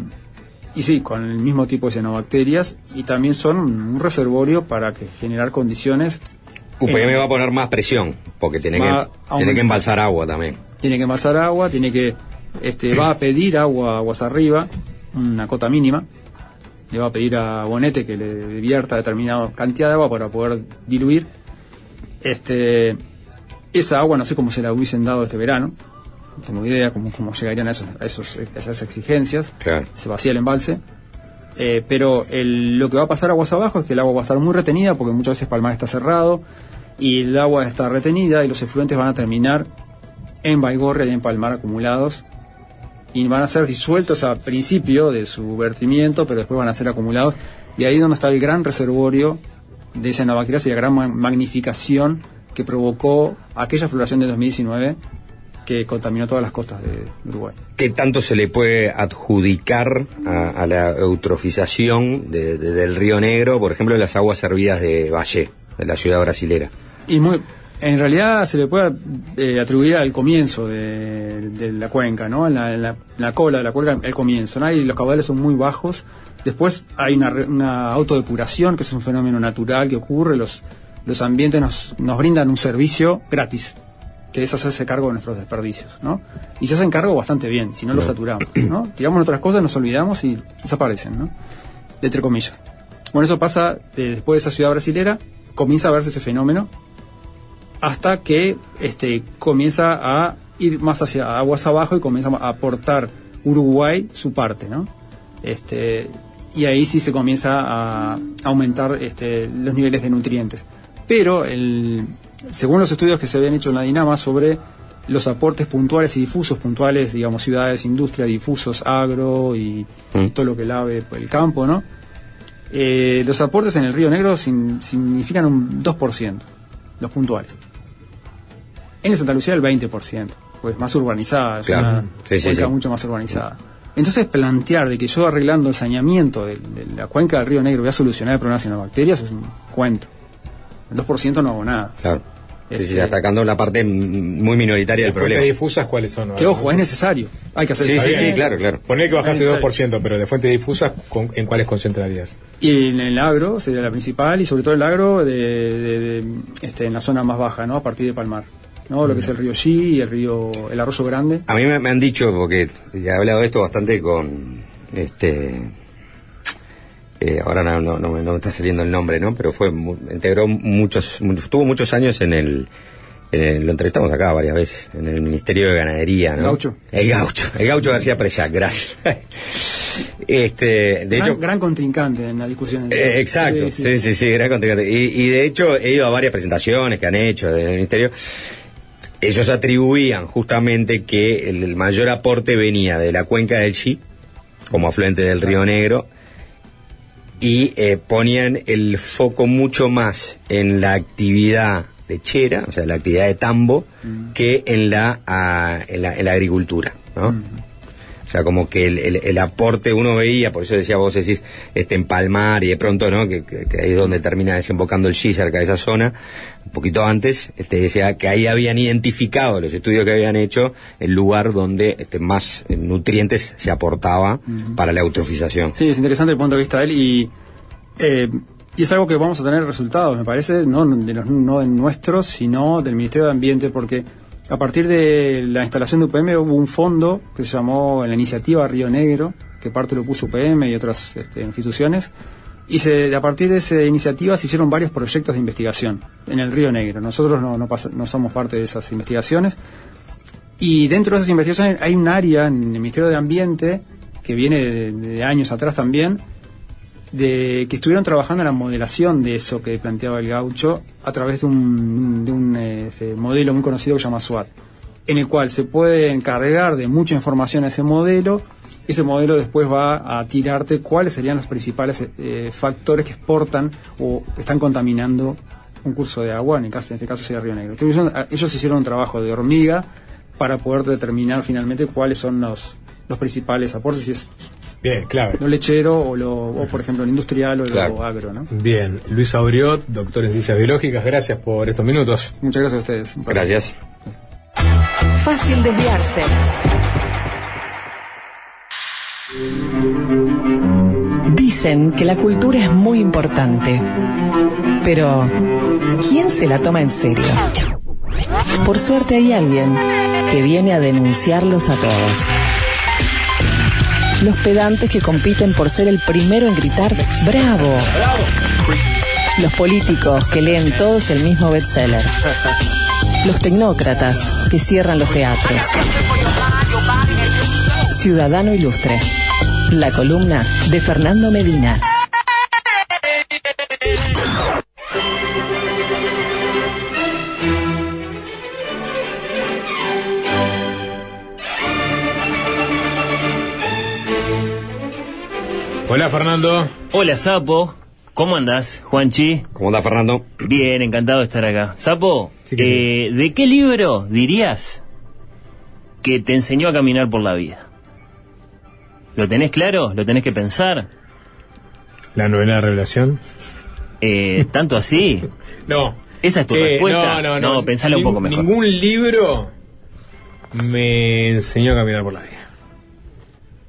y sí, con el mismo tipo de cianobacterias y también son un reservorio para que generar condiciones. UPM eh, va a poner más presión, porque tiene, que, tiene que embalsar agua también. tiene que envasar agua, tiene que este, va a pedir agua aguas arriba, una cota mínima, le va a pedir a Bonete que le vierta determinada cantidad de agua para poder diluir. Este, esa agua no sé cómo se la hubiesen dado este verano, no tengo idea cómo, cómo llegarían a, esos, a, esos- a esas exigencias, Claro. se vacía el embalse. Eh, pero el- lo que va a pasar aguas abajo es que el agua va a estar muy retenida porque muchas veces Palmar está cerrado y el agua está retenida y los efluentes van a terminar en Baigorria y en Palmar acumulados y van a ser disueltos a principio de su vertimiento, pero después van a ser acumulados y ahí es donde está el gran reservorio de cianobacterias y la gran ma- magnificación que provocó aquella floración de 2019 que contaminó todas las costas de Uruguay. ¿Qué tanto se le puede adjudicar a, a la eutrofización de- de- del río Negro, por ejemplo, las aguas servidas de Valle, de la ciudad brasilera? Y muy, en realidad se le puede eh, atribuir al comienzo de, de la cuenca, ¿no? En la, en la- en la cola de la cuenca, el comienzo. ¿no? Ahí los caudales son muy bajos. Después hay una, una autodepuración, que es un fenómeno natural que ocurre. Los, los ambientes nos, nos brindan un servicio gratis, que es hacerse cargo de nuestros desperdicios, ¿no? Y se hacen cargo bastante bien, si no los saturamos, ¿no? Tiramos otras cosas, nos olvidamos y desaparecen, ¿no? Entre comillas. Bueno, eso pasa eh, después de esa ciudad brasilera, comienza a verse ese fenómeno, hasta que este, comienza a ir más hacia aguas abajo y comienza a aportar Uruguay su parte, ¿no? Este, y ahí sí se comienza a aumentar este, los niveles de nutrientes. Pero el, según los estudios que se habían hecho en la Dinama sobre los aportes puntuales y difusos, puntuales, digamos, ciudades, industria, difusos, agro y todo lo que lave el campo, ¿no? Eh, los aportes en el Río Negro sin- significan un 2%, los puntuales. En el Santa Lucía el 20%, pues más urbanizada, es Claro. una Sí, sí, cuenca sí. mucho más urbanizada. Entonces plantear de que yo arreglando el saneamiento de, de la cuenca del Río Negro voy a solucionar el problema de las bacterias es un cuento. El 2% no hago nada. Claro. Sí, sí, Este- atacando la parte muy minoritaria del ¿Las fuentes problema. difusas cuáles son? Que ojo, es necesario. Hay que hacer Sí, sí, sí, claro, claro. Poner que bajase Es 2%, pero de fuentes difusas, ¿con- ¿en cuáles concentrarías? Y en el agro sería la principal y sobre todo el agro de, de- de, este, en la zona más baja, ¿no? A partir de Palmar. ¿No? Lo que es el río G y el río, el arroyo grande. A mí me, me han dicho, porque he hablado de esto bastante con este. eh, ahora no, no, no me, no me está saliendo el nombre, ¿no? Pero fue integró muchos, mu- tuvo muchos años en el, en el- lo entrevistamos acá varias veces, en el Ministerio de Ganadería, ¿no? El gaucho. El gaucho, el gaucho García Preyac, gracias. este, de gran, hecho, gran contrincante en la discusión. eh, exacto, sí, sí, sí, gran contrincante. Y, y de hecho he ido a varias presentaciones que han hecho del ministerio. Ellos atribuían justamente que el, mayor aporte venía de la cuenca del Chi, como afluente del Río Negro, y eh, ponían el foco mucho más en la actividad lechera, o sea, la actividad de tambo, que en la, ah, en la, en la agricultura, ¿no? O sea, como que el, el- el aporte uno veía, por eso decía vos decís, este empalmar y de pronto, ¿no? Que, que- que ahí es donde termina desembocando el G cerca de esa zona, un poquito antes, este decía que ahí habían identificado los estudios que habían hecho el lugar donde este, más eh, nutrientes se aportaba para la eutrofización. Sí, es interesante el punto de vista de él y, eh, y es algo que vamos a tener resultados, me parece, no de, los, no de nuestros, sino del Ministerio de Ambiente, porque a partir de la instalación de UPM hubo un fondo que se llamó la Iniciativa Río Negro, que parte lo puso UPM y otras este, instituciones, y se, a partir de esa iniciativa se hicieron varios proyectos de investigación en el Río Negro. Nosotros no, somos parte de esas investigaciones, y dentro de esas investigaciones hay un área en el Ministerio de Ambiente que viene de, años atrás también, de que estuvieron trabajando en la modelación de eso que planteaba el gaucho a través de un, de un este, modelo muy conocido que se llama SWAT, en el cual se puede encargar de mucha información a ese modelo. Ese modelo después va a tirarte cuáles serían los principales eh, factores que exportan o están contaminando un curso de agua, en, el caso, en este caso sería Río Negro. Entonces, ellos- hicieron un trabajo de hormiga para poder determinar finalmente cuáles son los, los principales aportes, si es Bien, clave. lo lechero o, lo, o por ejemplo, lo industrial o Claro. lo agro, ¿no? Bien, Luis Auriot, doctor en ciencias biológicas, gracias por estos minutos. Muchas gracias a ustedes. Gracias. Fácil desviarse. Dicen que la cultura es muy importante. Pero, ¿quién se la toma en serio? Por suerte hay alguien que viene a denunciarlos a todos. Los pedantes que compiten por ser el primero en gritar ¡Bravo! Los políticos que leen todos el mismo bestseller. Los tecnócratas que cierran los teatros. Ciudadano Ilustre. La columna de Fernando Medina. Hola, Fernando. Hola, Sapo. ¿Cómo andás, Juanchi? ¿Cómo andás, Fernando? Bien, encantado de estar acá. Sapo, eh, ¿de qué libro dirías que te enseñó a caminar por la vida. ¿Lo tenés claro? ¿Lo tenés que pensar? La novela de revelación. Eh, ¿Tanto así? No. ¿Esa es tu Eh, respuesta? No, no, no. pensalo un Ning- poco mejor. Ningún libro me enseñó a caminar por la vida.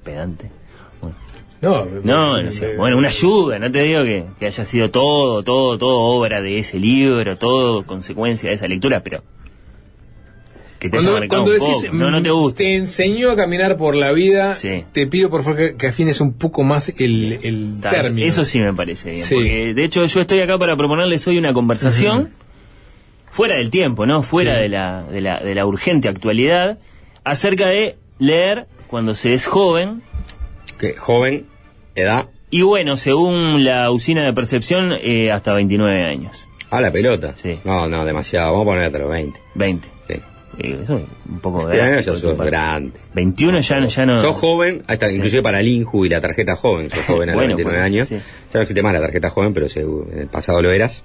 Pedante. No, No, no sé. Bueno, una ayuda, no te digo que, que haya sido todo, todo, todo obra de ese libro, todo consecuencia de esa lectura, pero que te haya Cuando, marcado cuando un decís, poco. No, no te mm, gusta. te enseñó a caminar por la vida, te pido por favor que, que afines un poco más el, el Ta, término. Eso sí me parece bien. Sí. Porque, de hecho, yo estoy acá para proponerles hoy una conversación fuera del tiempo, ¿no? Fuera Sí. de, la, de, la, de la urgente actualidad, acerca de leer cuando se es joven. Que joven, edad. Y bueno, según la usina de percepción, eh, hasta 29 años. A la pelota. No, no, demasiado. Vamos a ponértelo 20. 20. Sí. Eh, eso es un poco Este año drástico ya sos grande. 21 ya, no- ya no. Sos joven, ahí está, inclusive para el INJU y la tarjeta joven, sos joven a los Bueno, 29 por eso, años. sí. Ya no existe más la tarjeta joven, pero se- en el pasado lo eras.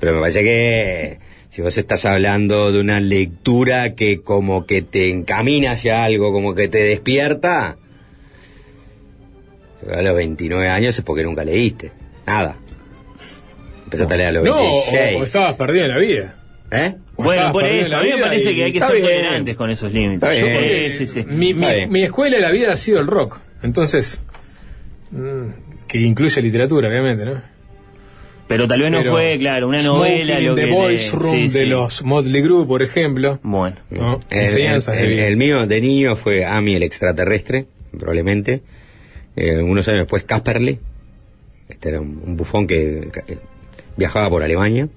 Pero me parece que si vos estás hablando de una lectura que como que te encamina hacia algo, como que te despierta, a los 29 años es porque nunca leíste. Nada. Empezaste a leer a los No, o, 26. o estabas perdido en la vida. ¿Eh? Bueno, estabas por eso, la a mí me vida parece que hay que ser bien. tolerantes con esos límites. Yo- eh, sí, sí. Mi, escuela de la vida ha sido el rock. Entonces, mm, que incluye literatura, obviamente, ¿no? Pero tal vez no fue, claro, una novela. Lo The que Boys te- Room sí, de sí. los Motley Crue, por ejemplo. Bueno. ¿no? El, el- el mío de niño fue Ami el extraterrestre, probablemente. Eh, unos años después Casperle. Este era un, un bufón que viajaba por Alemania.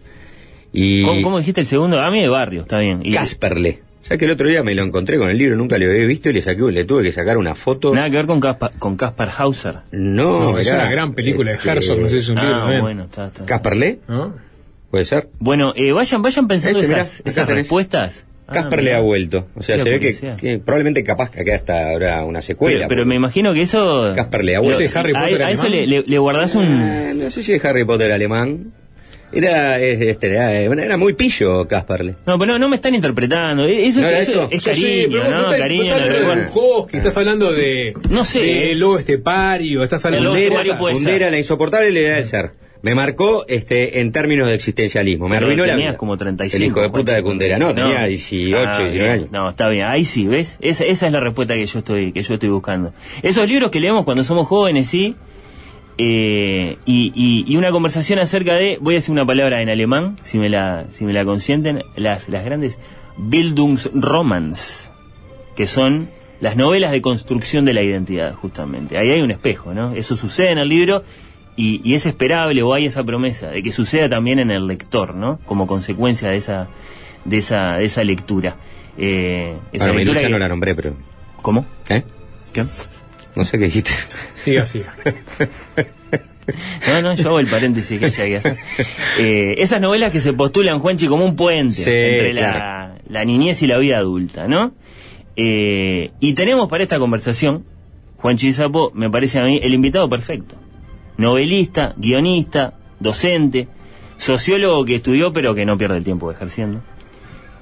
Y ¿Cómo, cómo dijiste el segundo? A mí de barrio, está bien. Y- Casperle. O sea que el otro día me lo encontré con el libro, nunca lo había visto y le saqué, le tuve que sacar una foto. Nada que ver con Caspar, con Caspar Hauser. No, No, es era, una gran película de este, Herzog, no sé si es un libro Ah, también. bueno, está, está. ¿Casperle? ¿No? ¿Puede ser? Bueno, eh, vayan, vayan pensando Este, esas, esas respuestas. Ah, Casperle mirá. ha vuelto. O sea, se ve que, probablemente capaz que acá hasta ahora una secuela. Pero, me imagino que eso. Casperle ha vuelto. ¿Ese Harry a, Potter a eso alemán? le, le, le guardás un. Eh, no sé si es Harry Potter alemán. Era, este, era, era muy pillo Casperle. No, pero no, no me están interpretando. E- Eso, ¿No eso esto? es Sí, cariño, pero vos ¿no? estás, cariño, estás no hablando de. Bukowski, estás hablando de. No sé, De eh. Lobo Estepario, estás hablando de. Fundera la insoportable idea del ser. Me marcó este en términos de existencialismo. Me Pero arruinó la tenías vida. como 35. El hijo de puta de Juanchi. Kundera. No, tenía 18, Ah, 19 bien. años. No, está bien. Ahí sí, ¿ves? Esa, esa es la respuesta que yo estoy que yo estoy buscando. Esos libros que leemos cuando somos jóvenes, sí. Eh, y, y- y una conversación acerca de, voy a decir una palabra en alemán, si me la, si me la consienten, las, las grandes Bildungsromans, que son las novelas de construcción de la identidad, justamente. Ahí hay un espejo, ¿no? Eso sucede en el libro y, y es esperable o hay esa promesa de que suceda también en el lector, ¿no? Como consecuencia de esa, de esa, de esa lectura. Eh, esa Bueno, lectura que- no la nombré, pero. ¿Cómo? ¿Eh? ¿Qué? No sé qué dijiste. Siga, siga. No, no, yo hago el paréntesis que haya que hacer. Eh, esas novelas que se postulan, Juanchi, como un puente Sí, entre la, la niñez y la vida adulta, ¿no? Eh, y tenemos para esta conversación, Juanchi Sapo, me parece a mí, el invitado perfecto. Novelista, guionista, docente, sociólogo que estudió pero que no pierde el tiempo ejerciendo.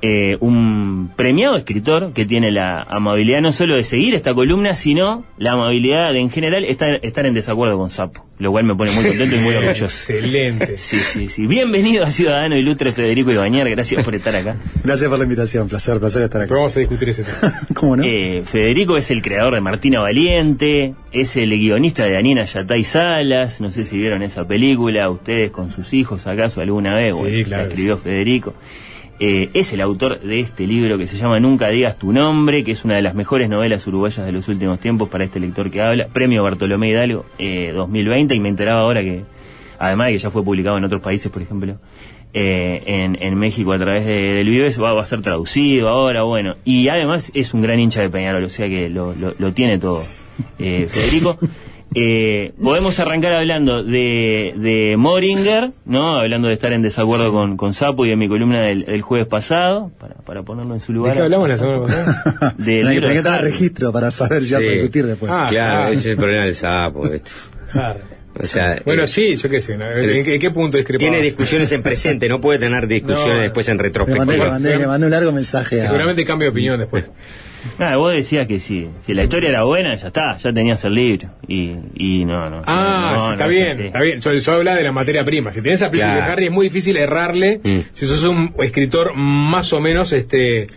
Eh, un premiado escritor que tiene la amabilidad no solo de seguir esta columna, sino la amabilidad de en general estar, estar en desacuerdo con Sapo, lo cual me pone muy contento y muy orgulloso. Excelente. Sí, sí, sí. Bienvenido a Ciudadano Ilustre Federico Ibañer, gracias por estar acá. Gracias por la invitación, placer, placer estar aquí. Pero vamos a discutir ese tema. ¿Cómo no? Eh, Federico es el creador de Martina Valiente, es el guionista de Anina Yatay Salas, no sé si vieron esa película, ustedes con sus hijos acaso alguna vez, Sí, bueno, claro la escribió Federico. Eh, es el autor de este libro que se llama Nunca digas tu nombre, que es una de las mejores novelas uruguayas de los últimos tiempos para este lector que habla. Premio Bartolomé Hidalgo eh, 2020 y me enteraba ahora que, además de que ya fue publicado en otros países, por ejemplo, eh, en, México a través de, del Vives, va, va a ser traducido ahora, bueno. Y además es un gran hincha de Peñarol, o sea que lo, lo, lo tiene todo. Eh, Federico. Eh, podemos arrancar hablando de, de Moringer, ¿no? Hablando de estar en desacuerdo con, con Sapo y de mi columna del, del jueves pasado, para, para ponerlo en su lugar. ¿De qué hablamos la semana pasada? Del libro que de registro para saber si vas a Sí. discutir después. Ah, claro, claro. ese es el problema del sapo. este. Claro. O sea, Bueno, eh, sí, yo qué sé. ¿no? ¿En, qué- en qué punto discrepamos? tiene discusiones en presente, no puede tener discusiones No. después en Le mandé, le retrospectiva. mandé, le mandé un largo mensaje a... Seguramente cambio de opinión después. Nada, vos decías que sí. Si la historia era buena, ya está, ya tenías el libro. Y, y no, no. Ah, no, sí, no está es bien, está bien. Yo, yo hablaba de la materia prima. Si tienes a Príncipe Claro. Harry es muy difícil errarle si sos un escritor más o menos este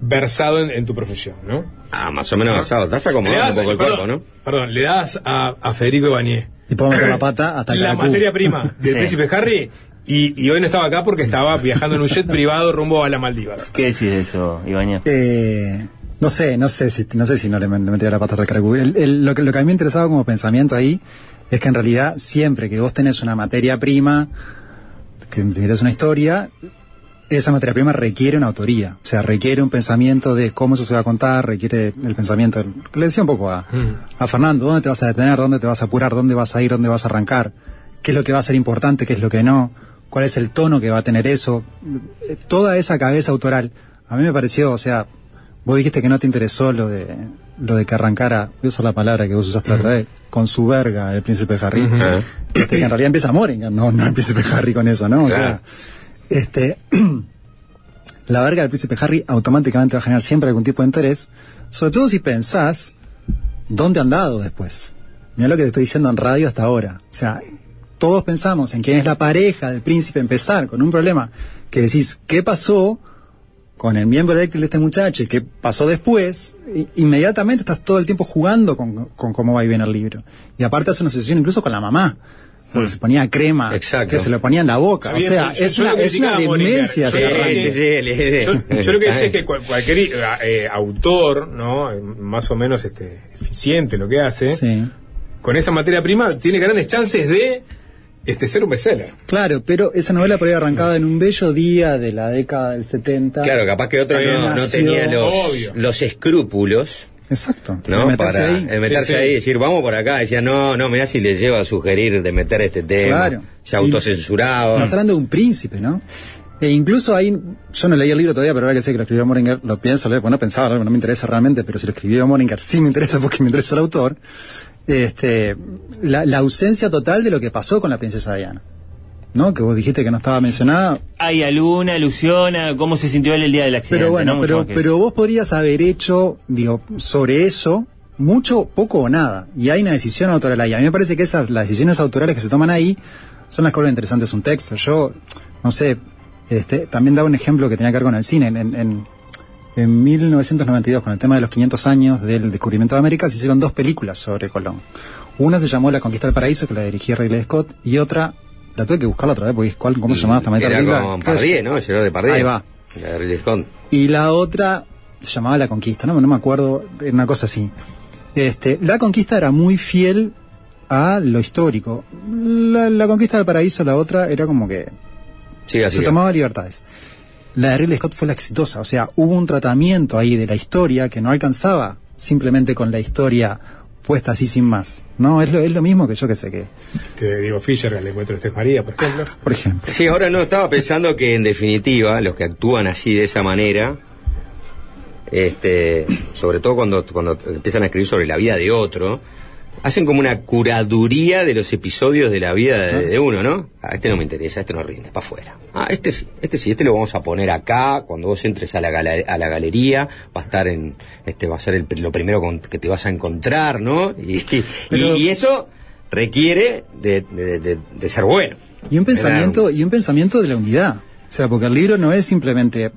versado en, en tu profesión, ¿no? Ah, más o menos versado. Estás acomodando das- un poco el perdón, cuerpo, ¿no? Perdón, le das a, a Federico Ibañez Y puedo meter la pata hasta el la caracú. materia prima del Sí. Príncipe Harry y, y hoy no estaba acá porque estaba viajando en un jet privado rumbo a las Maldivas. ¿Qué decís de eso, Ibañez? Eh, no sé, no sé si no sé si no le, le metería la pata. El- el- lo, que, lo que a mí me interesaba como pensamiento ahí es que en realidad siempre que vos tenés una materia prima, que metes una historia, esa materia prima requiere una autoría, o sea, requiere un pensamiento de cómo eso se va a contar, requiere el pensamiento, le decía un poco a, a Fernando, ¿dónde te vas a detener? ¿Dónde te vas a apurar? ¿Dónde vas a ir? ¿Dónde vas a arrancar? ¿Qué es lo que va a ser importante? ¿Qué es lo que no? ¿Cuál es el tono que va a tener eso? Eh, Toda esa cabeza autoral, a mí me pareció, o sea, vos dijiste que no te interesó lo de lo de que arrancara, voy a usar la palabra que vos usaste la otra vez, con su verga el príncipe Harry, este, que en realidad empieza Moringan, no, no el príncipe Harry con eso, ¿no? O Claro. sea, este, la verga del príncipe Harry automáticamente va a generar siempre algún tipo de interés, sobre todo si pensás dónde han dado después. Mira lo que te estoy diciendo en radio hasta ahora. O sea, todos pensamos en quién es la pareja del príncipe, empezar con un problema que decís, ¿qué pasó con el miembro eléctrico de este muchacho? y ¿Qué pasó después? Inmediatamente estás todo el tiempo jugando con, con cómo va y viene el libro. Y aparte hace una asociación incluso con la mamá. Porque se ponía crema, que se lo ponía en la boca. O sea, yo- es yo una, es una demencia. Yo que-. Yo, yo lo que decía es que cual- cualquier eh, autor, ¿no? Eh, Más o menos este, eficiente en lo que hace, con esa materia prima tiene grandes chances de este, ser un bestseller. Claro, pero esa novela por ahí arrancada en un bello día de la década del 70. Claro, capaz que otro no, no tenía los, Obvio. los escrúpulos. Exacto. ¿no? de meterse Para ahí. de meterse Sí, sí. ahí y decir, vamos por acá. Decía, no, no, mirá si le lleva a sugerir de meter este tema. Claro. Se autocensuraba. Estás hablando de un príncipe, ¿no? E incluso ahí, yo no leí el libro todavía, pero ahora que sé que lo escribió Moringer, lo pienso, leer, bueno, no pensaba, no me interesa realmente, pero si lo escribió Moringer sí me interesa porque me interesa el autor. Este, la, la ausencia total de lo que pasó con la princesa Diana. ¿No? Que vos dijiste que no estaba mencionada, Hay alguna alusión a cómo se sintió él el día del accidente. pero bueno, pero, pero vos podrías haber hecho, digo, sobre eso, mucho, poco o nada. Y hay una decisión autoral ahí. A mí me parece que esas, las decisiones autorales que se toman ahí son las que interesantes un texto. Yo, no sé, este, también daba un ejemplo que tenía que ver con el cine. En, en, en, en 1992, con el tema de los 500 años del descubrimiento de América, se hicieron dos películas sobre Colón. Una se llamó La Conquista del Paraíso, que la dirigía Ridley Scott, y otra, la tuve que buscarla otra vez, porque ¿cuál, ¿cómo se llamaba esta maldita Era con. Pardier, ¿no? Gerard de Pardier. Ahí va. La de Ridley Scott. Y la otra se llamaba La Conquista, no, no me acuerdo, era una cosa así. Este, la Conquista era muy fiel a lo histórico. La, la Conquista del Paraíso, la otra, era como que se tomaba libertades. La de Ridley Scott fue la exitosa, o sea, hubo un tratamiento ahí de la historia que no alcanzaba simplemente con la historia puesta así sin más. No, es lo, es lo mismo que yo que sé que, Que Diego Fischer, el encuentro de Estef María, por ejemplo. por ejemplo. Sí, ahora no, estaba pensando que en definitiva los que actúan así de esa manera, este, sobre todo cuando, cuando empiezan a escribir sobre la vida de otro, hacen como una curaduría de los episodios de la vida de, de uno, ¿no? Ah, este no me interesa, este no rinde, para afuera. Ah, este sí, este sí, este lo vamos a poner acá, cuando vos entres a la, a la galería, va a estar en, este va a ser el lo primero con- que te vas a encontrar, ¿no? Y, y- Pero- y eso requiere de, de- de- de ser bueno. Y un pensamiento, y un pensamiento de la unidad. O sea, porque el libro no es simplemente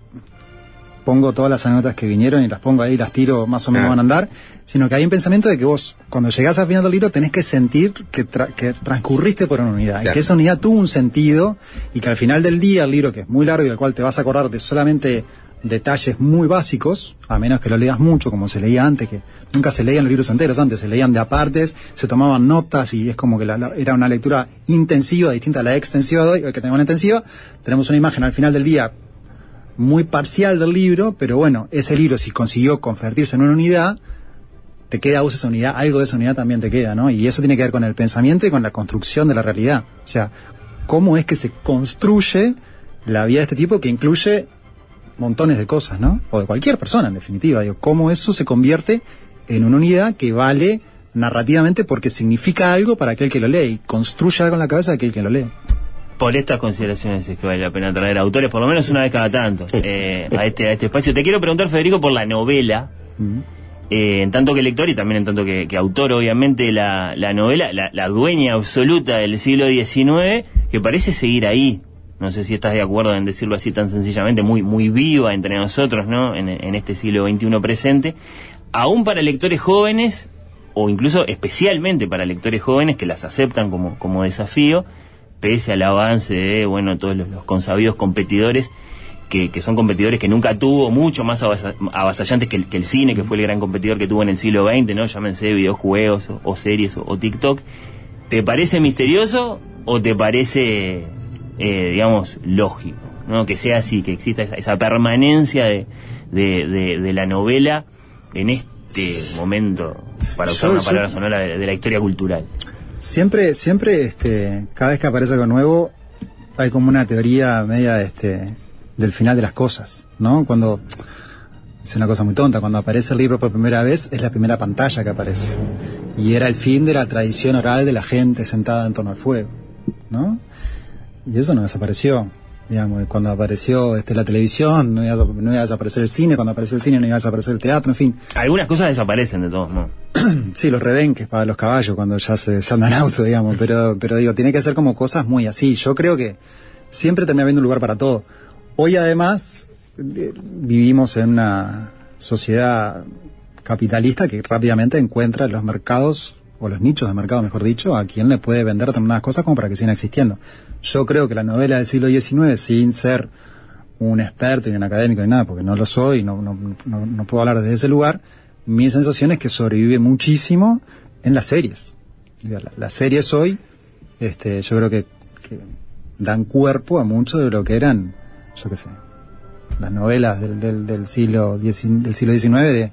pongo todas las anécdotas que vinieron y las pongo ahí, las tiro, más o menos Ah. van a andar, sino que hay un pensamiento de que vos, cuando llegás al final del libro, tenés que sentir que, tra- que transcurriste por una unidad, y que esa unidad tuvo un sentido, y que al final del día el libro, que es muy largo y del cual te vas a acordar de solamente detalles muy básicos, a menos que lo leas mucho, como se leía antes, que nunca se leían los libros enteros antes, se leían de apartes, se tomaban notas y es como que la- la- era una lectura intensiva, distinta a la extensiva de hoy, hoy que tenemos la intensiva, tenemos una imagen al final del día muy parcial del libro, pero bueno, ese libro si consiguió convertirse en una unidad, te queda vos esa unidad, algo de esa unidad también te queda, ¿no? Y eso tiene que ver con el pensamiento y con la construcción de la realidad. O sea, cómo es que se construye la vida de este tipo que incluye montones de cosas, ¿no? O de cualquier persona, en definitiva. Digo, cómo eso se convierte en una unidad que vale narrativamente porque significa algo para aquel que lo lee y construye algo en la cabeza de aquel que lo lee. Por estas consideraciones es que vale la pena traer autores, por lo menos una vez cada tanto, eh, a, este, a este espacio. Te quiero preguntar, Federico, por la novela eh, en tanto que lector y también en tanto que, que autor, obviamente, la, la novela, la, la dueña absoluta del siglo XIX, que parece seguir ahí. No sé si estás de acuerdo en decirlo así tan sencillamente, muy, muy viva entre nosotros, ¿no? En, en este siglo XXI presente. Aún para lectores jóvenes, o incluso especialmente para lectores jóvenes que las aceptan como, como desafío, pese al avance de, bueno, todos los, los consabidos competidores que, que son competidores que nunca tuvo, mucho más avasa- avasallantes que el, que el cine, que fue el gran competidor que tuvo en el siglo XX, ¿no? Llámense videojuegos o, o series o, o TikTok. ¿Te parece misterioso o te parece, eh, digamos, lógico? ¿no? Que sea así, que exista esa, esa permanencia de, de, de- de la novela en este momento, para usar Yo- una yo- palabra sonora de la historia cultural. Siempre, siempre, este, cada vez que aparece algo nuevo, hay como una teoría media, este, del final de las cosas, ¿no? Cuando, es una cosa muy tonta, cuando aparece el libro por primera vez, es la primera pantalla que aparece. Y era el fin de la tradición oral de la gente sentada en torno al fuego, ¿no? Y eso no desapareció. Digamos, cuando apareció este, la televisión, no iba, a, no iba a desaparecer el cine, cuando apareció el cine no iba a desaparecer el teatro, en fin. Algunas cosas desaparecen de todos modos. Sí, los rebenques para los caballos cuando ya se, se andan auto, digamos, pero, pero digo, tiene que ser como cosas muy así. Yo creo que siempre termina habiendo un lugar para todo. Hoy además eh, vivimos en una sociedad capitalista que rápidamente encuentra los mercados o los nichos de mercado, mejor dicho, a quien le puede vender determinadas cosas como para que sigan existiendo. Yo creo que la novela del siglo XIX, sin ser un experto ni un académico ni nada, porque no lo soy, no, no, no, no puedo hablar desde ese lugar, mi sensación es que sobrevive muchísimo en las series. Las series hoy, este, yo creo que, que dan cuerpo a mucho de lo que eran, yo qué sé, las novelas del, del, del siglo XIX, del siglo XIX de,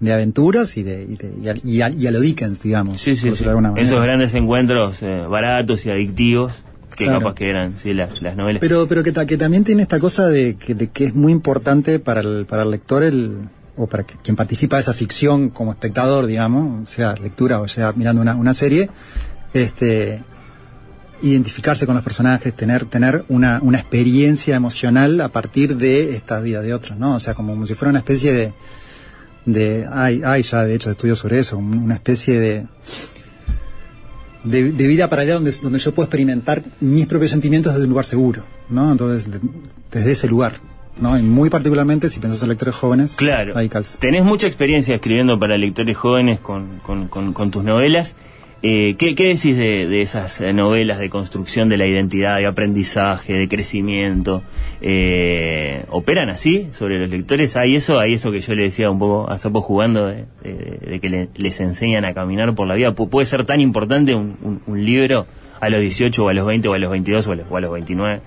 de aventuras y de y, de- y a, y a- y a lo Dickens, digamos. Sí, sí, por sí. Esos grandes encuentros eh, baratos y adictivos que Claro. capaz que eran sí, las, las novelas. Pero, pero que, ta- que también tiene esta cosa de que, de que es muy importante para el, para el lector el, o para que- quien participa de esa ficción como espectador, digamos, sea lectura o sea mirando una, una serie, este, identificarse con los personajes, tener, tener una, una experiencia emocional a partir de esta vida de otros, ¿no? O sea, como si fuera una especie de, de hay, hay ya de hecho estudios sobre eso, una especie de, de, de vida paralela donde, donde yo puedo experimentar mis propios sentimientos desde un lugar seguro, ¿no? Entonces, de- desde ese lugar, ¿no? Y muy particularmente si pensás en lectores jóvenes, Claro. ahí calza. Tenés mucha experiencia escribiendo para lectores jóvenes con, con- con- con tus novelas. Eh, ¿qué, qué decís de, de esas eh, novelas de construcción de la identidad, de aprendizaje, de crecimiento? Eh, ¿Operan así sobre los lectores? ¿Hay eso? ¿Hay eso que yo le decía un poco a Sapo jugando, de, de- de que le- les enseñan a caminar por la vida? ¿Pu- ¿Puede ser tan importante un, libro a los 18 o a los 20 o a los 22 o a los, o a los 29?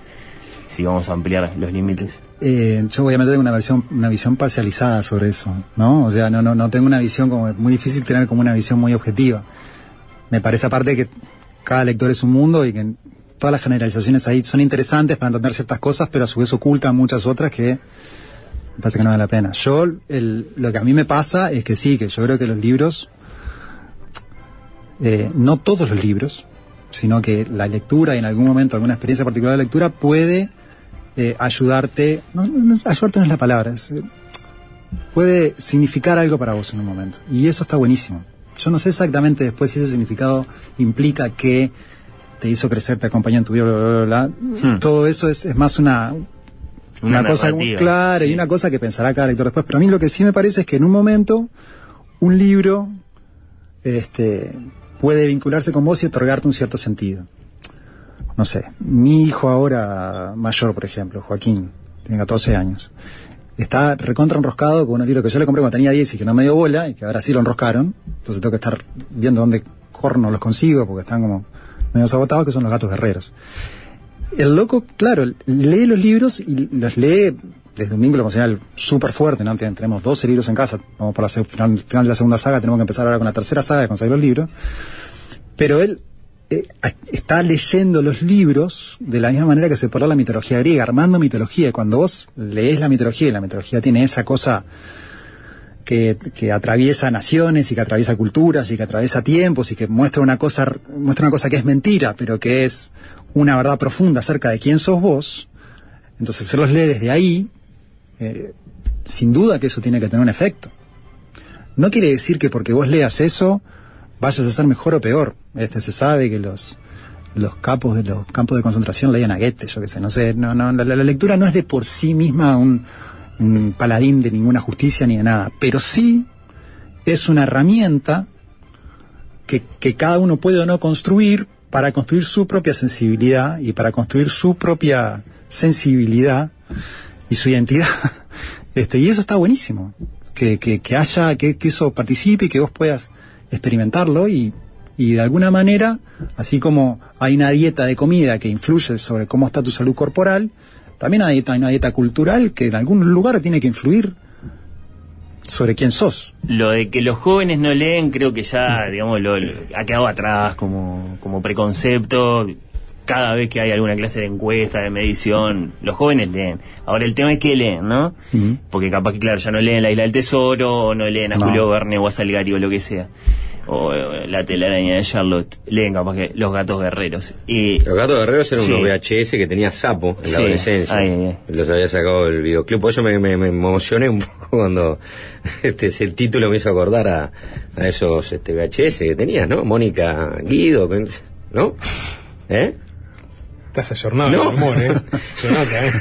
Si vamos a ampliar los límites. Eh, yo obviamente tengo una versión, una visión parcializada sobre eso, ¿no? O sea, no, no, no tengo una visión como, muy difícil tener como una visión muy objetiva. Me parece aparte que cada lector es un mundo y que todas las generalizaciones ahí son interesantes para entender ciertas cosas, pero a su vez ocultan muchas otras que me parece que no vale la pena. Yo, el- lo que a mí me pasa es que sí, que yo creo que los libros, eh, no todos los libros, sino que la lectura y en algún momento alguna experiencia particular de lectura puede eh, ayudarte, no, no- ayudarte no es la palabra, eh, puede significar algo para vos en un momento. Y eso está buenísimo. Yo no sé exactamente después si ese significado implica que te hizo crecer, te acompañó en tu vida, bla, bla, bla, bla. Todo eso es, es más una, Una cosa narrativa, clara y una cosa que pensará cada lector después. Pero a mí lo que sí me parece es que en un momento un libro este, puede vincularse con vos y otorgarte un cierto sentido. No sé, mi hijo ahora mayor, por ejemplo, Joaquín, tiene 14 años, está recontra enroscado con un libro que yo le compré cuando tenía 10 y que no me dio bola y que ahora sí lo enroscaron. Entonces tengo que estar viendo dónde corno los consigo porque están como medio agotados, que son los gatos guerreros. El loco, claro, lee los libros y los lee desde un vínculo emocional súper fuerte, ¿no? Ten- Tenemos 12 libros en casa, vamos por la final, final de la segunda saga, tenemos que empezar ahora con la tercera saga de conseguir los libros. Pero él eh, está leyendo los libros de la misma manera que se por la mitología griega, armando mitología. Y cuando vos lees la mitología, y la mitología tiene esa cosa que, que atraviesa naciones y que atraviesa culturas y que atraviesa tiempos y que muestra una cosa, muestra una cosa que es mentira, pero que es una verdad profunda acerca de quién sos vos, entonces se los lee desde ahí, eh, sin duda que eso tiene que tener un efecto. No quiere decir que porque vos leas eso vayas a ser mejor o peor. Este se sabe que los los capos de los campos de concentración leían a Goethe, yo qué sé, no sé, no, no, la, lectura no es de por sí misma un, un paladín de ninguna justicia ni de nada, pero sí es una herramienta que, que cada uno puede o no construir para construir su propia sensibilidad y para construir su propia sensibilidad y su identidad. Este, y eso está buenísimo. Que, que, que haya, que, que eso participe y que vos puedas experimentarlo y, y de alguna manera, así como hay una dieta de comida que influye sobre cómo está tu salud corporal, también hay, una dieta cultural que en algún lugar tiene que influir sobre quién sos. Lo de que los jóvenes no leen, creo que ya, digamos, lo, lo- ha quedado atrás como, como preconcepto. Cada vez que hay alguna clase de encuesta, de medición, los jóvenes leen. Ahora el tema es que leen, ¿no? Porque capaz que, claro, ya no leen La Isla del Tesoro, o no leen a No. Julio Verne o a Salgari o lo que sea. O La telaraña de Charlotte. Leen capaz que Los Gatos Guerreros. Y, Los gatos guerreros eran Sí. unos VHS que tenía sapo en la adolescencia. Ay, ay, Los había sacado del videoclub. Por eso me, me- me emocioné un poco cuando este, ese título me hizo acordar a, a esos este, VHS que tenías, ¿no? Mónica Guido, ¿no? ¿Eh? Estás ayornado No. no. amor, ¿eh? Se nota, ¿eh?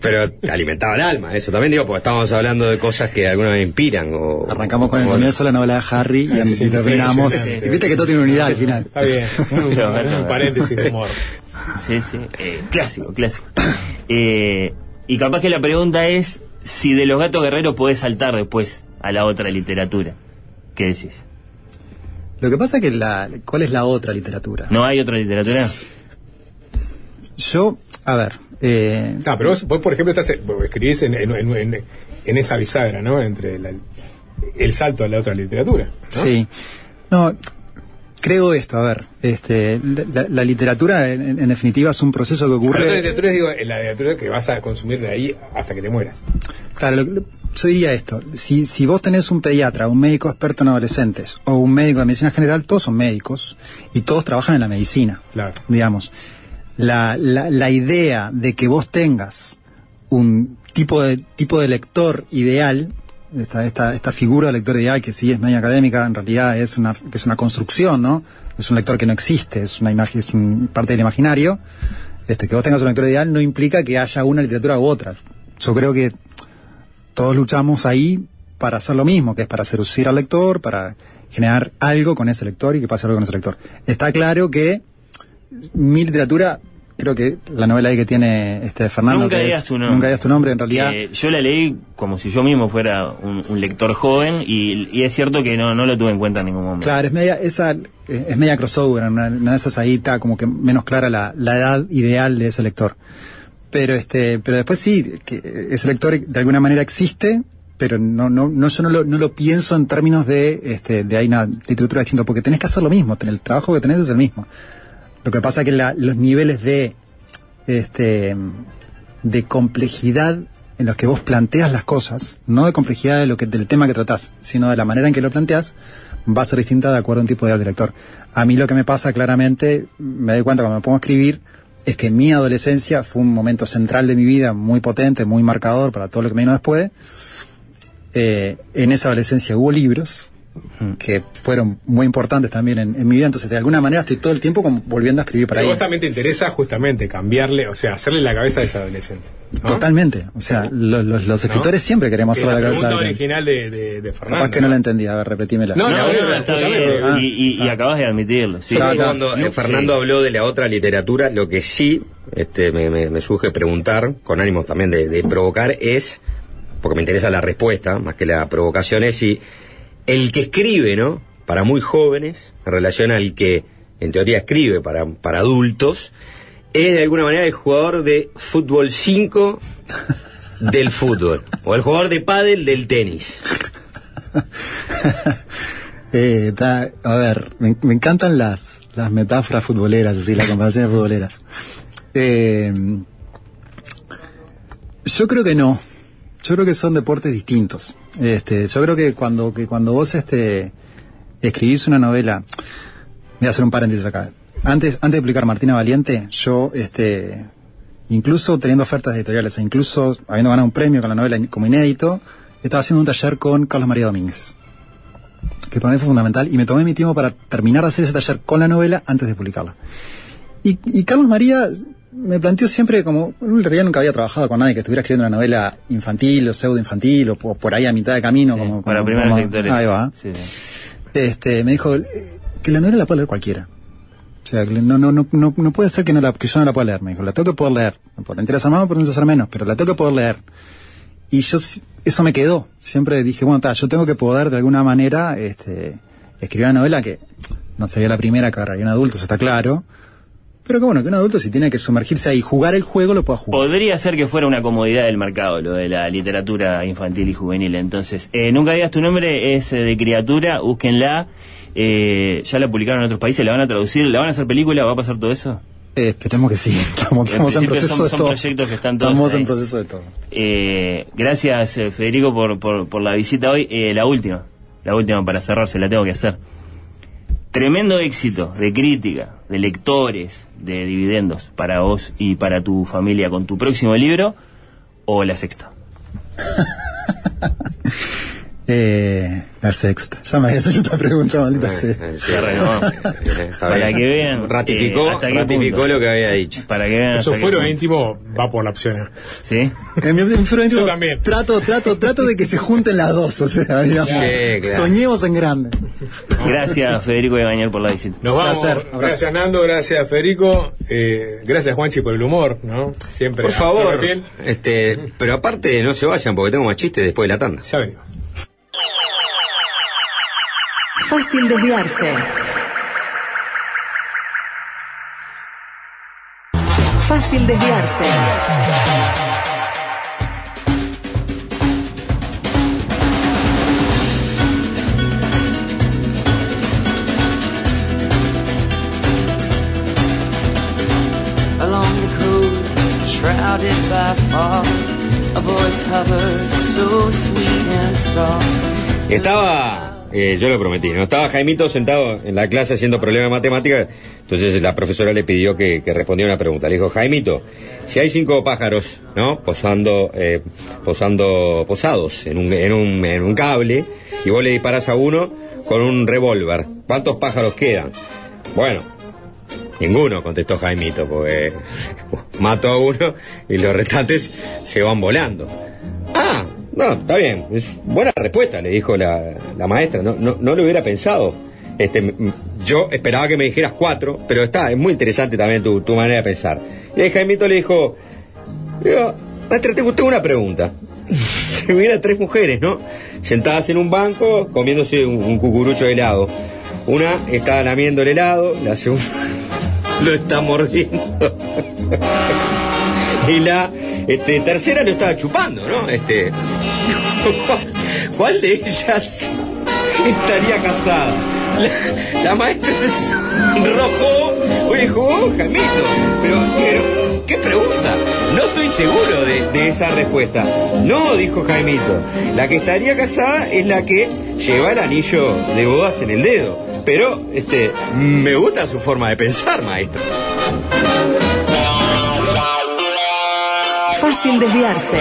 Pero te alimentaba el alma, eso también digo, porque estábamos hablando de cosas que alguna vez inspiran. O, Arrancamos con el comienzo de la novela de Harry y, Sí, terminamos. sí, sí. y viste que todo tiene unidad al final. Está bien. Un, un paréntesis de humor. Sí, sí, eh, clásico, clásico. Eh, y capaz que la pregunta es si de los gatos guerreros podés saltar después a la otra literatura. ¿Qué decís? Lo que pasa es que la, ¿cuál es la otra literatura? ¿No hay otra literatura? Yo, a ver, eh, Ah, pero vos, vos, por ejemplo, estás, vos escribís en, en, en- en- en esa bisagra, ¿no? Entre la- el salto a la otra literatura. ¿no? Sí. No, creo esto, a ver, este, la, la- la literatura en, en definitiva es un proceso que La ocurre... literatura es digo, la literatura que vas a consumir de ahí hasta que te mueras. Claro, lo- lo- yo diría esto, si, si vos tenés un pediatra, un médico experto en adolescentes o un médico de medicina general, todos son médicos y todos trabajan en la medicina, Claro. digamos. La, la, idea de que vos tengas un tipo de, tipo de lector ideal, esta, esta, esta figura de lector ideal que sí es media académica, en realidad es una, es una construcción, ¿no? Es un lector que no existe, es una imagen, es un, parte del imaginario. Este, que vos tengas un lector ideal no implica que haya una literatura u otra. Yo creo que todos luchamos ahí para hacer lo mismo, que es para seducir al lector, para generar algo con ese lector y que pase algo con ese lector. Está claro que mi literatura, creo que la novela ahí que tiene este Fernando, Nunca digas tu nombre. Nunca digas tu nombre, en realidad. Eh, yo la leí como si yo mismo fuera un, un lector joven y, y es cierto que no, no lo tuve en cuenta en ningún momento. Claro, es media, esa, es media crossover, una, una de esas ahí está como que menos clara la, la edad ideal de ese lector. Pero este, pero después sí, que ese lector de alguna manera existe, pero no, no, no yo no lo, no lo pienso en términos de, este, de hay una literatura distinta, porque tenés que hacer lo mismo, el trabajo que tenés es el mismo. Lo que pasa es que la- los niveles de, este, de complejidad en los que vos planteas las cosas, no de complejidad de lo que, del tema que tratás, sino de la manera en que lo planteas, va a ser distinta de acuerdo a un tipo de lector. A mí lo que me pasa claramente, me doy cuenta cuando me pongo a escribir, es que mi adolescencia fue un momento central de mi vida, muy potente, muy marcador para todo lo que me vino después. Eh, en esa adolescencia hubo libros que fueron muy importantes también en, en mi vida, entonces de alguna manera estoy todo el tiempo como volviendo a escribir para vos también te interesa justamente cambiarle, o sea, hacerle la cabeza a ese adolescente. ¿no? Totalmente, o sea, lo- los, los escritores siempre queremos Que hacerle la la cabeza pregunta a alguien. original de, de, de Fernando. Capaz que no la entendí, a ver, repetímela. No, No, no, no, no, está bien. Ah, y, y- y acabas de admitirlo. Sí. Ah, cuando eh, No, Fernando sí. habló de la otra literatura, lo que sí este, me, me, me surge preguntar, con ánimo también de, de provocar, es, porque me interesa la respuesta, más que la provocación, es si el que escribe, ¿no? Para muy jóvenes, en relación al que en teoría escribe para, para adultos, es de alguna manera el jugador de fútbol 5 del fútbol, o el jugador de pádel del tenis. Eh, ta- a ver, me, encantan las, las metáforas futboleras, así, las comparaciones futboleras. Eh, yo creo que no. Yo creo que son deportes distintos. Este, yo creo que cuando, que cuando vos este, escribís una novela, voy a hacer un paréntesis acá. Antes, antes de explicar Martina Valiente, yo, este, incluso teniendo ofertas editoriales, e incluso habiendo ganado un premio con la novela como inédito, estaba haciendo un taller con Carlos María Domínguez que para mí fue fundamental, y me tomé mi tiempo para terminar de hacer ese taller con la novela antes de publicarla. Y Carlos María me planteó siempre como, en realidad nunca había trabajado con nadie que estuviera escribiendo una novela infantil o pseudo infantil o por, ahí a mitad de camino. como, para como- primeros como- lectores. Ahí va. Sí, sí. Este, me dijo eh, que la novela la puede leer cualquiera. O sea, no, no, no, no, no puede ser que, no la, que yo no la pueda leer. Me dijo, la tengo que poder leer. Por interesa más, por interesa menos, pero la tengo que poder leer. Y yo, eso me quedó. Siempre dije, bueno, ta, yo tengo que poder de alguna manera este, escribir una novela que no sería la primera que agarraría un adulto, eso está claro. Pero que bueno, que un adulto si tiene que sumergirse ahí y jugar el juego, lo pueda jugar. Podría ser que fuera una comodidad del mercado, lo de la literatura infantil y juvenil. Entonces, eh, nunca digas tu nombre, es eh, de criatura, búsquenla. Eh, ya la publicaron en otros países, la van a traducir, la van a hacer película, va a pasar todo eso. Eh, esperemos que sí. Estamos, En estamos en principio proceso son- de son todo. proyectos que están todos Estamos ahí. en proceso de todo. Eh, gracias eh, Federico por, por, por la visita hoy. Eh, la última, la última para cerrar, se la tengo que hacer. Tremendo éxito de crítica, de lectores, de dividendos para vos y para tu familia con tu próximo libro o la sexta. Eh, la sexta. Ya me habías hecho esta pregunta, maldita sea. Renovó. Para que vean, Ratificó, eh, ratificó lo que había dicho. Para que vean Eso fuero íntimo va por la opción A. ¿Sí? En mi, íntimo, Yo también. Trato, trato, trato de que se junten las dos, o sea, digamos, Sí, claro. soñemos en grande. Gracias Federico de Bañar por la visita. Nos vamos. Placer, gracias Nando, gracias Federico, eh, gracias Juanchi por el humor, ¿no? Siempre. Por favor, este, pero aparte no se vayan porque tengo más chistes después de la tanda. Ya venimos. Fácil desviarse. Fácil desviarse. along the coast, shrouded by fog. A voice hovers so sweet and soft. Estaba, eh, yo lo prometí, ¿no? Estaba Jaimito sentado en la clase haciendo problemas de matemáticas, entonces la profesora le pidió que, que respondiera una pregunta. Le dijo, Jaimito, si hay cinco pájaros, ¿no? Posando, eh, posando, posados en un, en un, en un cable, y vos le disparás a uno con un revólver, ¿cuántos pájaros quedan? Bueno, ninguno, contestó Jaimito, porque mato a uno y los restantes se van volando. Ah, no, está bien. Es buena respuesta, le dijo la, la maestra. No, no, no lo hubiera pensado. Este, yo esperaba que me dijeras cuatro, pero está, es muy interesante también tu, tu manera de pensar. Y Jaimito le dijo, "Digo, maestra, tengo tengo una pregunta. si hubiera tres mujeres, ¿no? Sentadas en un banco, comiéndose un, un cucurucho de helado. Una está lamiendo el helado, la segunda lo está mordiendo. y la este, tercera lo estaba chupando, ¿no? Este, ¿cuál, de ellas estaría casada? La, la maestra sonrojó y dijo, "Oh, Jaimito, pero, pero, ¿qué pregunta? No estoy seguro de, de esa respuesta. No, dijo Jaimito, la que estaría casada es la que lleva el anillo de bodas en el dedo. Pero, este, me gusta su forma de pensar, maestro. Fácil desviarse.